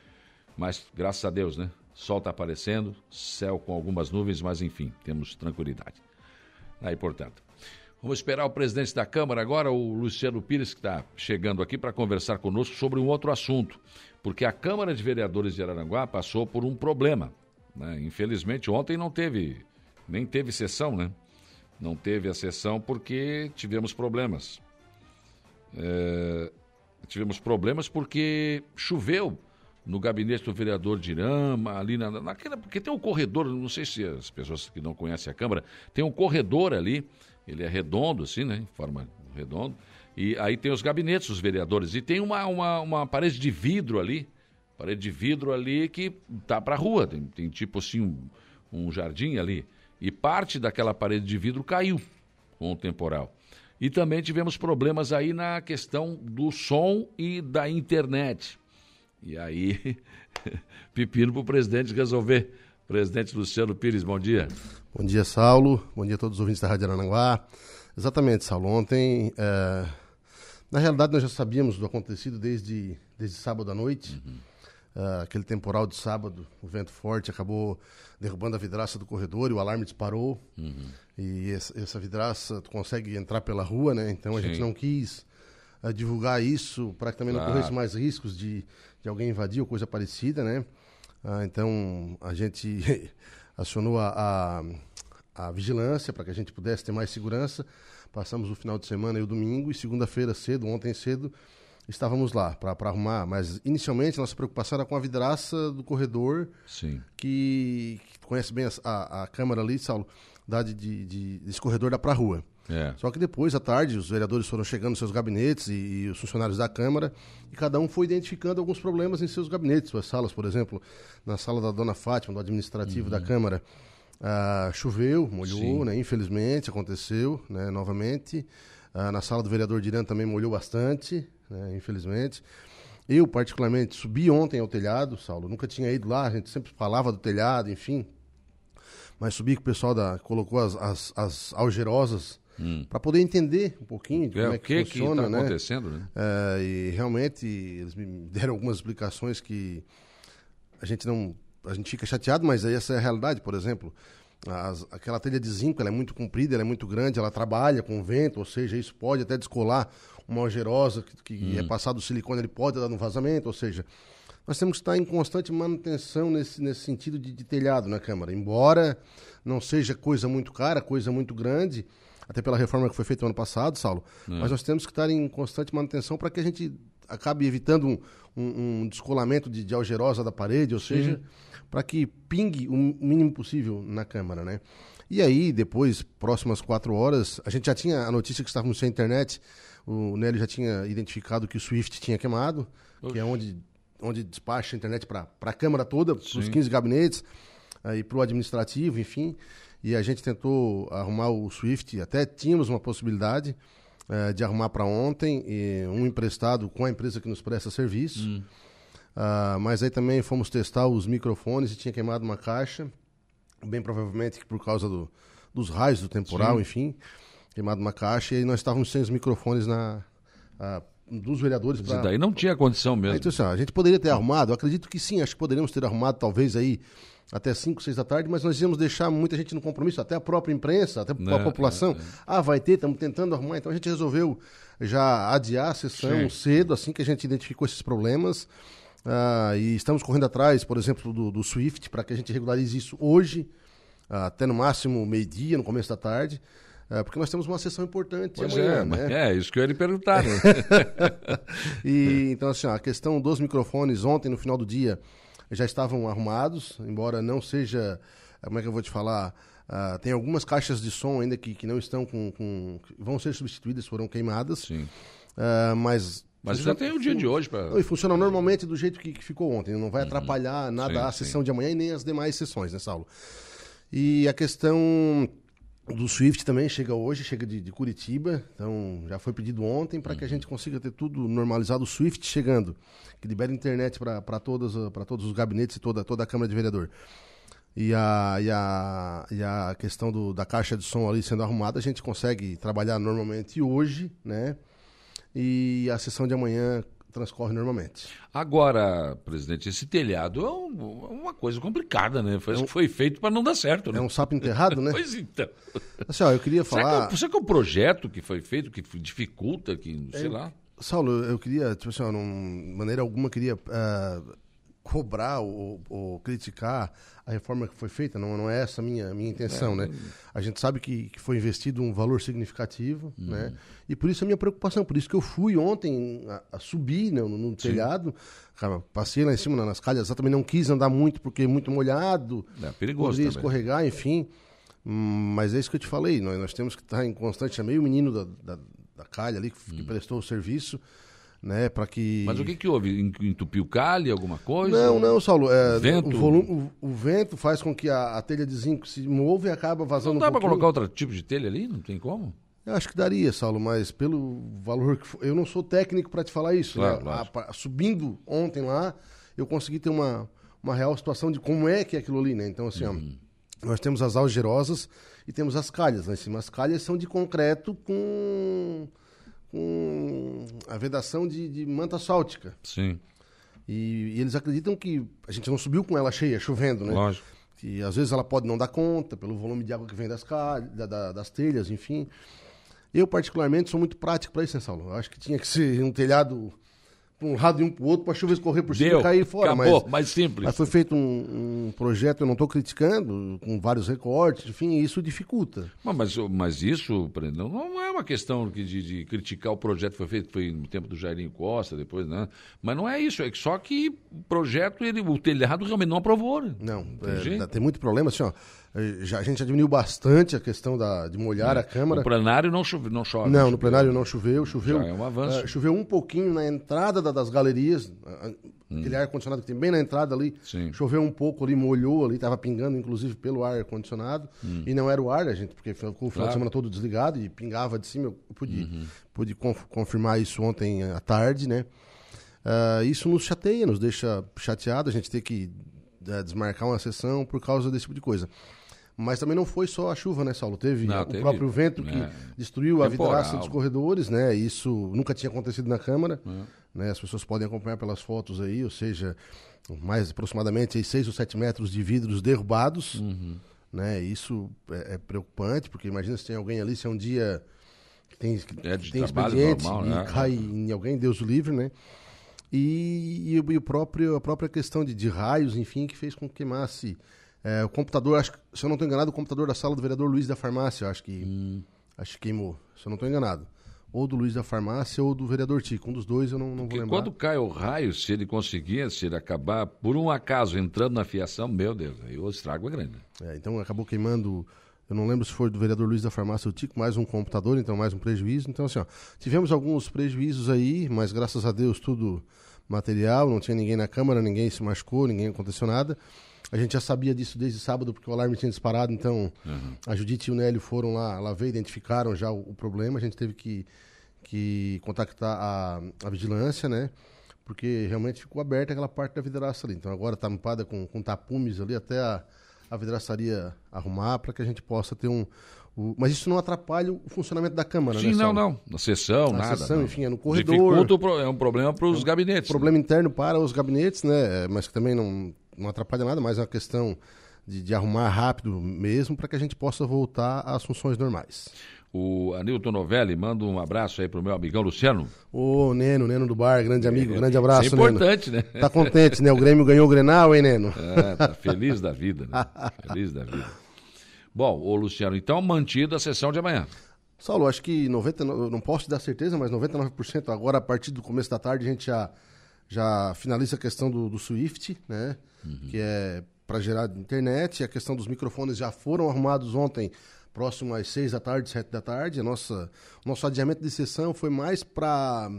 Mas graças a Deus, né? Sol está aparecendo, céu com algumas nuvens, mas enfim, temos tranquilidade. Aí, portanto. Vamos esperar o presidente da Câmara agora, o Luciano Pires, que está chegando aqui para conversar conosco sobre um outro assunto. Porque a Câmara de Vereadores de Araranguá passou por um problema. Né? Infelizmente, ontem não teve, nem teve sessão, né? Não teve a sessão porque tivemos problemas. É, tivemos problemas porque choveu no gabinete do vereador Dirama, ali na, naquela. Porque tem um corredor, não sei se as pessoas que não conhecem a Câmara, tem um corredor ali, ele é redondo, assim, né? Em forma redonda. E aí tem os gabinetes dos vereadores. E tem uma, uma, uma parede de vidro ali, parede de vidro ali que tá para a rua. Tem, tem tipo assim um, um jardim ali. E parte daquela parede de vidro caiu com o temporal. E também tivemos problemas aí na questão do som e da internet. E aí, pepino para o presidente resolver. Presidente Luciano Pires, bom dia. Bom dia, Saulo. Bom dia a todos os ouvintes da Rádio Arananguá. Exatamente, Saulo. Ontem, é... na realidade, nós já sabíamos do acontecido desde, desde sábado à noite. Uhum. Uh, aquele temporal de sábado, o vento forte acabou derrubando a vidraça do corredor e o alarme disparou. Uhum. E essa, essa, vidraça tu consegue entrar pela rua, né? Então a Sim. gente não quis uh, divulgar isso para que também claro. não corresse mais riscos de, de alguém invadir ou coisa parecida, né? Uh, então a gente acionou a, a, a vigilância para que a gente pudesse ter mais segurança. Passamos o final de semana e o domingo e segunda-feira cedo, ontem cedo, estávamos lá para arrumar, mas inicialmente nossa preocupação era com a vidraça do corredor Sim. Que, que conhece bem a, a, a Câmara ali, Saulo, da, de, de, de, desse corredor dá para a rua. É. Só que depois, à tarde, os vereadores foram chegando nos seus gabinetes e, e, os funcionários da Câmara, e cada um foi identificando alguns problemas em seus gabinetes, suas salas, por exemplo, na sala da dona Fátima, do administrativo uhum. da Câmara, ah, choveu, molhou, né, infelizmente, aconteceu né, novamente. Ah, na sala do vereador Diran também molhou bastante, né, infelizmente. Eu, particularmente, subi ontem ao telhado, Saulo, nunca tinha ido lá, a gente sempre falava do telhado, enfim. Mas subi com o pessoal da. colocou as, as, as algerosas hum. para poder entender um pouquinho de é, como é que, que funciona, que tá né? acontecendo, né? É, e realmente eles me deram algumas explicações que a gente não. A gente fica chateado, mas essa é a realidade, por exemplo. As, aquela telha de zinco ela é muito comprida, ela é muito grande, ela trabalha com vento, ou seja, isso pode até descolar uma algerosa que, que hum. é passado o silicone, ele pode dar um vazamento, ou seja, nós temos que estar em constante manutenção nesse, nesse sentido de, de telhado na Câmara. Embora não seja coisa muito cara, coisa muito grande, até pela reforma que foi feita no ano passado, Saulo, é. mas nós temos que estar em constante manutenção para que a gente acabe evitando um, um, um descolamento de, de, algerosa da parede, ou seja, para que pingue o mínimo possível na Câmara, né? E aí, depois, próximas quatro horas, a gente já tinha a notícia que estávamos sem internet, o Nélio já tinha identificado que o Swift tinha queimado, Oxi. que é onde, onde despacha a internet para a Câmara toda, para os 15 gabinetes, aí para o administrativo, enfim e a gente tentou arrumar o Swift, até tínhamos uma possibilidade uh, de arrumar para ontem, um emprestado com a empresa que nos presta serviço. Hum. Uh, mas aí também fomos testar os microfones e tinha queimado uma caixa, bem provavelmente por causa do, dos raios do temporal, Sim. enfim, queimado uma caixa e aí nós estávamos sem os microfones na uh, dos vereadores. Pra... daí não tinha condição mesmo. Aí, então, assim, a gente poderia ter arrumado, acredito que sim, acho que poderíamos ter arrumado talvez aí até 5, 6 da tarde, mas nós íamos deixar muita gente no compromisso, até a própria imprensa, até a é, população. É, é. Ah, vai ter, estamos tentando arrumar. Então a gente resolveu já adiar a sessão Sim. cedo, assim que a gente identificou esses problemas. Ah, e estamos correndo atrás, por exemplo, do, do Swift, para que a gente regularize isso hoje, até no máximo meio-dia, no começo da tarde. É, porque nós temos uma sessão importante pois amanhã, é, né? É, isso que eu ia lhe perguntar, né? e, então, assim, a questão dos microfones, ontem, no final do dia, já estavam arrumados, embora não seja, como é que eu vou te falar, uh, tem algumas caixas de som ainda que, que não estão com, com vão ser substituídas, foram queimadas. Sim. Uh, mas mas já tem o dia de hoje para. E funciona normalmente do jeito que, que ficou ontem. Não vai uhum. atrapalhar nada sim, a sessão sim. de amanhã e nem as demais sessões, né, Saulo? E a questão do Swift também chega hoje, chega de, de Curitiba, então já foi pedido ontem para uhum. que a uhum. gente consiga ter tudo normalizado. O Swift chegando, que libera internet para todos os gabinetes e toda, toda a Câmara de Vereador. E a, e a, e a questão do, da caixa de som ali sendo arrumada, a gente consegue trabalhar normalmente hoje, né? E a sessão de amanhã transcorre normalmente. Agora, presidente, esse telhado é um, uma coisa complicada, né? Foi, é um, foi feito para não dar certo, né? É um sapo enterrado, né? pois então. Assim, ó, eu queria falar... Será que, é, será que é o projeto que foi feito que dificulta, que, sei é, lá... Saulo, eu queria, tipo assim, ó, de maneira alguma, queria uh, cobrar ou, ou, criticar a reforma que foi feita, não, não é essa a minha, minha intenção, é, né? A gente sabe que, que foi investido um valor significativo, uhum. né? E por isso a minha preocupação, por isso que eu fui ontem a, a subir né, no, no telhado, cara, passei lá em cima nas calhas, também não quis andar muito porque é muito molhado, é perigoso poderia escorregar, enfim. Mas é isso que eu te falei, nós, nós temos que estar em constante, chamei o menino da, da, da calha ali que, hum. que prestou o serviço, né, para que... Mas o que que houve? Entupiu o calhe, alguma coisa? Não, não, Saulo. É, vento? O, volume, o, o, vento faz com que a, a, telha de zinco se move e acaba vazando Não dá um para colocar outro tipo de telha ali? Não tem como? Eu acho que daria, Saulo, mas pelo valor que... Eu não sou técnico para te falar isso, claro, né? A, a, subindo ontem lá, eu consegui ter uma, uma real situação de como é que é aquilo ali, né? Então, assim, uhum. ó, nós temos as algerosas e temos as calhas lá em cima. As calhas são de concreto com com a vedação de, de manta sáltica. Sim. E, e, eles acreditam que a gente não subiu com ela cheia, chovendo, né? Lógico. Que às vezes ela pode não dar conta pelo volume de água que vem das, da, da, das telhas, enfim. Eu, particularmente, sou muito prático para isso, né, Saulo? Eu acho que tinha que ser um telhado para um lado e um para o outro para a chuva escorrer por cima Deu, e cair fora. Acabou, mas, mais simples. Mas foi feito um, um projeto, eu não estou criticando, com vários recortes, enfim, isso dificulta. Mas, mas isso, não, não é uma questão de, de, criticar o projeto que foi feito, foi no tempo do Jairinho Costa, depois, né? Mas não é isso, é só que o projeto, ele, o telhado realmente não aprovou. Né? Não, tem, é, tem muito problema, assim, ó. Eh, já, a gente já diminuiu bastante a questão da, de molhar é. a Câmara. No plenário não, chove, não chove. Não, no plenário não choveu. Choveu, já é um avanço. Uh, choveu um pouquinho na entrada da, das galerias, hum. aquele ar-condicionado que tem bem na entrada ali. Sim. Choveu um pouco ali, molhou ali, estava pingando, inclusive, pelo ar-condicionado. Hum. E não era o ar, a gente, porque ficou o final claro. de semana todo desligado e pingava de cima. Eu pude, uhum. pude conf confirmar isso ontem à tarde, né? Uh, isso nos chateia, nos deixa chateado, a gente tem que uh, desmarcar uma sessão por causa desse tipo de coisa. Mas também não foi só a chuva, né, Saulo? Teve não, o teve, próprio vento que é, destruiu a vidraça dos corredores, né? Isso nunca tinha acontecido na Câmara. É. Né? As pessoas podem acompanhar pelas fotos aí, ou seja, mais aproximadamente 6 ou 7 metros de vidros derrubados. Uhum. Né? Isso é, é, preocupante, porque imagina se tem alguém ali, se é um dia que tem, é tem expediente normal, e né? cai em alguém, Deus o livre, né? E, e, e, o próprio, a própria questão de, de raios, enfim, que fez com que queimasse é, o computador, acho, se eu não estou enganado, o computador da sala do vereador Luiz da Farmácia, acho que. Hum. Acho que queimou, se eu não estou enganado. Ou do Luiz da Farmácia ou do vereador Tico. Um dos dois eu não, não vou lembrar. Quando cai o raio, se ele conseguir, se ele acabar, por um acaso, entrando na fiação, meu Deus, aí o estrago é grande. É, então acabou queimando. Eu não lembro se foi do vereador Luiz da Farmácia ou Tico, mais um computador, então mais um prejuízo. Então, assim, ó, tivemos alguns prejuízos aí, mas graças a Deus tudo material, não tinha ninguém na Câmara, ninguém se machucou, ninguém aconteceu nada. A gente já sabia disso desde sábado, porque o alarme tinha disparado, então uhum. a Judite e o Nélio foram lá, lá ver, identificaram já o, o, problema, a gente teve que, que contactar a, a vigilância, né? Porque realmente ficou aberta aquela parte da vidraça ali. Então agora está tampada com, com tapumes ali até a, a vidraçaria arrumar para que a gente possa ter um, o, mas isso não atrapalha o funcionamento da Câmara, Sim, né? Sim, não, não. Na sessão, Na nada. sessão, não. enfim, é no corredor. Dificulta, é um problema para os é um gabinetes. Problema né? interno para os gabinetes, né? Mas que também não, não atrapalha nada, mas é uma questão de, de arrumar rápido mesmo para que a gente possa voltar às funções normais. O Anilton Novelli manda um abraço aí pro meu amigão Luciano. Ô, Neno, Neno do Bar, grande amigo, é, grande abraço, Isso é importante, Neno. né? Tá contente, né? O Grêmio ganhou o Grenal, hein, Neno? É, tá feliz da vida, né? Feliz da vida. Bom, ô Luciano, então mantida a sessão de amanhã. Saulo, acho que 90, não posso te dar certeza, mas 99% agora, a partir do começo da tarde, a gente já, já finaliza a questão do, do Swift, né? Uhum. Que é para gerar internet. A questão dos microfones já foram arrumados ontem, próximo às 6 da tarde, 7 da tarde. A nossa, o nosso adiamento de sessão foi mais para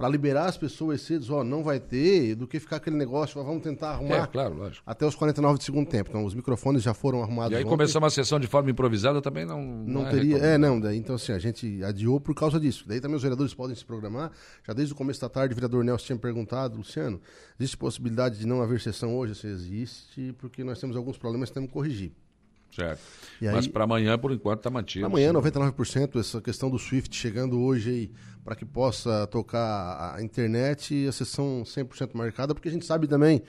para liberar as pessoas cedo, ó, não vai ter, do que ficar aquele negócio, vamos tentar arrumar. É, claro, lógico. Até os 49 de segundo tempo. Então, os microfones já foram arrumados. E aí começar uma sessão de forma improvisada também não. Não, não é teria. É, não, daí, então assim, a gente adiou por causa disso. Daí também os vereadores podem se programar. Já desde o começo da tarde, o vereador Nelson tinha perguntado, Luciano, existe possibilidade de não haver sessão hoje? Se existe, porque nós temos alguns problemas que temos que corrigir. Certo. Aí, Mas para amanhã, por enquanto, está mantido. Amanhã, 99%, essa questão do Swift chegando hoje aí para que possa tocar a internet e a sessão 100% marcada, porque a gente sabe também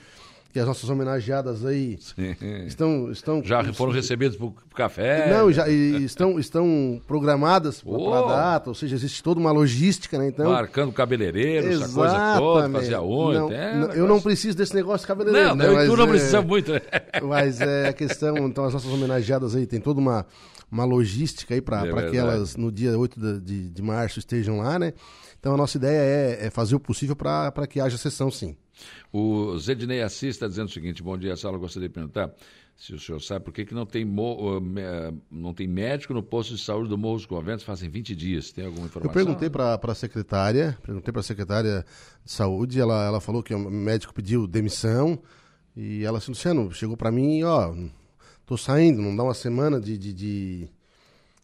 que as nossas homenageadas aí Sim. estão estão já foram recebidas por café não já e estão estão programadas oh. para data ou seja existe toda uma logística né então marcando cabeleireiro Exatamente. essa coisa toda fazer a unha não, eu não preciso desse negócio de cabeleireiro não, né? eu mas, tu não é, precisa muito né? mas é a questão então as nossas homenageadas aí tem toda uma uma logística aí para é que elas no dia 8 de, de, de março estejam lá né então a nossa ideia é, é fazer o possível para que haja sessão sim o Zednei Assis está dizendo o seguinte: bom dia, Sala. Gostaria de perguntar se o senhor sabe por que, que não, tem não tem médico no posto de saúde do Morro dos Conventos fazem 20 dias. Tem alguma informação? Eu perguntei para a secretária, perguntei para a secretária de saúde, ela, ela falou que o médico pediu demissão e ela disse, Luciano, chegou para mim, ó, tô saindo, não dá uma semana de, de, de,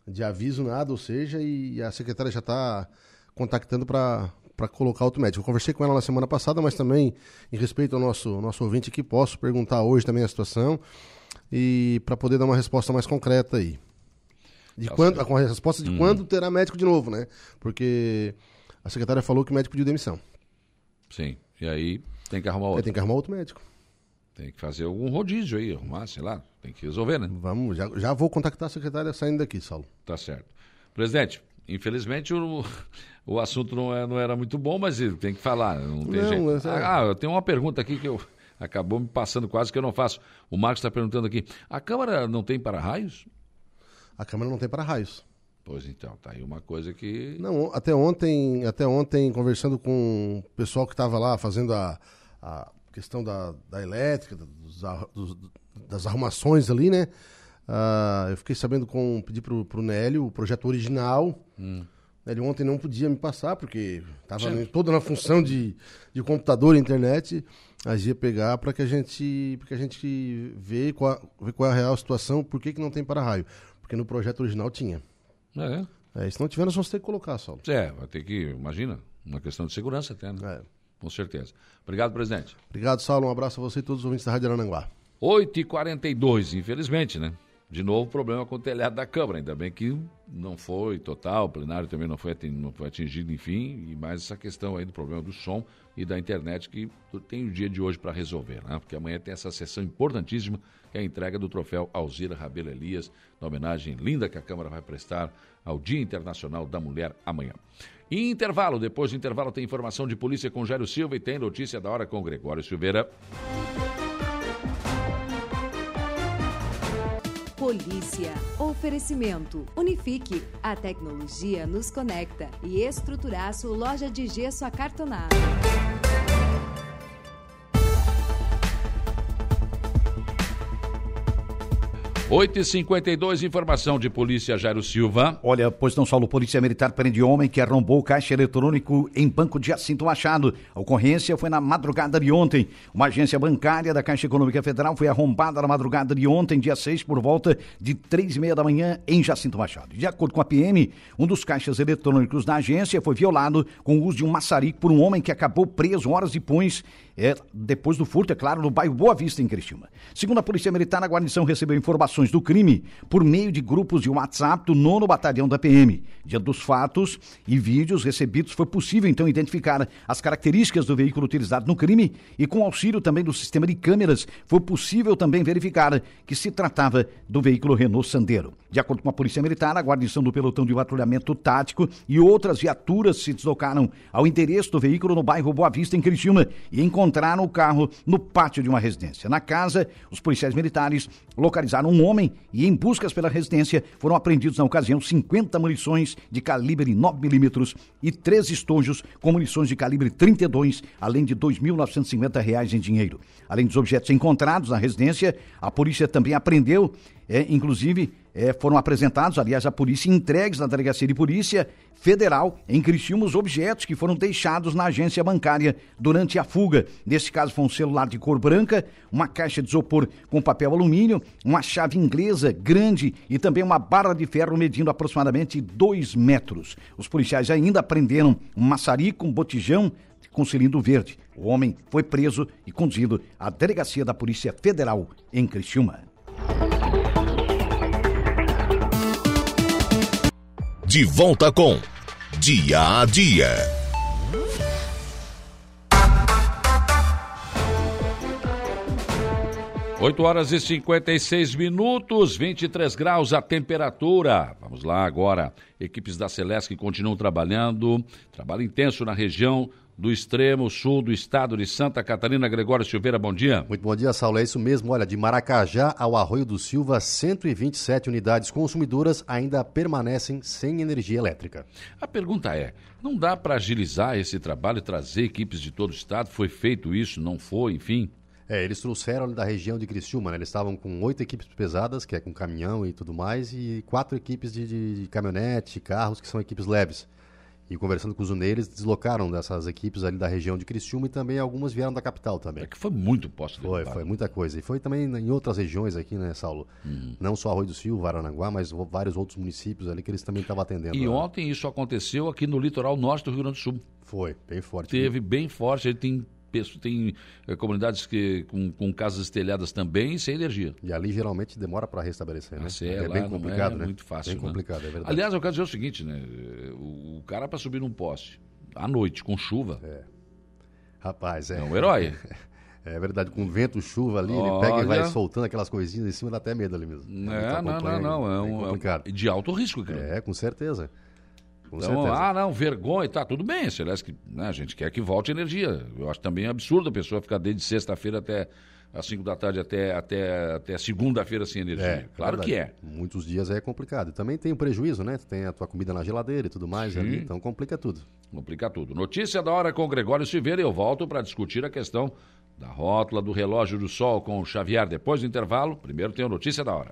de aviso, nada, ou seja, e a secretária já está contactando para para colocar outro médico. Eu conversei com ela na semana passada, mas também, em respeito ao nosso, nosso ouvinte aqui, posso perguntar hoje também a situação e para poder dar uma resposta mais concreta aí. De tá quando, com a resposta de hum. quando terá médico de novo, né? Porque a secretária falou que o médico pediu demissão. Sim, e aí tem que arrumar outro. tem que arrumar outro médico. Tem que fazer algum rodízio aí, arrumar, sei lá, tem que resolver, né? Vamos, já, já vou contactar a secretária saindo daqui, Saulo. Tá certo. Presidente, infelizmente o, o assunto não, é, não era muito bom, mas tem que falar, não tem não, jeito. É... Ah, eu tenho uma pergunta aqui que eu acabou me passando quase que eu não faço. O Marcos está perguntando aqui: a Câmara não tem para-raios? A Câmara não tem para-raios. Pois então, tá aí uma coisa que. Não, até ontem, até ontem, conversando com o pessoal que estava lá fazendo a, a questão da, da elétrica, dos, dos, das arrumações ali, né? Uh, eu fiquei sabendo com. Pedi pro, pro Nélio o projeto original. Hum. Nélio ontem não podia me passar, porque estava toda na função de, de computador e internet. Mas ia pegar para que a gente. que a gente vê qual, vê qual é a real situação, por que, que não tem para-raio. Porque no projeto original tinha. É. é se não tiver, nós vamos ter que colocar, só. É, vai ter que, imagina, uma questão de segurança até, né? É. Com certeza. Obrigado, presidente. Obrigado, Saulo. Um abraço a você e todos os ouvintes da Rádio Arananguá. 8h42, infelizmente, né? De novo, problema com o telhado da Câmara. Ainda bem que não foi total, o plenário também não foi, atingido, enfim. E mais essa questão aí do problema do som e da internet que tem o dia de hoje para resolver, né? Porque amanhã tem essa sessão importantíssima que é a entrega do troféu Alzira Rabelo Elias, na homenagem linda que a Câmara vai prestar ao Dia Internacional da Mulher amanhã. Em intervalo, depois do intervalo tem informação de polícia com Jairo Silva e tem notícia da hora com Gregório Silveira. Polícia. Oferecimento. Unifique. A tecnologia nos conecta. E Estruturaço Loja de Gesso Acartonado. 8h52, informação de polícia Jairo Silva. Olha, pois não só o Polícia Militar prende homem que arrombou caixa eletrônico em banco de Jacinto Machado. A ocorrência foi na madrugada de ontem. Uma agência bancária da Caixa Econômica Federal foi arrombada na madrugada de ontem, dia 6, por volta de três e meia da manhã, em Jacinto Machado. De acordo com a PM, um dos caixas eletrônicos da agência foi violado com o uso de um maçarico por um homem que acabou preso horas depois é, depois do furto, é claro, no bairro Boa Vista, em Criciúma. Segundo a Polícia Militar, a guarnição recebeu informações do crime por meio de grupos de WhatsApp do nono batalhão da PM. Diante dos fatos e vídeos recebidos, foi possível então identificar as características do veículo utilizado no crime e com auxílio também do sistema de câmeras, foi possível também verificar que se tratava do veículo Renault Sandero. De acordo com a Polícia Militar, a guarnição do pelotão de patrulhamento tático e outras viaturas se deslocaram ao endereço do veículo no bairro Boa Vista, em Criciúma, e encontraram o carro no pátio de uma residência. Na casa, os policiais militares localizaram um homem e, em buscas pela residência, foram apreendidos na ocasião 50 munições de calibre 9mm e três estojos com munições de calibre 32, além de R$ 2.950 em dinheiro. Além dos objetos encontrados na residência, a polícia também apreendeu, é, inclusive, é, foram apresentados, aliás, à polícia, entregues na Delegacia de Polícia Federal em Criciúma os objetos que foram deixados na agência bancária durante a fuga. Nesse caso, foi um celular de cor branca, uma caixa de isopor com papel alumínio, uma chave inglesa grande e também uma barra de ferro medindo aproximadamente 2 metros. Os policiais ainda prenderam um maçarico, um botijão com cilindro verde. O homem foi preso e conduzido à delegacia da Polícia Federal em Criciúma. De volta com Dia a Dia. Oito horas e 56 minutos, 23 graus a temperatura. Vamos lá agora. Equipes da Celesc continuam trabalhando, trabalho intenso na região do extremo sul do estado de Santa Catarina. Gregório Silveira, bom dia. Muito bom dia, Saulo. É isso mesmo. Olha, de Maracajá ao Arroio do Silva, 127 unidades consumidoras ainda permanecem sem energia elétrica. A pergunta é: não dá para agilizar esse trabalho e trazer equipes de todo o estado? Foi feito isso? Não foi? Enfim. É, eles trouxeram da região de Criciúma, né? Eles estavam com oito equipes pesadas, que é com caminhão e tudo mais, e quatro equipes de, de caminhonete, carros, que são equipes leves. E conversando com os uneiros, deslocaram dessas equipes ali da região de Criciúma e também algumas vieram da capital também. É que foi muito posto Foi, foi muita coisa. E foi também em outras regiões aqui, né, Saulo? Uhum. Não só Arroio do Silva, Aranaguá, mas vários outros municípios ali que eles também estavam atendendo. E ontem isso aconteceu aqui no litoral norte do Rio Grande do Sul. Foi, bem forte. Teve bem forte, ele tem tem é, comunidades que, com, com, casas telhadas também sem energia. E ali geralmente demora para restabelecer, né? Ah, é, é bem complicado, é né? muito fácil. Bem né? complicado, é verdade. Aliás, eu quero dizer o seguinte, né? O, o cara para subir num poste à noite com chuva. É. Rapaz, é. É um herói. É verdade, com vento, chuva ali, Olha... ele pega e vai soltando aquelas coisinhas em cima, dá até medo ali mesmo. É, não, não, não, é, um, é complicado. É de alto risco, cara. É, com certeza. Com então, certeza. ah, não, vergonha, tá, tudo bem, Celeste, né, a gente quer que volte energia. Eu acho também absurdo a pessoa ficar desde sexta-feira até às 5 da tarde até, até, até segunda-feira sem energia. É, claro que é. Muitos dias é complicado. Também tem o um prejuízo, né? Tem a tua comida na geladeira e tudo mais ali, então complica tudo. Complica tudo. Notícia da hora com o Gregório Silveira. Eu volto para discutir a questão da rótula do relógio do sol com o Xavier. Depois do intervalo, primeiro tem a notícia da hora.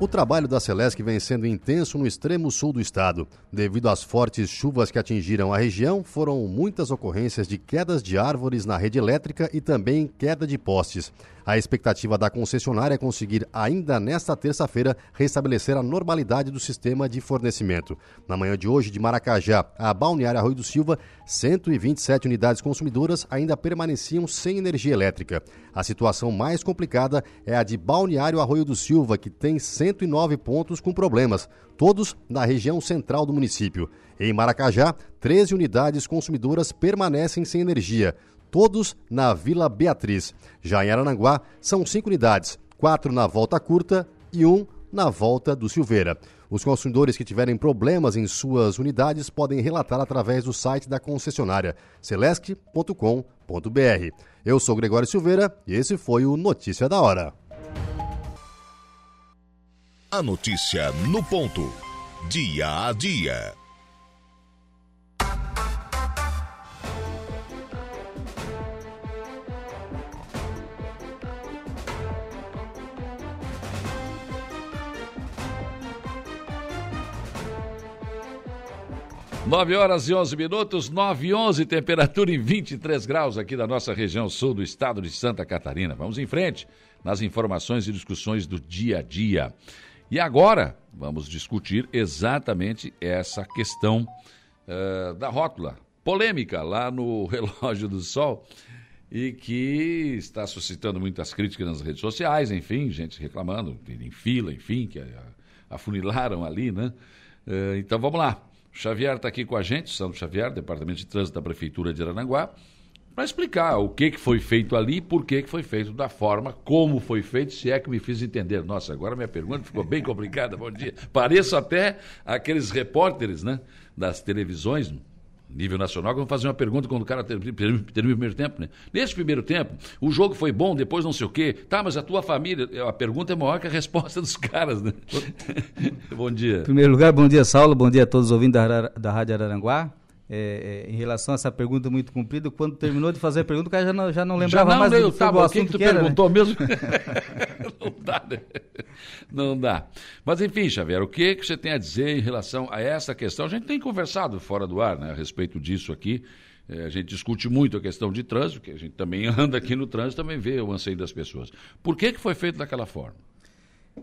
O trabalho da Celesc vem sendo intenso no extremo sul do estado. Devido às fortes chuvas que atingiram a região, foram muitas ocorrências de quedas de árvores na rede elétrica e também queda de postes. A expectativa da concessionária é conseguir, ainda nesta terça-feira, restabelecer a normalidade do sistema de fornecimento. Na manhã de hoje, de Maracajá a Balneária Arroio do Silva, 127 unidades consumidoras ainda permaneciam sem energia elétrica. A situação mais complicada é a de Balneário Arroio do Silva, que tem 109 pontos com problemas, todos na região central do município. Em Maracajá, 13 unidades consumidoras permanecem sem energia todos na Vila Beatriz. Já em Arananguá, são cinco unidades, quatro na volta curta e um na volta do Silveira. Os consumidores que tiverem problemas em suas unidades podem relatar através do site da concessionária celesc.com.br. Eu sou Gregório Silveira e esse foi o Notícia da Hora. A notícia no ponto. Dia a dia. Nove horas e onze minutos, nove e onze, temperatura em 23 graus aqui da nossa região sul do estado de Santa Catarina. Vamos em frente nas informações e discussões do dia a dia. E agora vamos discutir exatamente essa questão uh, da rótula polêmica lá no Relógio do Sol e que está suscitando muitas críticas nas redes sociais, enfim, gente reclamando, em fila, enfim, que afunilaram ali, né? Uh, então vamos lá. Xavier está aqui com a gente, Sandro Xavier, Departamento de Trânsito da Prefeitura de Aranaguá, para explicar o que, que foi feito ali, por que, que foi feito da forma, como foi feito, se é que me fiz entender. Nossa, agora minha pergunta ficou bem complicada, bom dia. Pareço até aqueles repórteres né, das televisões, nível nacional, vamos fazer uma pergunta quando o cara termina, o primeiro tempo, né? Nesse primeiro tempo, o jogo foi bom, depois não sei o quê. Tá, mas a tua família, a pergunta é maior que a resposta dos caras, né? bom dia. Em primeiro lugar, bom dia, Saulo, bom dia a todos os ouvintes da, da Rádio Araranguá. É, é, em relação a essa pergunta muito cumprida, quando terminou de fazer a pergunta, o cara já não, já não lembrava já não, mais do, tá, o assunto que, tu que era, perguntou né? mesmo. não dá, né? Não dá. Mas enfim, Xavier, o que, que você tem a dizer em relação a essa questão? A gente tem conversado fora do ar né, a respeito disso aqui. É, a gente discute muito a questão de trânsito, que a gente também anda aqui no trânsito, também vê o anseio das pessoas. Por que, que foi feito daquela forma?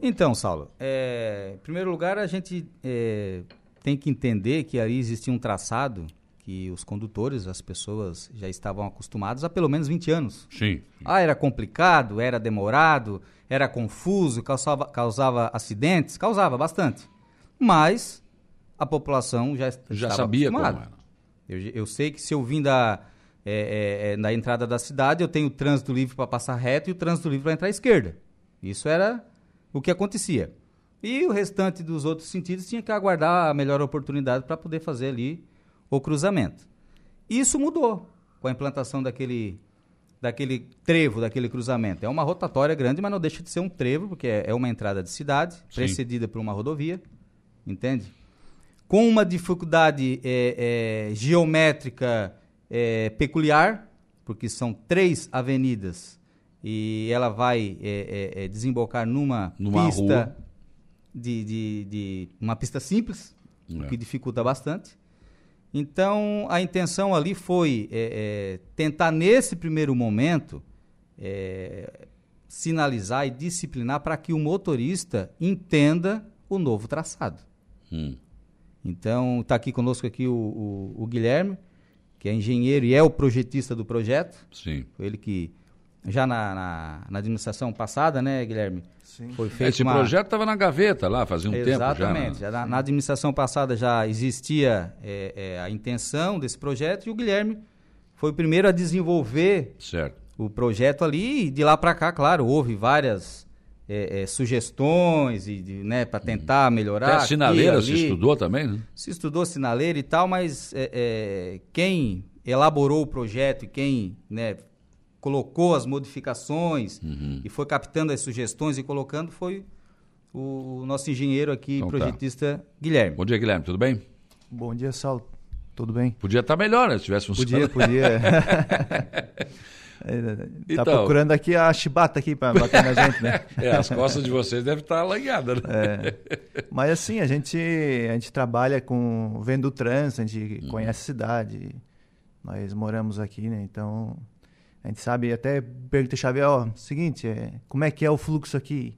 Então, Saulo, é, em primeiro lugar, a gente é, tem que entender que ali existia um traçado que os condutores, as pessoas já estavam acostumados há pelo menos 20 anos. Sim. Ah, era complicado, era demorado, era confuso, causava, causava acidentes, causava bastante. Mas a população já, já sabia acostumada. como era. Eu, eu sei que se eu vim da, é, é, na entrada da cidade, eu tenho o trânsito livre para passar reto e o trânsito livre para entrar à esquerda. Isso era o que acontecia. E o restante dos outros sentidos tinha que aguardar a melhor oportunidade para poder fazer ali o cruzamento. Isso mudou com a implantação daquele, daquele trevo, daquele cruzamento. É uma rotatória grande, mas não deixa de ser um trevo, porque é, é uma entrada de cidade, Sim. precedida por uma rodovia, entende? Com uma dificuldade é, é, geométrica é, peculiar, porque são três avenidas e ela vai é, é, desembocar numa, numa pista rua de, de, de uma pista simples, é. o que dificulta bastante. Então, a intenção ali foi é, é, tentar, nesse primeiro momento, é, sinalizar e disciplinar para que o motorista entenda o novo traçado. Hum. Então, está aqui conosco aqui o, o, o, Guilherme, que é engenheiro e é o projetista do projeto. Sim. Foi ele que já na, na, na, administração passada, né, Guilherme? Sim. Foi feito Esse uma... projeto estava na gaveta lá, fazia um Exatamente. tempo já. Né? Exatamente. Na, na, administração passada já existia é, é, a intenção desse projeto e o Guilherme foi o primeiro a desenvolver certo. o projeto ali e de lá para cá, claro, houve várias é, é, sugestões e né, para tentar melhorar. Até a sinaleira aqui, se estudou também, né? Se estudou sinaleira e tal, mas é, é, quem elaborou o projeto e quem né, colocou as modificações uhum. e foi captando as sugestões e colocando foi o nosso engenheiro aqui, então, tá. projetista tá. Guilherme. Bom dia, Guilherme, tudo bem? Bom dia, Saulo. Tudo bem? Podia estar tá melhor, né? Se tivesse funcionando. Podia, podia. tá então, procurando aqui a chibata aqui para bater na gente, né? é, as costas de vocês devem estar alanhadas, né? É. Mas assim, a gente, a gente trabalha com vendo o trânsito, a gente hum. conhece a cidade. Nós moramos aqui, né? Então, a gente sabe, até pergunta Xavier, ó, seguinte, é, como é que é o fluxo aqui?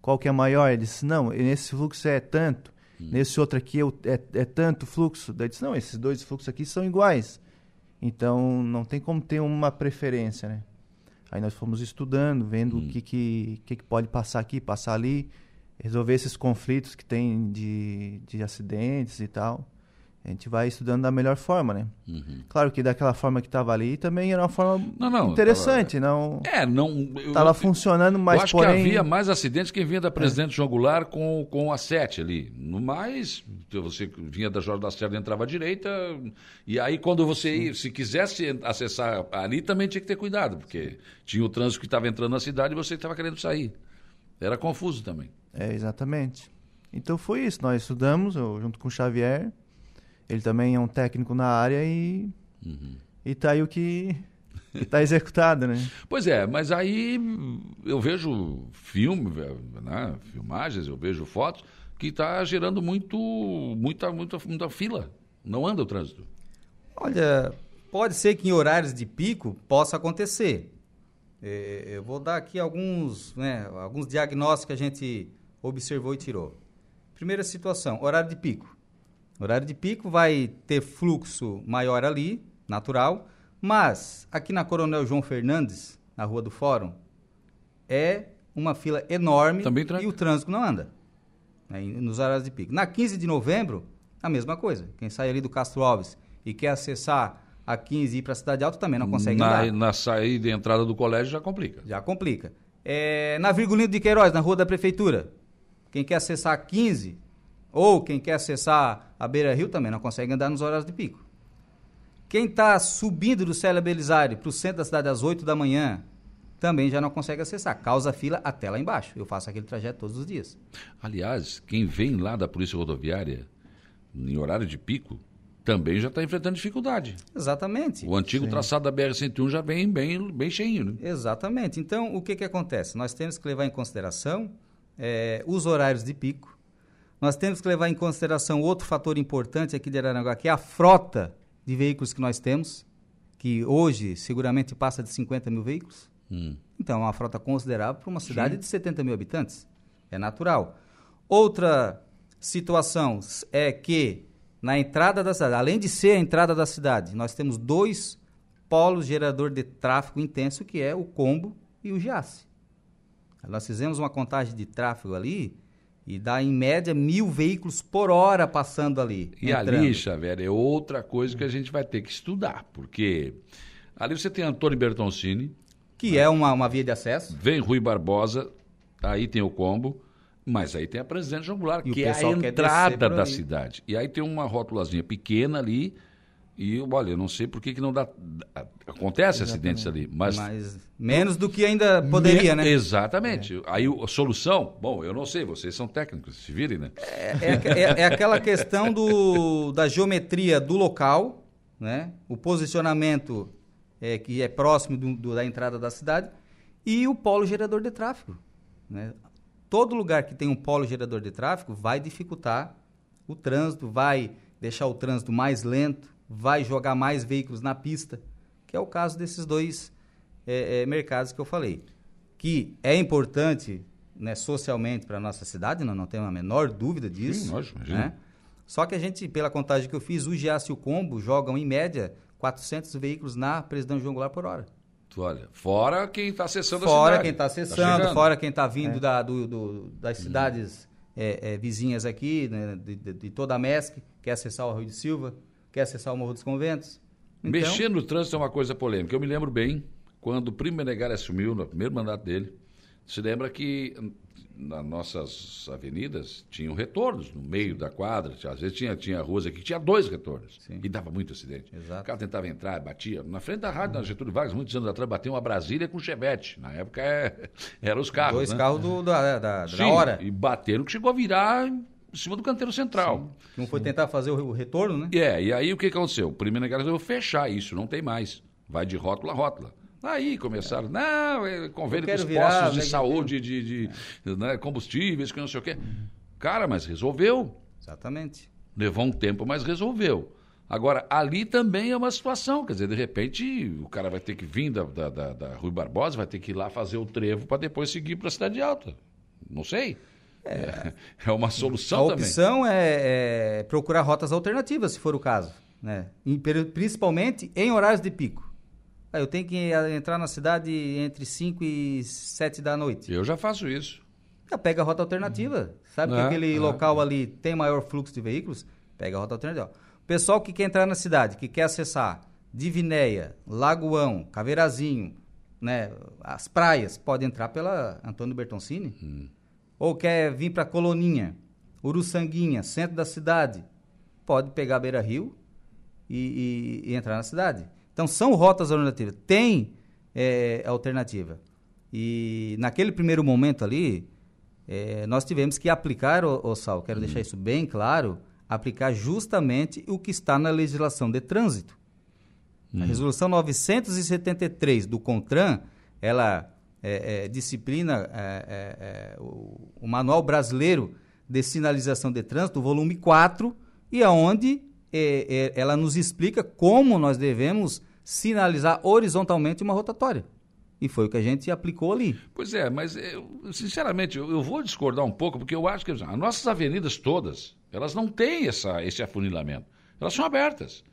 Qual que é maior? Ele disse, não, nesse fluxo é tanto, hum. nesse outro aqui é, é, é tanto fluxo. Daí disse, não, esses dois fluxos aqui são iguais. Então, não tem como ter uma preferência, né? Aí nós fomos estudando, vendo hum. o que, que, que, que pode passar aqui, passar ali, resolver esses conflitos que tem de, de acidentes e tal a gente vai estudando da melhor forma, né? Uhum. Claro que daquela forma que estava ali também era uma forma não, não, interessante, tava... não. É, não. Estava funcionando, mas eu acho porém... que havia mais acidentes que vinha da Presidente é. João Goulart com, com a 7 ali. No mais, você vinha da Jorge da Serra entrava à direita, e aí quando você ia, se quisesse acessar ali, também tinha que ter cuidado, porque tinha o trânsito que estava entrando na cidade e você estava querendo sair. Era confuso também. É, exatamente. Então foi isso, nós estudamos, eu, junto com o Xavier, ele também é um técnico na área e uhum. e tá aí o que está executado, né? Pois é, mas aí eu vejo filme, né, filmagens, eu vejo fotos que está gerando muito, muita, muita, muita fila. Não anda o trânsito. Olha, pode ser que em horários de pico possa acontecer. É, eu vou dar aqui alguns, né, alguns diagnósticos que a gente observou e tirou. Primeira situação, horário de pico. Horário de pico vai ter fluxo maior ali, natural, mas aqui na Coronel João Fernandes, na Rua do Fórum, é uma fila enorme e o trânsito não anda né, nos horários de pico. Na 15 de novembro, a mesma coisa. Quem sai ali do Castro Alves e quer acessar a 15 e ir para a Cidade Alta também não consegue na, andar. Na saída e entrada do colégio já complica. Já complica. É, na Virgulino de Queiroz, na Rua da Prefeitura, quem quer acessar a 15 ou quem quer acessar a Beira Rio também não consegue andar nos horários de pico. Quem está subindo do Célia Belisário para o centro da cidade às 8 da manhã também já não consegue acessar. Causa fila até lá embaixo. Eu faço aquele trajeto todos os dias. Aliás, quem vem lá da Polícia Rodoviária em horário de pico também já está enfrentando dificuldade. Exatamente. O antigo Sim. traçado da BR-101 já vem bem, bem cheio. Né? Exatamente. Então, o que, que acontece? Nós temos que levar em consideração é, os horários de pico, nós temos que levar em consideração outro fator importante aqui de Araranguá, que é a frota de veículos que nós temos, que hoje seguramente passa de 50 mil veículos. Hum. Então, é uma frota considerável para uma cidade Sim. de 70 mil habitantes. É natural. Outra situação é que na entrada da cidade, além de ser a entrada da cidade, nós temos dois polos gerador de tráfego intenso, que é o Combo e o Giasse. Nós fizemos uma contagem de tráfego ali e dá, em média, mil veículos por hora passando ali. E entrando. ali, Xavier, é outra coisa que a gente vai ter que estudar, porque ali você tem Antônio Bertoncini. Que né? é uma, uma via de acesso. Vem Rui Barbosa, aí tem o combo. Mas aí tem a Presidente João Goulart, que é a entrada da cidade. E aí tem uma rótulazinha pequena ali, e olha, eu não sei por que, que não dá. Acontece Exatamente. acidentes ali, mas. mas menos do que ainda poderia, me... né? Exatamente. É. Aí a solução, bom, eu não sei, vocês são técnicos, se virem, né? É, é, é, é aquela questão do, da geometria do local, né? O posicionamento é, que é próximo do, do, da entrada da cidade e o polo gerador de tráfego. Né? Todo lugar que tem um polo gerador de tráfego vai dificultar o trânsito, vai deixar o trânsito mais lento vai jogar mais veículos na pista, que é o caso desses dois é, é, mercados que eu falei. Que é importante né, socialmente para a nossa cidade, não, não tenho a menor dúvida disso. Sim, lógico, né? Só que a gente, pela contagem que eu fiz, o Giasse e o Combo jogam em média 400 veículos na Presidente João Goulart por hora. Olha, fora quem está acessando fora a cidade. quem está acessando, tá fora quem está vindo é. da, do, do, das cidades é, é, vizinhas aqui, né, de, de, de, toda a MESC, quer acessar o Rio de Silva, quer acessar o Morro dos Conventos. Então... Mexer no trânsito é uma coisa polêmica. Eu me lembro bem, quando o Primo Menegali assumiu, no primeiro mandato dele, se lembra que nas nossas avenidas tinham retornos no meio da quadra. Às vezes tinha, tinha ruas aqui que tinha dois retornos. Sim. E dava muito acidente. Exato. O cara tentava entrar, batia. Na frente da rádio, na Getúlio Vargas, muitos anos atrás, bateu uma Brasília com Chevette. Na época é, eram os carros. Dois né? carros do, da, da, Sim, da hora. E bateram que chegou a virar em cima do canteiro central. Sim. Não foi tentar fazer o, retorno, né? É, e aí o que aconteceu? O primeiro negócio eu fechar isso, não tem mais. Vai de rótula a rótula. Aí começaram, não, é convênio com os virar, postos de né, saúde, de, de, de né, combustíveis, que não sei o quê. Cara, mas resolveu. Exatamente. Levou um tempo, mas resolveu. Agora, ali também é uma situação, quer dizer, de repente o cara vai ter que vir da, da, da, da Rui Barbosa, vai ter que ir lá fazer o trevo para depois seguir para a Cidade Alta. Não sei. É, é uma solução também. A opção também. É, é, procurar rotas alternativas, se for o caso. Né? Principalmente em horários de pico. Ah, eu tenho que entrar na cidade entre 5 e 7 da noite. Eu já faço isso. Já pega a rota alternativa. Sabe é, que aquele é. local ali tem maior fluxo de veículos? Pega a rota alternativa. O pessoal que quer entrar na cidade, que quer acessar Divinéia, Lagoão, Caveirazinho, né, as praias, pode entrar pela Antônio Bertoncini. Hum. Ou quer vir para Coloninha, Uruçanguinha, centro da cidade, pode pegar Beira Rio e, e, e entrar na cidade. Então, são rotas alternativas. Tem é, alternativa. E naquele primeiro momento ali, é, nós tivemos que aplicar, o, o Sal, quero deixar isso bem claro, aplicar justamente o que está na legislação de trânsito. A resolução 973 do CONTRAN, ela é, é, disciplina é, é, o, o, Manual Brasileiro de Sinalização de Trânsito, volume 4, e aonde é, é, ela nos explica como nós devemos sinalizar horizontalmente uma rotatória. E foi o que a gente aplicou ali. Pois é, mas eu, sinceramente eu, eu, vou discordar um pouco, porque eu acho que as nossas avenidas todas, elas não têm essa, esse afunilamento. Elas são abertas.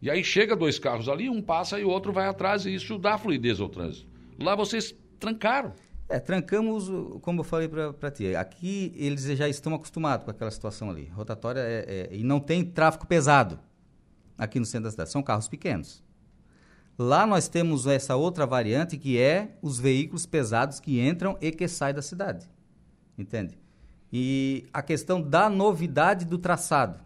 E aí chega dois carros ali, um passa e o outro vai atrás, e isso dá fluidez ao trânsito. Lá vocês trancaram. É, trancamos, como eu falei para ti, aqui eles já estão acostumados com aquela situação ali. Rotatória é, é, e não tem tráfego pesado aqui no centro da cidade, são carros pequenos. Lá nós temos essa outra variante que é os veículos pesados que entram e que saem da cidade. Entende? E a questão da novidade do traçado.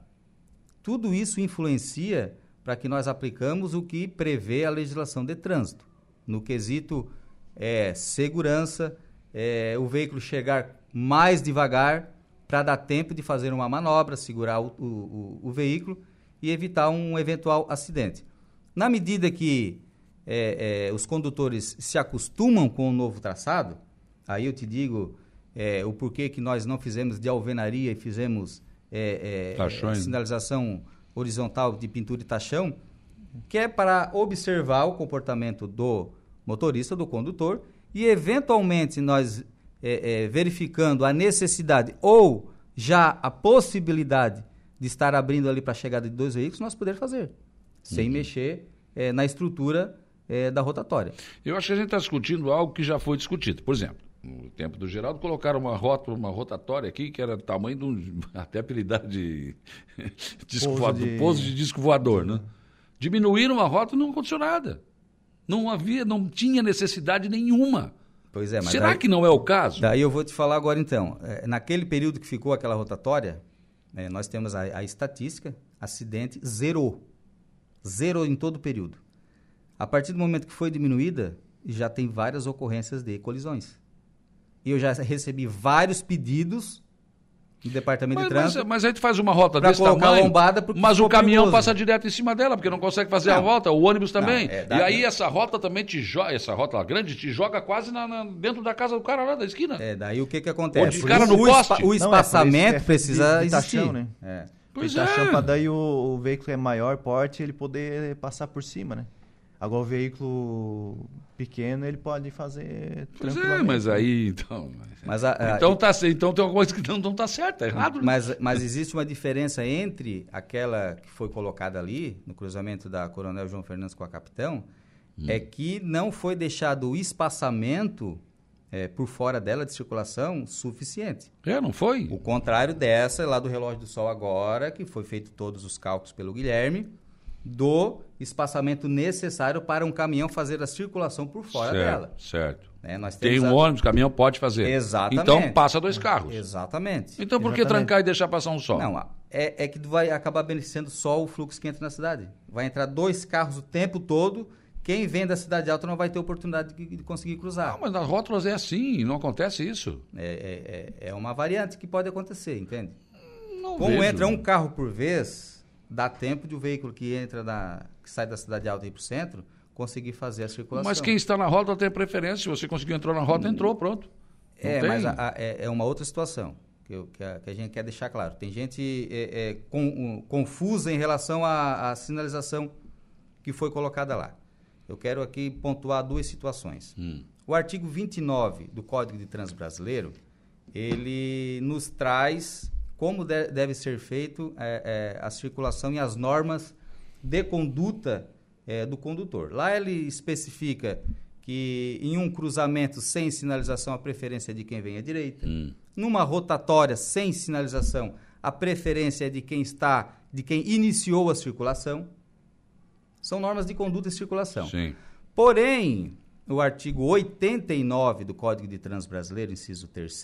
Tudo isso influencia para que nós aplicamos o que prevê a legislação de trânsito. No quesito é, segurança, é, o veículo chegar mais devagar para dar tempo de fazer uma manobra, segurar o, o, o, veículo e evitar um eventual acidente. Na medida que é, é, os condutores se acostumam com o novo traçado, aí eu te digo é, o porquê que nós não fizemos de alvenaria e fizemos é, é, sinalização horizontal de pintura e tachão, que é para observar o comportamento do motorista, do condutor, e eventualmente nós é, verificando a necessidade ou já a possibilidade de estar abrindo ali para a chegada de dois veículos, nós poder fazer, sem uhum. mexer é, na estrutura é, da rotatória. Eu acho que a gente está discutindo algo que já foi discutido. Por exemplo, no tempo do Geraldo, colocaram uma rota, uma rotatória aqui que era do tamanho de um, até apelidado de disco pouso, voador, de... pouso de disco voador, né? Diminuíram a rota e não aconteceu nada. Não havia, não tinha necessidade nenhuma. Pois é, mas Será daí, que não é o caso? Daí eu vou te falar agora então. É, naquele período que ficou aquela rotatória, é, nós temos a, a estatística, acidente zerou. Zero em todo o período. A partir do momento que foi diminuída, já tem várias ocorrências de colisões. E eu já recebi vários pedidos do departamento mas, de trânsito. Mas, mas a gente faz uma rota desse tamanho, lombada mas o caminhão perigoso. passa direto em cima dela, porque não consegue fazer não. a volta, o ônibus também. Não, é, e aí essa rota também te joga, essa rota grande te joga quase na, na, dentro da casa do cara lá da esquina. É, daí o que que acontece? O cara no o, poste. o espaçamento não, é precisa de, de existir. né? É. Pois é. para daí o, o veículo é maior porte, ele poder passar por cima, né? Agora o veículo pequeno ele pode fazer pois é, mas aí então. Mas a, a, então tá então tem alguma coisa que não, não tá certa, é errado. Né? Mas, mas existe uma diferença entre aquela que foi colocada ali no cruzamento da Coronel João Fernandes com a Capitão hum. é que não foi deixado o espaçamento é, por fora dela de circulação suficiente. É, não foi? O contrário dessa, lá do relógio do sol agora, que foi feito todos os cálculos pelo Guilherme, do espaçamento necessário para um caminhão fazer a circulação por fora certo, dela. Certo. É, Tem um a... ônibus, caminhão pode fazer. Exatamente. Então passa dois carros. Exatamente. Então por que trancar e deixar passar um só? Não, é, é que vai acabar beneficiando só o fluxo que entra na cidade. Vai entrar dois carros o tempo todo quem vem da cidade alta não vai ter oportunidade de, de conseguir cruzar. Não, mas nas rótulas é assim, não acontece isso. É, é, é uma variante que pode acontecer, entende? Não Como vejo. entra um carro por vez, dá tempo de o um veículo que entra da, que sai da cidade alta e ir para o centro conseguir fazer a circulação. Mas quem está na rota tem preferência. Se você conseguiu entrar na rota, entrou, pronto. Não é, tem. mas a, a, é, é, uma outra situação que, eu, que, a, que, a, gente quer deixar claro. Tem gente é, é, com, um, confusa em relação à sinalização que foi colocada lá. Eu quero aqui pontuar duas situações. Hum. O artigo 29 do Código de Trânsito Brasileiro, ele nos traz como de, deve ser feito é, é, a circulação e as normas de conduta é, do condutor. Lá ele especifica que em um cruzamento sem sinalização a preferência é de quem vem à direita. Hum. Numa rotatória sem sinalização, a preferência é de quem está, de quem iniciou a circulação. São normas de conduta e circulação. Sim. Porém, o artigo 89 do Código de Trânsito Brasileiro, inciso 3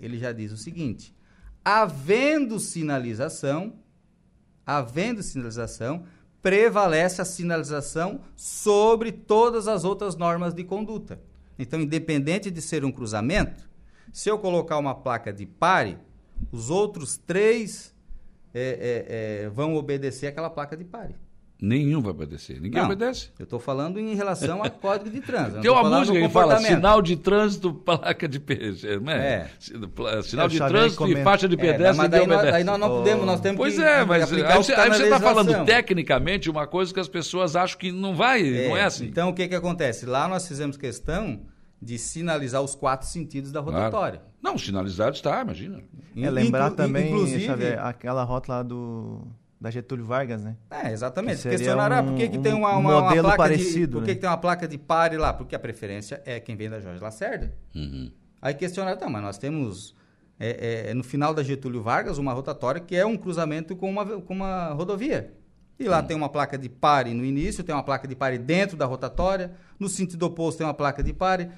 ele já diz o seguinte: havendo sinalização, havendo sinalização, prevalece a sinalização sobre todas as outras normas de conduta. Então, independente de ser um cruzamento, se eu colocar uma placa de pare, os outros três é, é, é, vão obedecer aquela placa de pare. Nenhum vai obedecer. Ninguém não, obedece. Eu estou falando em relação ao código de trânsito. Tem uma música que fala sinal de trânsito, placa de pedestre. É. Sinal de trânsito e faixa de pedestre. É, mas daí nós, daí nós, não podemos, nós temos pois que. Pois é, mas aí você, aí você está falando tecnicamente uma coisa que as pessoas acham que não vai, é, não é assim. Então o que, que acontece? Lá nós fizemos questão de sinalizar os quatro sentidos da rotatória. Claro. Não, sinalizado está, imagina. É lembrar Inclu também, inclusive, Xavier, aquela rota lá do da Getúlio Vargas, né? É, exatamente. Que Questionará um, por que, que tem uma, uma, modelo uma placa parecido, de, por que, né? que tem uma placa de pare lá? Porque a preferência é quem vem da Jorge Lacerda. Uhum. Aí questionaram, tá, mas nós temos é, é, no final da Getúlio Vargas uma rotatória que é um cruzamento com uma, com uma rodovia. E lá tem uma placa de pare no início, tem uma placa de pare dentro da rotatória, no sentido oposto tem uma placa de pare.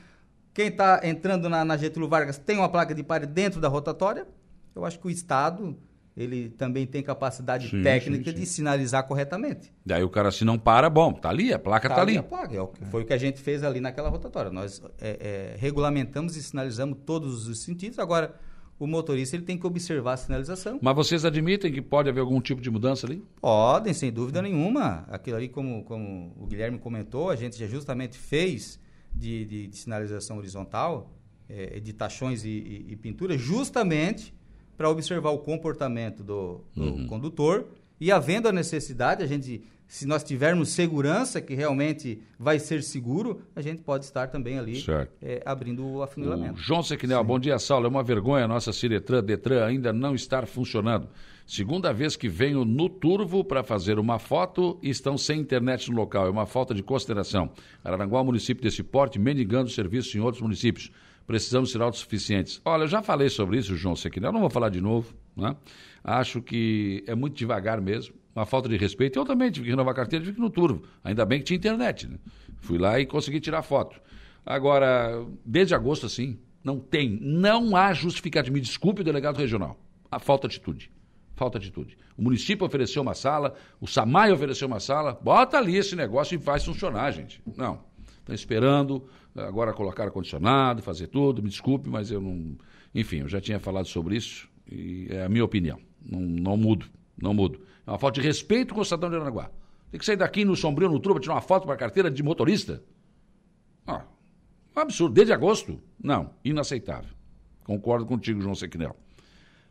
Quem está entrando na, na Getúlio Vargas tem uma placa de pare dentro da rotatória. Eu acho que o Estado ele também tem capacidade Sim, técnica sim, sim. de sinalizar corretamente. Daí o cara se não para, bom, tá ali, a placa tá, Tá ali. a placa, é foi o que a gente fez ali naquela rotatória. Nós é, é, regulamentamos e sinalizamos todos os sentidos. Agora, o motorista ele tem que observar a sinalização. Mas vocês admitem que pode haver algum tipo de mudança ali? Podem, sem dúvida nenhuma. Aquilo ali, como, como o Guilherme comentou, a gente já justamente fez de, de- de sinalização horizontal, eh, de tachões e, e, e pintura, justamente para observar o comportamento do, do Uhum. condutor e havendo a necessidade, a gente, se nós tivermos segurança que realmente vai ser seguro, a gente pode estar também ali eh, abrindo o O afunilamento. João Sequinel, bom dia, Saulo. É uma vergonha a nossa Ciretran Detran ainda não estar funcionando. Segunda vez que venho no Turvo para fazer uma foto e estão sem internet no local. É uma falta de consideração. Araranguá é município desse porte, mendigando serviços em outros municípios. Precisamos ser autossuficientes. Olha, eu já falei sobre isso, João Sequinel, não vou falar de novo. Né? Acho que é muito devagar mesmo, uma falta de respeito. Eu também tive que renovar a carteira, tive que ir no Turvo. Ainda bem que tinha internet. Né? Fui lá e consegui tirar foto. Agora, desde agosto, assim, não tem, não há justificativa. Me desculpe, delegado regional. A falta de atitude. Falta de atitude. O município ofereceu uma sala, o SAMAI ofereceu uma sala, bota ali esse negócio e faz funcionar, gente. Não. Estão esperando agora colocar ar-condicionado, fazer tudo. Me desculpe, mas eu não. Enfim, eu já tinha falado sobre isso e é a minha opinião. Não, não mudo, não mudo. É uma falta de respeito com o cidadão de Aranaguá. Tem que sair daqui no sombrio, no truba, tirar uma foto para carteira de motorista. Ah, absurdo. Desde agosto? Não, inaceitável. Concordo contigo, João Sequinel.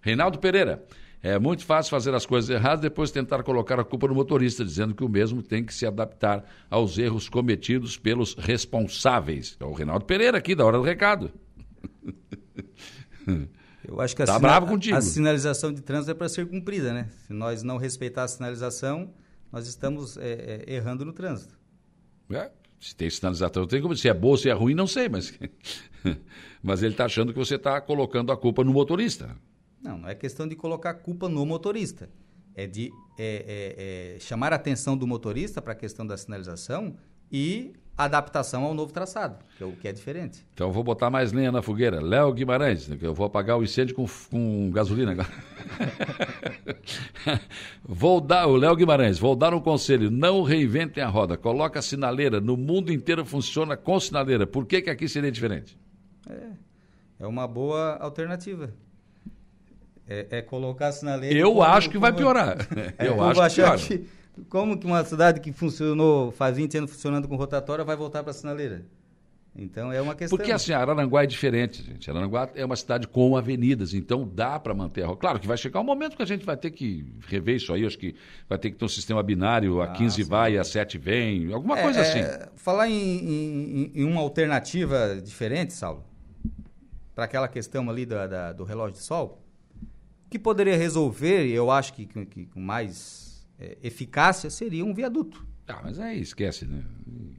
Reinaldo Pereira. É muito fácil fazer as coisas erradas depois tentar colocar a culpa no motorista, dizendo que o mesmo tem que se adaptar aos erros cometidos pelos responsáveis. É o Reinaldo Pereira aqui, da Hora do Recado. Eu acho que a, Tá sina- bravo contigo. a sinalização de trânsito é para ser cumprida, né? Se nós não respeitar a sinalização, nós estamos é, é, errando no trânsito. É, Se tem sinalização, tem como. Se é boa, se é ruim, não sei, mas. mas ele está achando que você está colocando a culpa no motorista. Não, não é questão de colocar a culpa no motorista. É de é, é, é chamar a atenção do motorista para a questão da sinalização e adaptação ao novo traçado, que é o que é diferente. Então vou botar mais lenha na fogueira. Léo Guimarães, que eu vou apagar o incêndio com, com gasolina agora. vou dar, o Léo Guimarães, vou dar um conselho, não reinventem a roda, coloca a sinaleira, no mundo inteiro funciona com sinaleira, por que que aqui seria diferente? É, é uma boa alternativa. É, é colocar a sinaleira... Eu como, acho que como, vai piorar. É, eu acho que piora. Que como que uma cidade que funcionou, faz 20 anos funcionando com rotatória, vai voltar para a sinaleira? Então é uma questão. Porque assim, Araranguá é diferente, gente. Araranguá é uma cidade com avenidas, então dá para manter a rota. Claro que vai chegar um momento que a gente vai ter que rever isso aí, acho que vai ter que ter um sistema binário, a ah, 15 sim. vai, a 7 vem, alguma é, coisa assim. É, falar em, em, em, uma alternativa diferente, Saulo, para aquela questão ali da, da, do relógio de sol, que poderia resolver, eu acho que, que com mais é, eficácia seria um viaduto. Ah, mas aí esquece, né?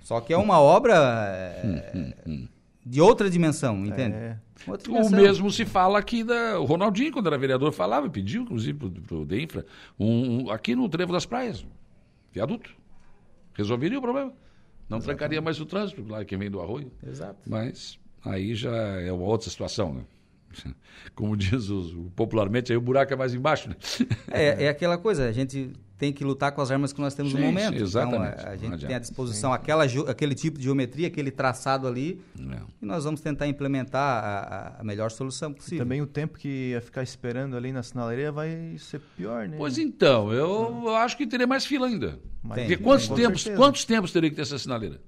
Só que é uma obra é, hum, hum, hum. de outra dimensão, entende? É. Outra dimensão. O mesmo se fala aqui da. O Ronaldinho, quando era vereador, falava, pediu, inclusive, para o DEINFRA, um, um, aqui no Trevo das Praias, viaduto. Resolveria o problema. Não Exatamente. trancaria mais o trânsito, lá quem vem do arroio. Exato. Mas aí já é uma outra situação, né? Como diz os, popularmente, aí o buraco é mais embaixo, né? É, é aquela coisa, a gente tem que lutar com as armas que nós temos sim, no momento. Sim, exatamente. Então, a, a gente tem à disposição aquela, aquele tipo de geometria, aquele traçado ali, é. e nós vamos tentar implementar a, a, melhor solução possível. E também o tempo que ia ficar esperando ali na sinaleira vai ser pior, né? Pois então, eu, eu acho que teria mais fila ainda. Mas Porque quantos, tempos, quantos tempos teria que ter essa sinaleira?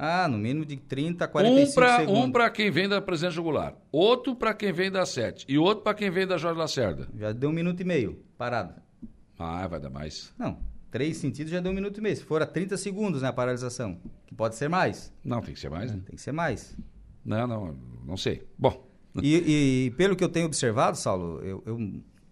Ah, no mínimo de 30 a 45 um pra, segundos. Um para quem vem da Presidente Jugular, outro para quem vem da Sete e outro para quem vem da Jorge Lacerda. Já deu um minuto e meio, parado. Ah, vai dar mais. Não, três sentidos já deu um minuto e meio. Se for a 30 segundos né, a paralisação, que pode ser mais. Não, tem que ser mais, né? Tem que ser mais. Não, não, não sei. Bom. E, e pelo que eu tenho observado, Saulo, eu, eu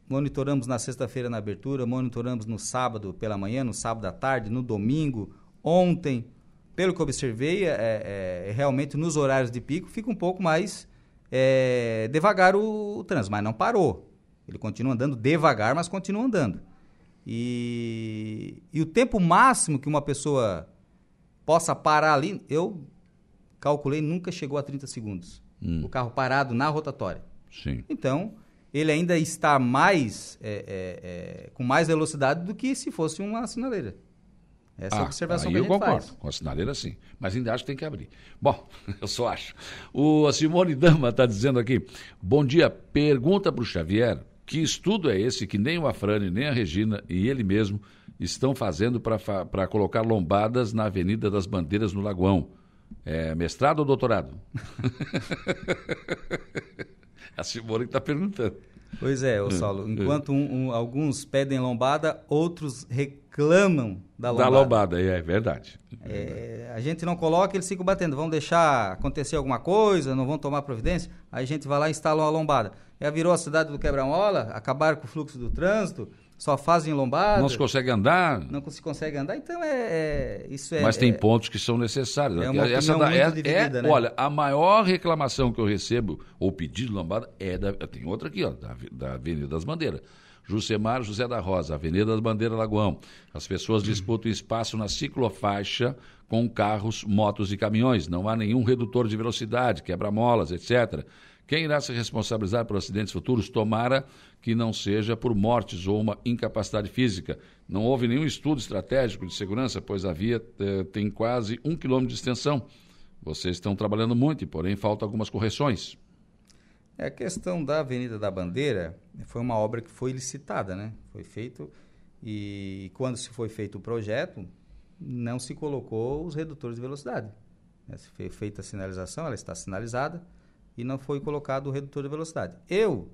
monitoramos na sexta-feira na abertura, monitoramos no sábado pela manhã, no sábado à tarde, no domingo, ontem. Pelo que eu observei, é, é, é realmente nos horários de pico fica um pouco mais é, devagar o, o trânsito, mas não parou. Ele continua andando devagar, mas continua andando. E, e o tempo máximo que uma pessoa possa parar ali, eu calculei, nunca chegou a 30 segundos. Hum. O carro parado na rotatória. Sim. Então, ele ainda está mais é, é, é, com mais velocidade do que se fosse uma sinaleira. Essa ah, é a observação que a gente eu concordo, faz. com a sinaleira sim, mas ainda acho que tem que abrir. Bom, eu só acho. O, a Simone Dama está dizendo aqui, bom dia, pergunta para o Xavier que estudo é esse que nem o Afrani, nem a Regina e ele mesmo estão fazendo para colocar lombadas na Avenida das Bandeiras no Lagoão? É mestrado ou doutorado? a Simone está perguntando. Pois é, o hum, Saulo. Hum. Enquanto um, um, alguns pedem lombada, outros reclamam da lombada. Da lombada, é, é verdade. É, a gente não coloca, eles ficam batendo. Vão deixar acontecer alguma coisa, não vão tomar providência. Aí a gente vai lá e instala uma lombada já virou a cidade do quebra-mola, acabaram com o fluxo do trânsito, só fazem lombada. Não se consegue andar. Não se consegue andar, então é, é isso é. Mas tem é, pontos que são necessários. É uma Essa da, é, dividida, é, né? Olha, a maior reclamação que eu recebo, ou pedido de lombada, é da. Tem outra aqui, ó, da, da Avenida das Bandeiras. Jusemar José da Rosa, Avenida das Bandeiras Lagoão. As pessoas disputam espaço na ciclofaixa com carros, motos e caminhões. Não há nenhum redutor de velocidade, quebra-molas, etc. Quem irá se responsabilizar por acidentes futuros? Tomara que não seja por mortes ou uma incapacidade física. Não houve nenhum estudo estratégico de segurança, pois a via eh, tem quase um quilômetro de extensão. Vocês estão trabalhando muito, porém faltam algumas correções. É, a questão da Avenida da Bandeira foi uma obra que foi licitada, né? Foi feito e quando se foi feito o projeto, não se colocou os redutores de velocidade. Se foi feita a sinalização, ela está sinalizada, e não foi colocado o redutor de velocidade. Eu,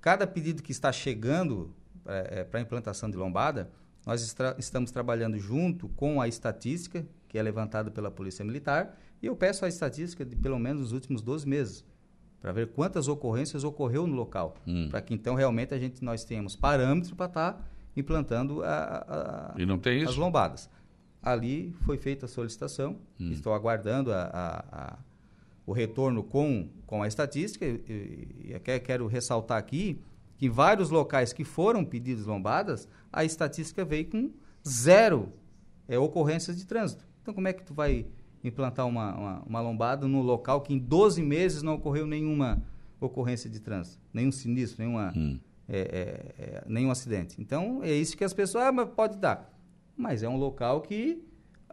cada pedido que está chegando é, é, para implantação de lombada, nós estamos trabalhando junto com a estatística, que é levantada pela Polícia Militar, e eu peço a estatística de pelo menos os últimos 12 meses, para ver quantas ocorrências ocorreu no local, hum. para que então realmente a gente nós tenhamos parâmetros para estar tá implantando a, a, as lombadas. ali foi feita a solicitação, hum. estou aguardando a, o retorno com, com a estatística, e, e quero ressaltar aqui que em vários locais que foram pedidos lombadas, a estatística veio com zero é, ocorrências de trânsito. Então, como é que tu vai implantar uma, uma, uma lombada no local que em 12 meses não ocorreu nenhuma ocorrência de trânsito, nenhum sinistro, nenhuma, hum. é, é, é, nenhum acidente. Então, é isso que as pessoas, ah, mas pode dar. Mas é um local que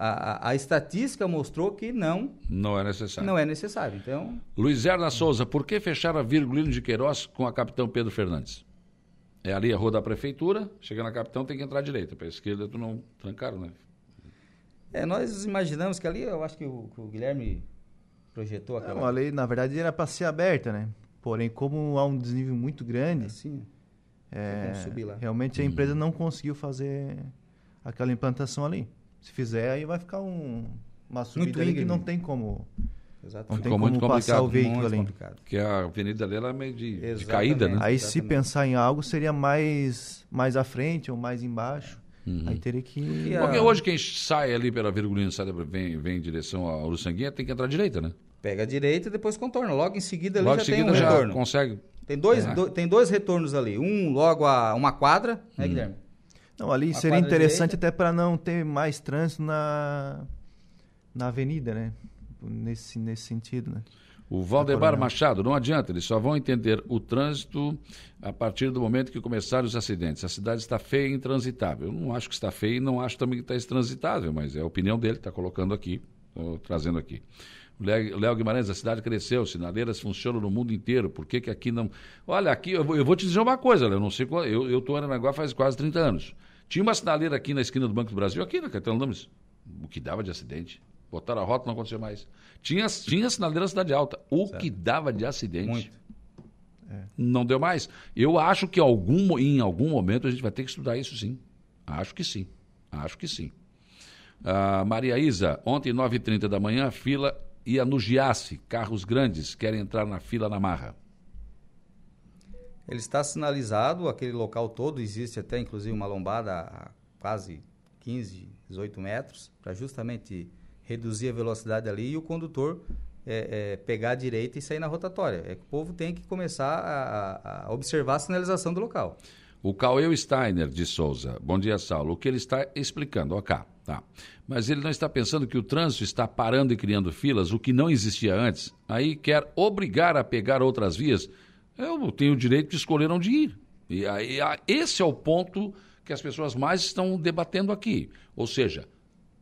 a, a, estatística mostrou que não... Não é necessário. Não é necessário, então... Luiz Erna Souza, por que fechar a Virgulino de Queiroz com a Capitão Pedro Fernandes? É ali a rua da prefeitura, chega na Capitão tem que entrar à direita, para a esquerda tu não trancaram, né? É, nós imaginamos que ali, eu acho que o, que o Guilherme projetou aquela... Não, a lei, na verdade, era para ser aberta, né? Porém, como há um desnível muito grande, assim, é, realmente a empresa não conseguiu fazer aquela implantação ali. Se fizer, aí vai ficar um, uma subida ali que não tem como... Exatamente. Não Ficou tem como passar o veículo ali. Porque a avenida ali era meio de, de caída, né? Aí Exatamente. se pensar em algo, seria mais, mais à frente ou mais embaixo. Uhum. Aí teria que. Porque hoje quem sai ali pela Virgulina, sai, vem, vem em direção ao Uruçanguinha, tem que entrar à direita, né? Pega a direita e depois contorna. Logo em seguida ali logo já seguida tem um já retorno. consegue. Tem dois, é. do, tem dois retornos ali. Um logo a uma quadra, né, hum. Guilherme? Não, ali seria interessante direita. até para não ter mais trânsito na, na avenida, né? Nesse, nesse sentido, né? O Valdemar Machado, não adianta, eles só vão entender o trânsito a partir do momento que começarem os acidentes. A cidade está feia e intransitável. Eu não acho que está feia e não acho também que está intransitável, mas é a opinião dele, está colocando aqui, trazendo aqui. Léo Guimarães, a cidade cresceu, sinaleiras funcionam no mundo inteiro, por que, que aqui não. Olha, aqui eu vou, eu vou te dizer uma coisa, eu não sei qual. Eu estou em Aranaguá faz quase 30 anos. Tinha uma sinaleira aqui na esquina do Banco do Brasil, aqui na Caetano Lames, o que dava de acidente. Botaram a rota, não acontecia mais. Tinha, tinha sinaleira na Cidade Alta. O certo. que dava de acidente. Muito. É. Não deu mais. Eu acho que algum, em algum momento a gente vai ter que estudar isso sim. Acho que sim. Acho que sim. Ah, Maria Isa, ontem, 9h30 da manhã, a fila ia no Giasse. Carros grandes querem entrar na fila na marra. Ele está sinalizado, aquele local todo, existe até inclusive uma lombada a quase 15, 18 metros, para justamente reduzir a velocidade ali e o condutor é, é, pegar a direita e sair na rotatória. É que o povo tem que começar a, a observar a sinalização do local. O Cauê Steiner de Souza. Bom dia, Saulo. O que ele está explicando, ok, tá. Mas ele não está pensando que o trânsito está parando e criando filas, o que não existia antes. Aí quer obrigar a pegar outras vias. Eu tenho o direito de escolher onde ir. E aí, esse é o ponto que as pessoas mais estão debatendo aqui. Ou seja,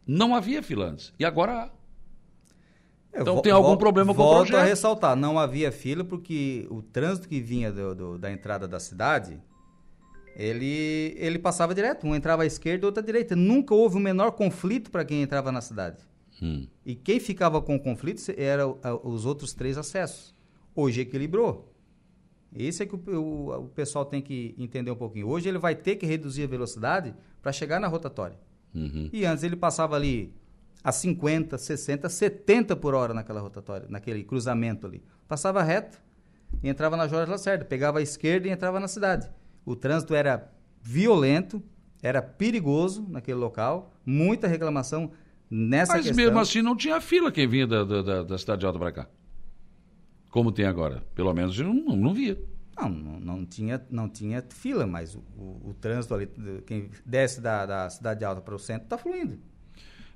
não havia fila antes. E agora há. Então tem algum problema com o projeto. Volto a ressaltar, não havia fila porque o trânsito que vinha do, do, da entrada da cidade, ele, ele passava direto. Um entrava à esquerda, outro à direita. Nunca houve o um menor conflito para quem entrava na cidade. Hum. E quem ficava com conflito eram os outros três acessos. Hoje equilibrou. Esse é que o, o, o pessoal tem que entender um pouquinho. Hoje ele vai ter que reduzir a velocidade para chegar na rotatória. Uhum. E antes ele passava ali a 50, 60, 70 por hora naquela rotatória, naquele cruzamento ali. Passava reto e entrava na Jorge Lacerda, pegava a esquerda e entrava na cidade. O trânsito era violento, era perigoso naquele local, muita reclamação nessa Mas questão. mesmo assim não tinha fila quem vinha da, da, da cidade de Alta para cá. Como tem agora. Pelo menos eu não, não via. Não, não, tinha, não tinha fila, mas o, o, o trânsito ali, quem desce da, da cidade alta para o centro, está fluindo.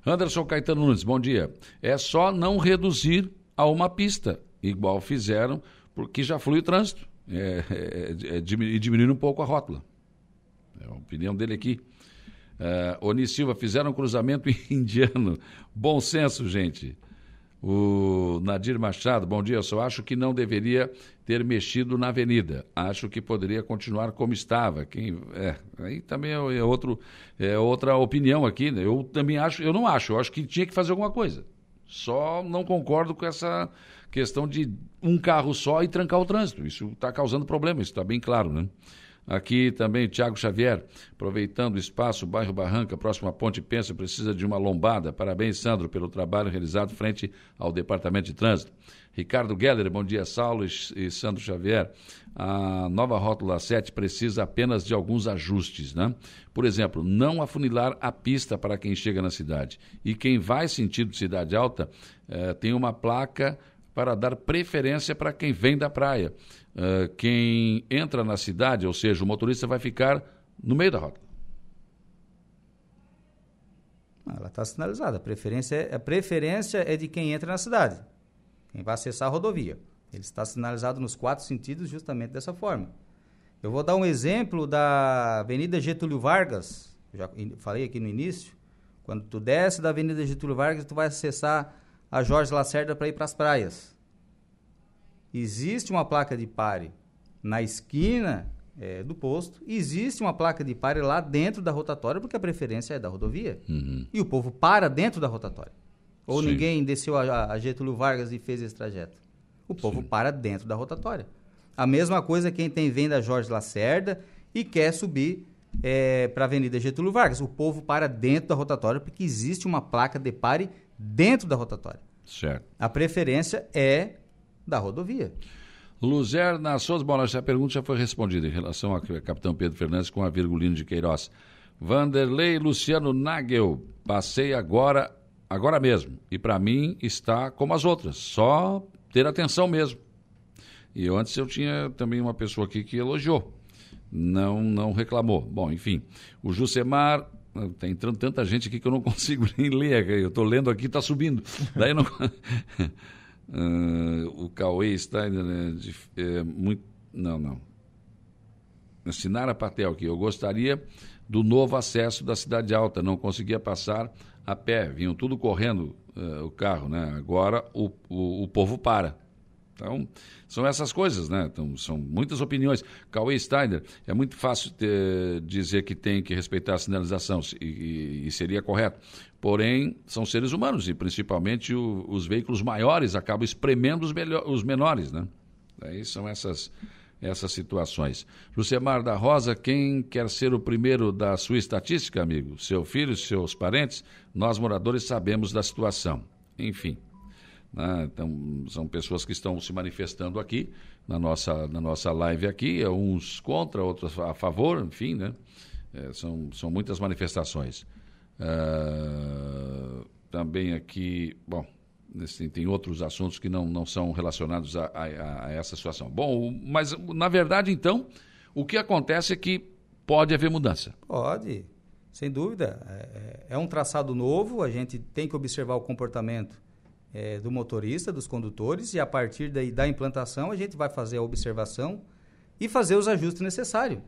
Anderson Caetano Nunes, bom dia. É só não reduzir a uma pista, igual fizeram, porque já flui o trânsito. É, é, é, e diminuir um pouco a rótula. É a opinião dele aqui. Uh, Oni Silva, fizeram um cruzamento indiano. Bom senso, gente. O Nadir Machado, bom dia. Eu só acho que não deveria ter mexido na avenida. Acho que poderia continuar como estava. Quem, é, aí também é, é, outro, é outra opinião aqui. Né? Eu também acho, eu não acho. Eu acho que tinha que fazer alguma coisa. Só não concordo com essa questão de um carro só e trancar o trânsito. Isso está causando problema, isso está bem claro, né? Aqui também Tiago Xavier, aproveitando o espaço, bairro Barranca, próximo à Ponte Pensa, precisa de uma lombada. Parabéns, Sandro, pelo trabalho realizado frente ao Departamento de Trânsito. Ricardo Geller, bom dia, Saulo e, Sandro Xavier. A nova rótula 7 precisa apenas de alguns ajustes, né? Por exemplo, não afunilar a pista para quem chega na cidade. E quem vai sentido cidade alta eh, tem uma placa para dar preferência para quem vem da praia. Uh, quem entra na cidade, ou seja, o motorista vai ficar no meio da rota. Ah, ela está sinalizada. A preferência, é, a preferência é de quem entra na cidade, quem vai acessar a rodovia. Ele está sinalizado nos quatro sentidos justamente dessa forma. Eu vou dar um exemplo da Avenida Getúlio Vargas, já falei aqui no início. Quando tu desce da Avenida Getúlio Vargas, tu vai acessar a Jorge Lacerda para ir para as praias. Existe uma placa de pare na esquina é, do posto, existe uma placa de pare lá dentro da rotatória, porque a preferência é da rodovia. Uhum. E o povo para dentro da rotatória. Ou Sim. ninguém desceu a, a, Getúlio Vargas e fez esse trajeto. O povo Sim. para dentro da rotatória. A mesma coisa quem tem vem da Jorge Lacerda e quer subir é, para a Avenida Getúlio Vargas. O povo para dentro da rotatória porque existe uma placa de pare dentro da rotatória. Certo. A preferência é da rodovia. Luzerna Souza, bom, essa pergunta já foi respondida em relação ao capitão Pedro Fernandes com a Virgulino de Queiroz. Vanderlei Luciano Nagel, passei agora, agora mesmo. E para mim está como as outras, só ter atenção mesmo. E antes eu tinha também uma pessoa aqui que elogiou, não, não reclamou. Bom, enfim, o Jusemar Está entrando tanta gente aqui que eu não consigo nem ler. Eu estou lendo aqui, está subindo. Daí não. uh, o Cauê está né, de, é, muito. Não, não. Sinara Patel aqui. Eu gostaria do novo acesso da Cidade Alta. Não conseguia passar a pé. Vinham tudo correndo uh, o carro, né? Agora o, o, o povo para. Então, são essas coisas, né? Então, são muitas opiniões. Cauê Steiner, é muito fácil ter, dizer que tem que respeitar a sinalização, e, e, e seria correto. Porém, são seres humanos, e principalmente o, os veículos maiores acabam espremendo os, melhor, os menores, né? Aí são essas, essas situações. Lucemar da Rosa, quem quer ser o primeiro da sua estatística, amigo? Seu filho, seus parentes? Nós, moradores, sabemos da situação. Enfim. Né? Então, são pessoas que estão se manifestando aqui na nossa, na nossa live aqui, uns contra, outros a favor, enfim, né? É, são, são muitas manifestações. Uh, também aqui, bom, tem, tem outros assuntos que não, não são relacionados a, a, a, essa situação. Bom, mas na verdade, então, o que acontece é que pode haver mudança. Pode, sem dúvida. É, é um traçado novo, a gente tem que observar o comportamento é, do motorista, dos condutores, e a partir daí, da implantação a gente vai fazer a observação e fazer os ajustes necessários.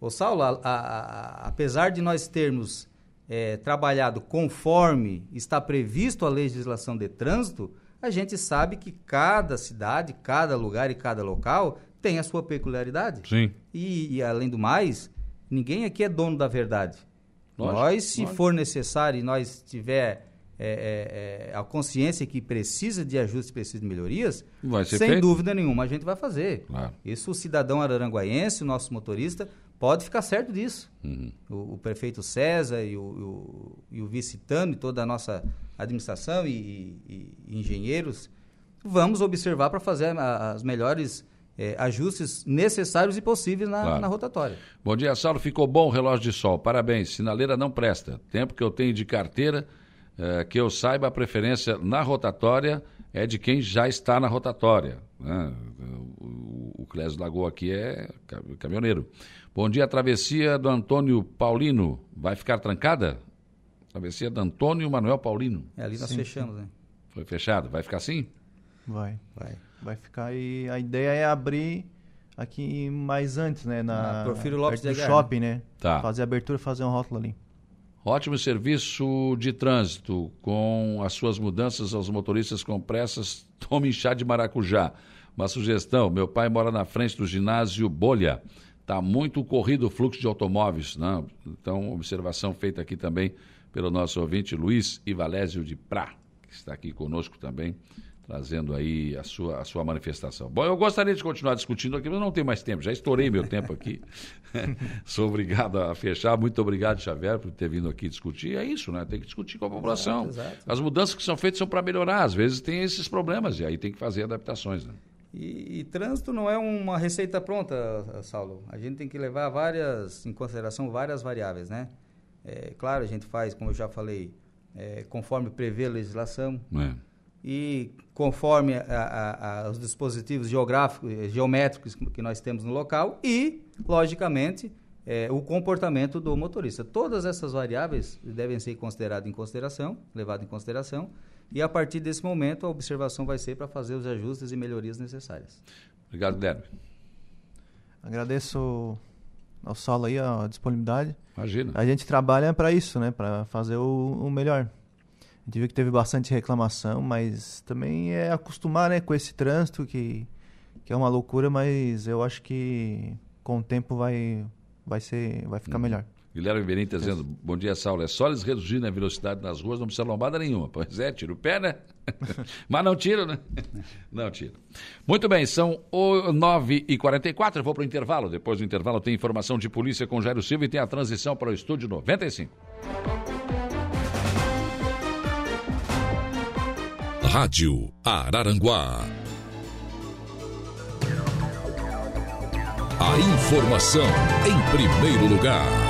Ô Saulo, a, a, a, apesar de nós termos é, trabalhado conforme está previsto a legislação de trânsito, a gente sabe que cada cidade, cada lugar e cada local tem a sua peculiaridade. Sim. E, e além do mais, ninguém aqui é dono da verdade. Lógico, nós, se lógico. for necessário e nós tiver é, é, é, a consciência que precisa de ajustes, precisa de melhorias, sem feito. dúvida nenhuma a gente vai fazer. Claro. Isso o cidadão araranguaiense, o nosso motorista, pode ficar certo disso. Uhum. O, o, prefeito César e o, o, e o e toda a nossa administração e, e, e engenheiros, vamos observar para fazer a, as melhores é, ajustes necessários e possíveis na, claro. na, rotatória. Bom dia, Saulo. Ficou bom o relógio de sol. Parabéns. Sinaleira não presta. Tempo que eu tenho de carteira é, que eu saiba, a preferência na rotatória é de quem já está na rotatória. Né? O, o Clésio Lagoa aqui é caminhoneiro. Bom dia, travessia do Antônio Paulino vai ficar trancada? Travessia do Antônio Manuel Paulino. É, ali nós sim, fechamos, sim. né? Foi fechado, vai ficar assim? Vai, vai. Vai ficar e a ideia é abrir aqui mais antes, né? Na, Porfírio Lopes do shopping, né? Tá. Fazer a abertura e fazer um rótulo ali. Ótimo serviço de trânsito, com as suas mudanças aos motoristas com pressas, tome chá de maracujá. Uma sugestão, meu pai mora na frente do ginásio Bolha. Está muito corrido o fluxo de automóveis. Né? Então, observação feita aqui também pelo nosso ouvinte Luiz Ivalésio de Prá, que está aqui conosco também, trazendo aí a sua, a sua manifestação. Bom, eu gostaria de continuar discutindo aqui, mas não tem mais tempo, já estourei meu tempo aqui. Sou obrigado a fechar. Muito obrigado, Xavier, por ter vindo aqui discutir. É isso, né? Tem que discutir com a população. Exato, exato. As mudanças que são feitas são para melhorar. Às vezes tem esses problemas e aí tem que fazer adaptações. Né? E, e, trânsito não é uma receita pronta, Saulo. A gente tem que levar várias, em consideração várias variáveis, né? É, claro, a gente faz, como eu já falei, é, conforme prevê a legislação. É e conforme a, a, a, os dispositivos geográficos, geométricos que nós temos no local e, logicamente, é, o comportamento do motorista. Todas essas variáveis devem ser consideradas em consideração, levadas em consideração, e a partir desse momento a observação vai ser para fazer os ajustes e melhorias necessárias. Obrigado, Guilherme. Agradeço ao Saulo aí a disponibilidade. Imagina. A gente trabalha para isso, né? Para fazer o, o melhor. A gente viu que teve bastante reclamação, mas também é acostumar né, com esse trânsito que, que é uma loucura, mas eu acho que com o tempo vai, vai, ser, vai ficar uhum. melhor. Guilherme Berim está dizendo, bom dia, Saulo. É só eles reduzirem a velocidade nas ruas, não precisa lombada nenhuma. Pois é, tira o pé, né? Mas não tira, né? Não tira. Muito bem, são 9h44, eu vou para o intervalo. Depois do intervalo tem informação de polícia com Jairo Silva e tem a transição para o estúdio 95. Rádio Araranguá. A informação em primeiro lugar.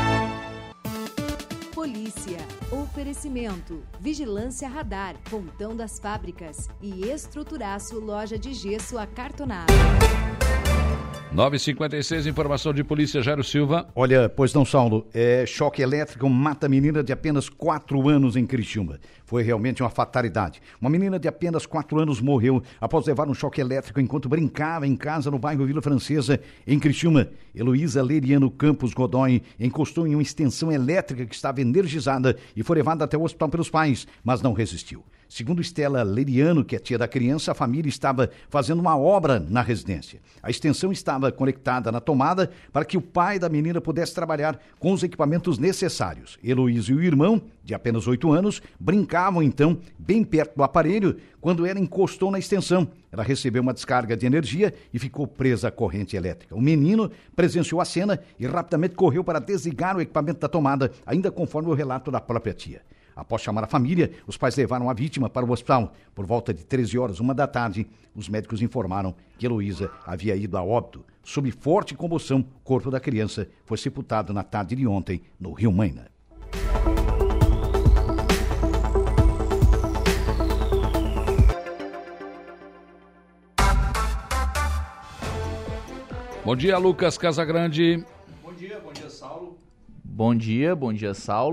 Oferecimento. Vigilância Radar. Pontão das Fábricas. E Estruturaço Loja de Gesso Acartonado. 956, informação de polícia, Jairo Silva. Olha, pois não, Saulo, é, choque elétrico mata menina de apenas 4 anos em Criciúma. Foi realmente uma fatalidade. Uma menina de apenas 4 anos morreu após levar um choque elétrico enquanto brincava em casa no bairro Vila Francesa, em Criciúma. Heloísa Leriano Campos Godoy encostou em uma extensão elétrica que estava energizada e foi levada até o hospital pelos pais, mas não resistiu. Segundo Estela Leriano, que é tia da criança, a família estava fazendo uma obra na residência. A extensão estava conectada na tomada para que o pai da menina pudesse trabalhar com os equipamentos necessários. Heloísa e o irmão, de apenas oito anos, brincavam então bem perto do aparelho quando ela encostou na extensão. Ela recebeu uma descarga de energia e ficou presa à corrente elétrica. O menino presenciou a cena e rapidamente correu para desligar o equipamento da tomada, ainda conforme o relato da própria tia. Após chamar a família, os pais levaram a vítima para o hospital. Por volta de 13 horas, uma da tarde, os médicos informaram que Heloísa havia ido a óbito. Sob forte comoção, o corpo da criança foi sepultado na tarde de ontem no Rio Maina. Bom dia, Lucas Casagrande. Bom dia, bom dia Saulo,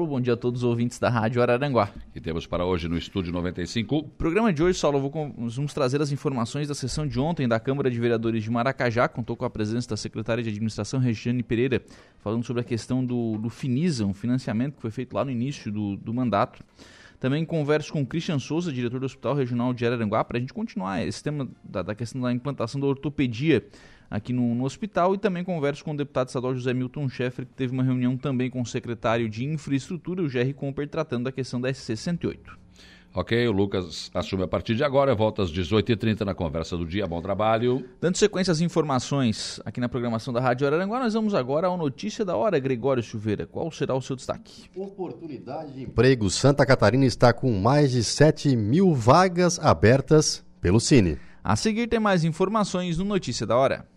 bom dia a todos os ouvintes da Rádio Araranguá. E temos para hoje no Estúdio 95. O programa de hoje, Saulo, vamos trazer as informações da sessão de ontem da Câmara de Vereadores de Maracajá, contou com a presença da secretária de Administração, Regiane Pereira, falando sobre a questão do, do Finisa, um financiamento que foi feito lá no início do, do mandato. Também converso com o Christian Souza, diretor do Hospital Regional de Araranguá, para a gente continuar esse tema da, da questão da implantação da ortopedia aqui no, no, hospital e também converso com o deputado estadual José Milton Schaeffer, que teve uma reunião também com o secretário de Infraestrutura, o Jerry Comper, tratando da questão da SC 108. Ok, o Lucas assume a partir de agora, volta às 18h30 na conversa do dia. Bom trabalho. Dando sequência às informações aqui na programação da Rádio Araranguá, nós vamos agora ao Notícia da Hora, Gregório Silveira. Qual será o seu destaque? Oportunidade de emprego. Santa Catarina está com mais de 7 mil vagas abertas pelo Cine. A seguir tem mais informações no Notícia da Hora.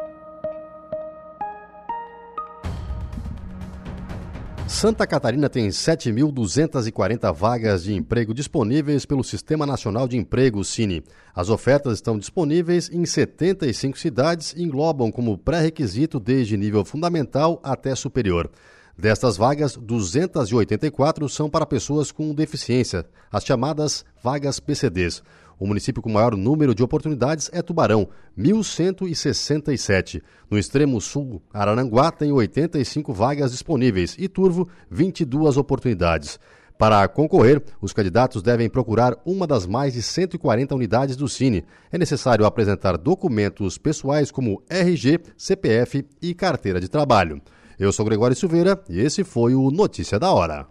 Santa Catarina tem 7.240 vagas de emprego disponíveis pelo Sistema Nacional de Emprego, Cine. As ofertas estão disponíveis em 75 cidades e englobam como pré-requisito desde nível fundamental até superior. Destas vagas, 284 são para pessoas com deficiência, as chamadas vagas PCDs. O município com maior número de oportunidades é Tubarão, 1.167. No extremo sul, Araranguá tem 85 vagas disponíveis e Turvo, 22 oportunidades. Para concorrer, os candidatos devem procurar uma das mais de 140 unidades do Cine. É necessário apresentar documentos pessoais como RG, CPF e carteira de trabalho. Eu sou Gregório Silveira e esse foi o Notícia da Hora.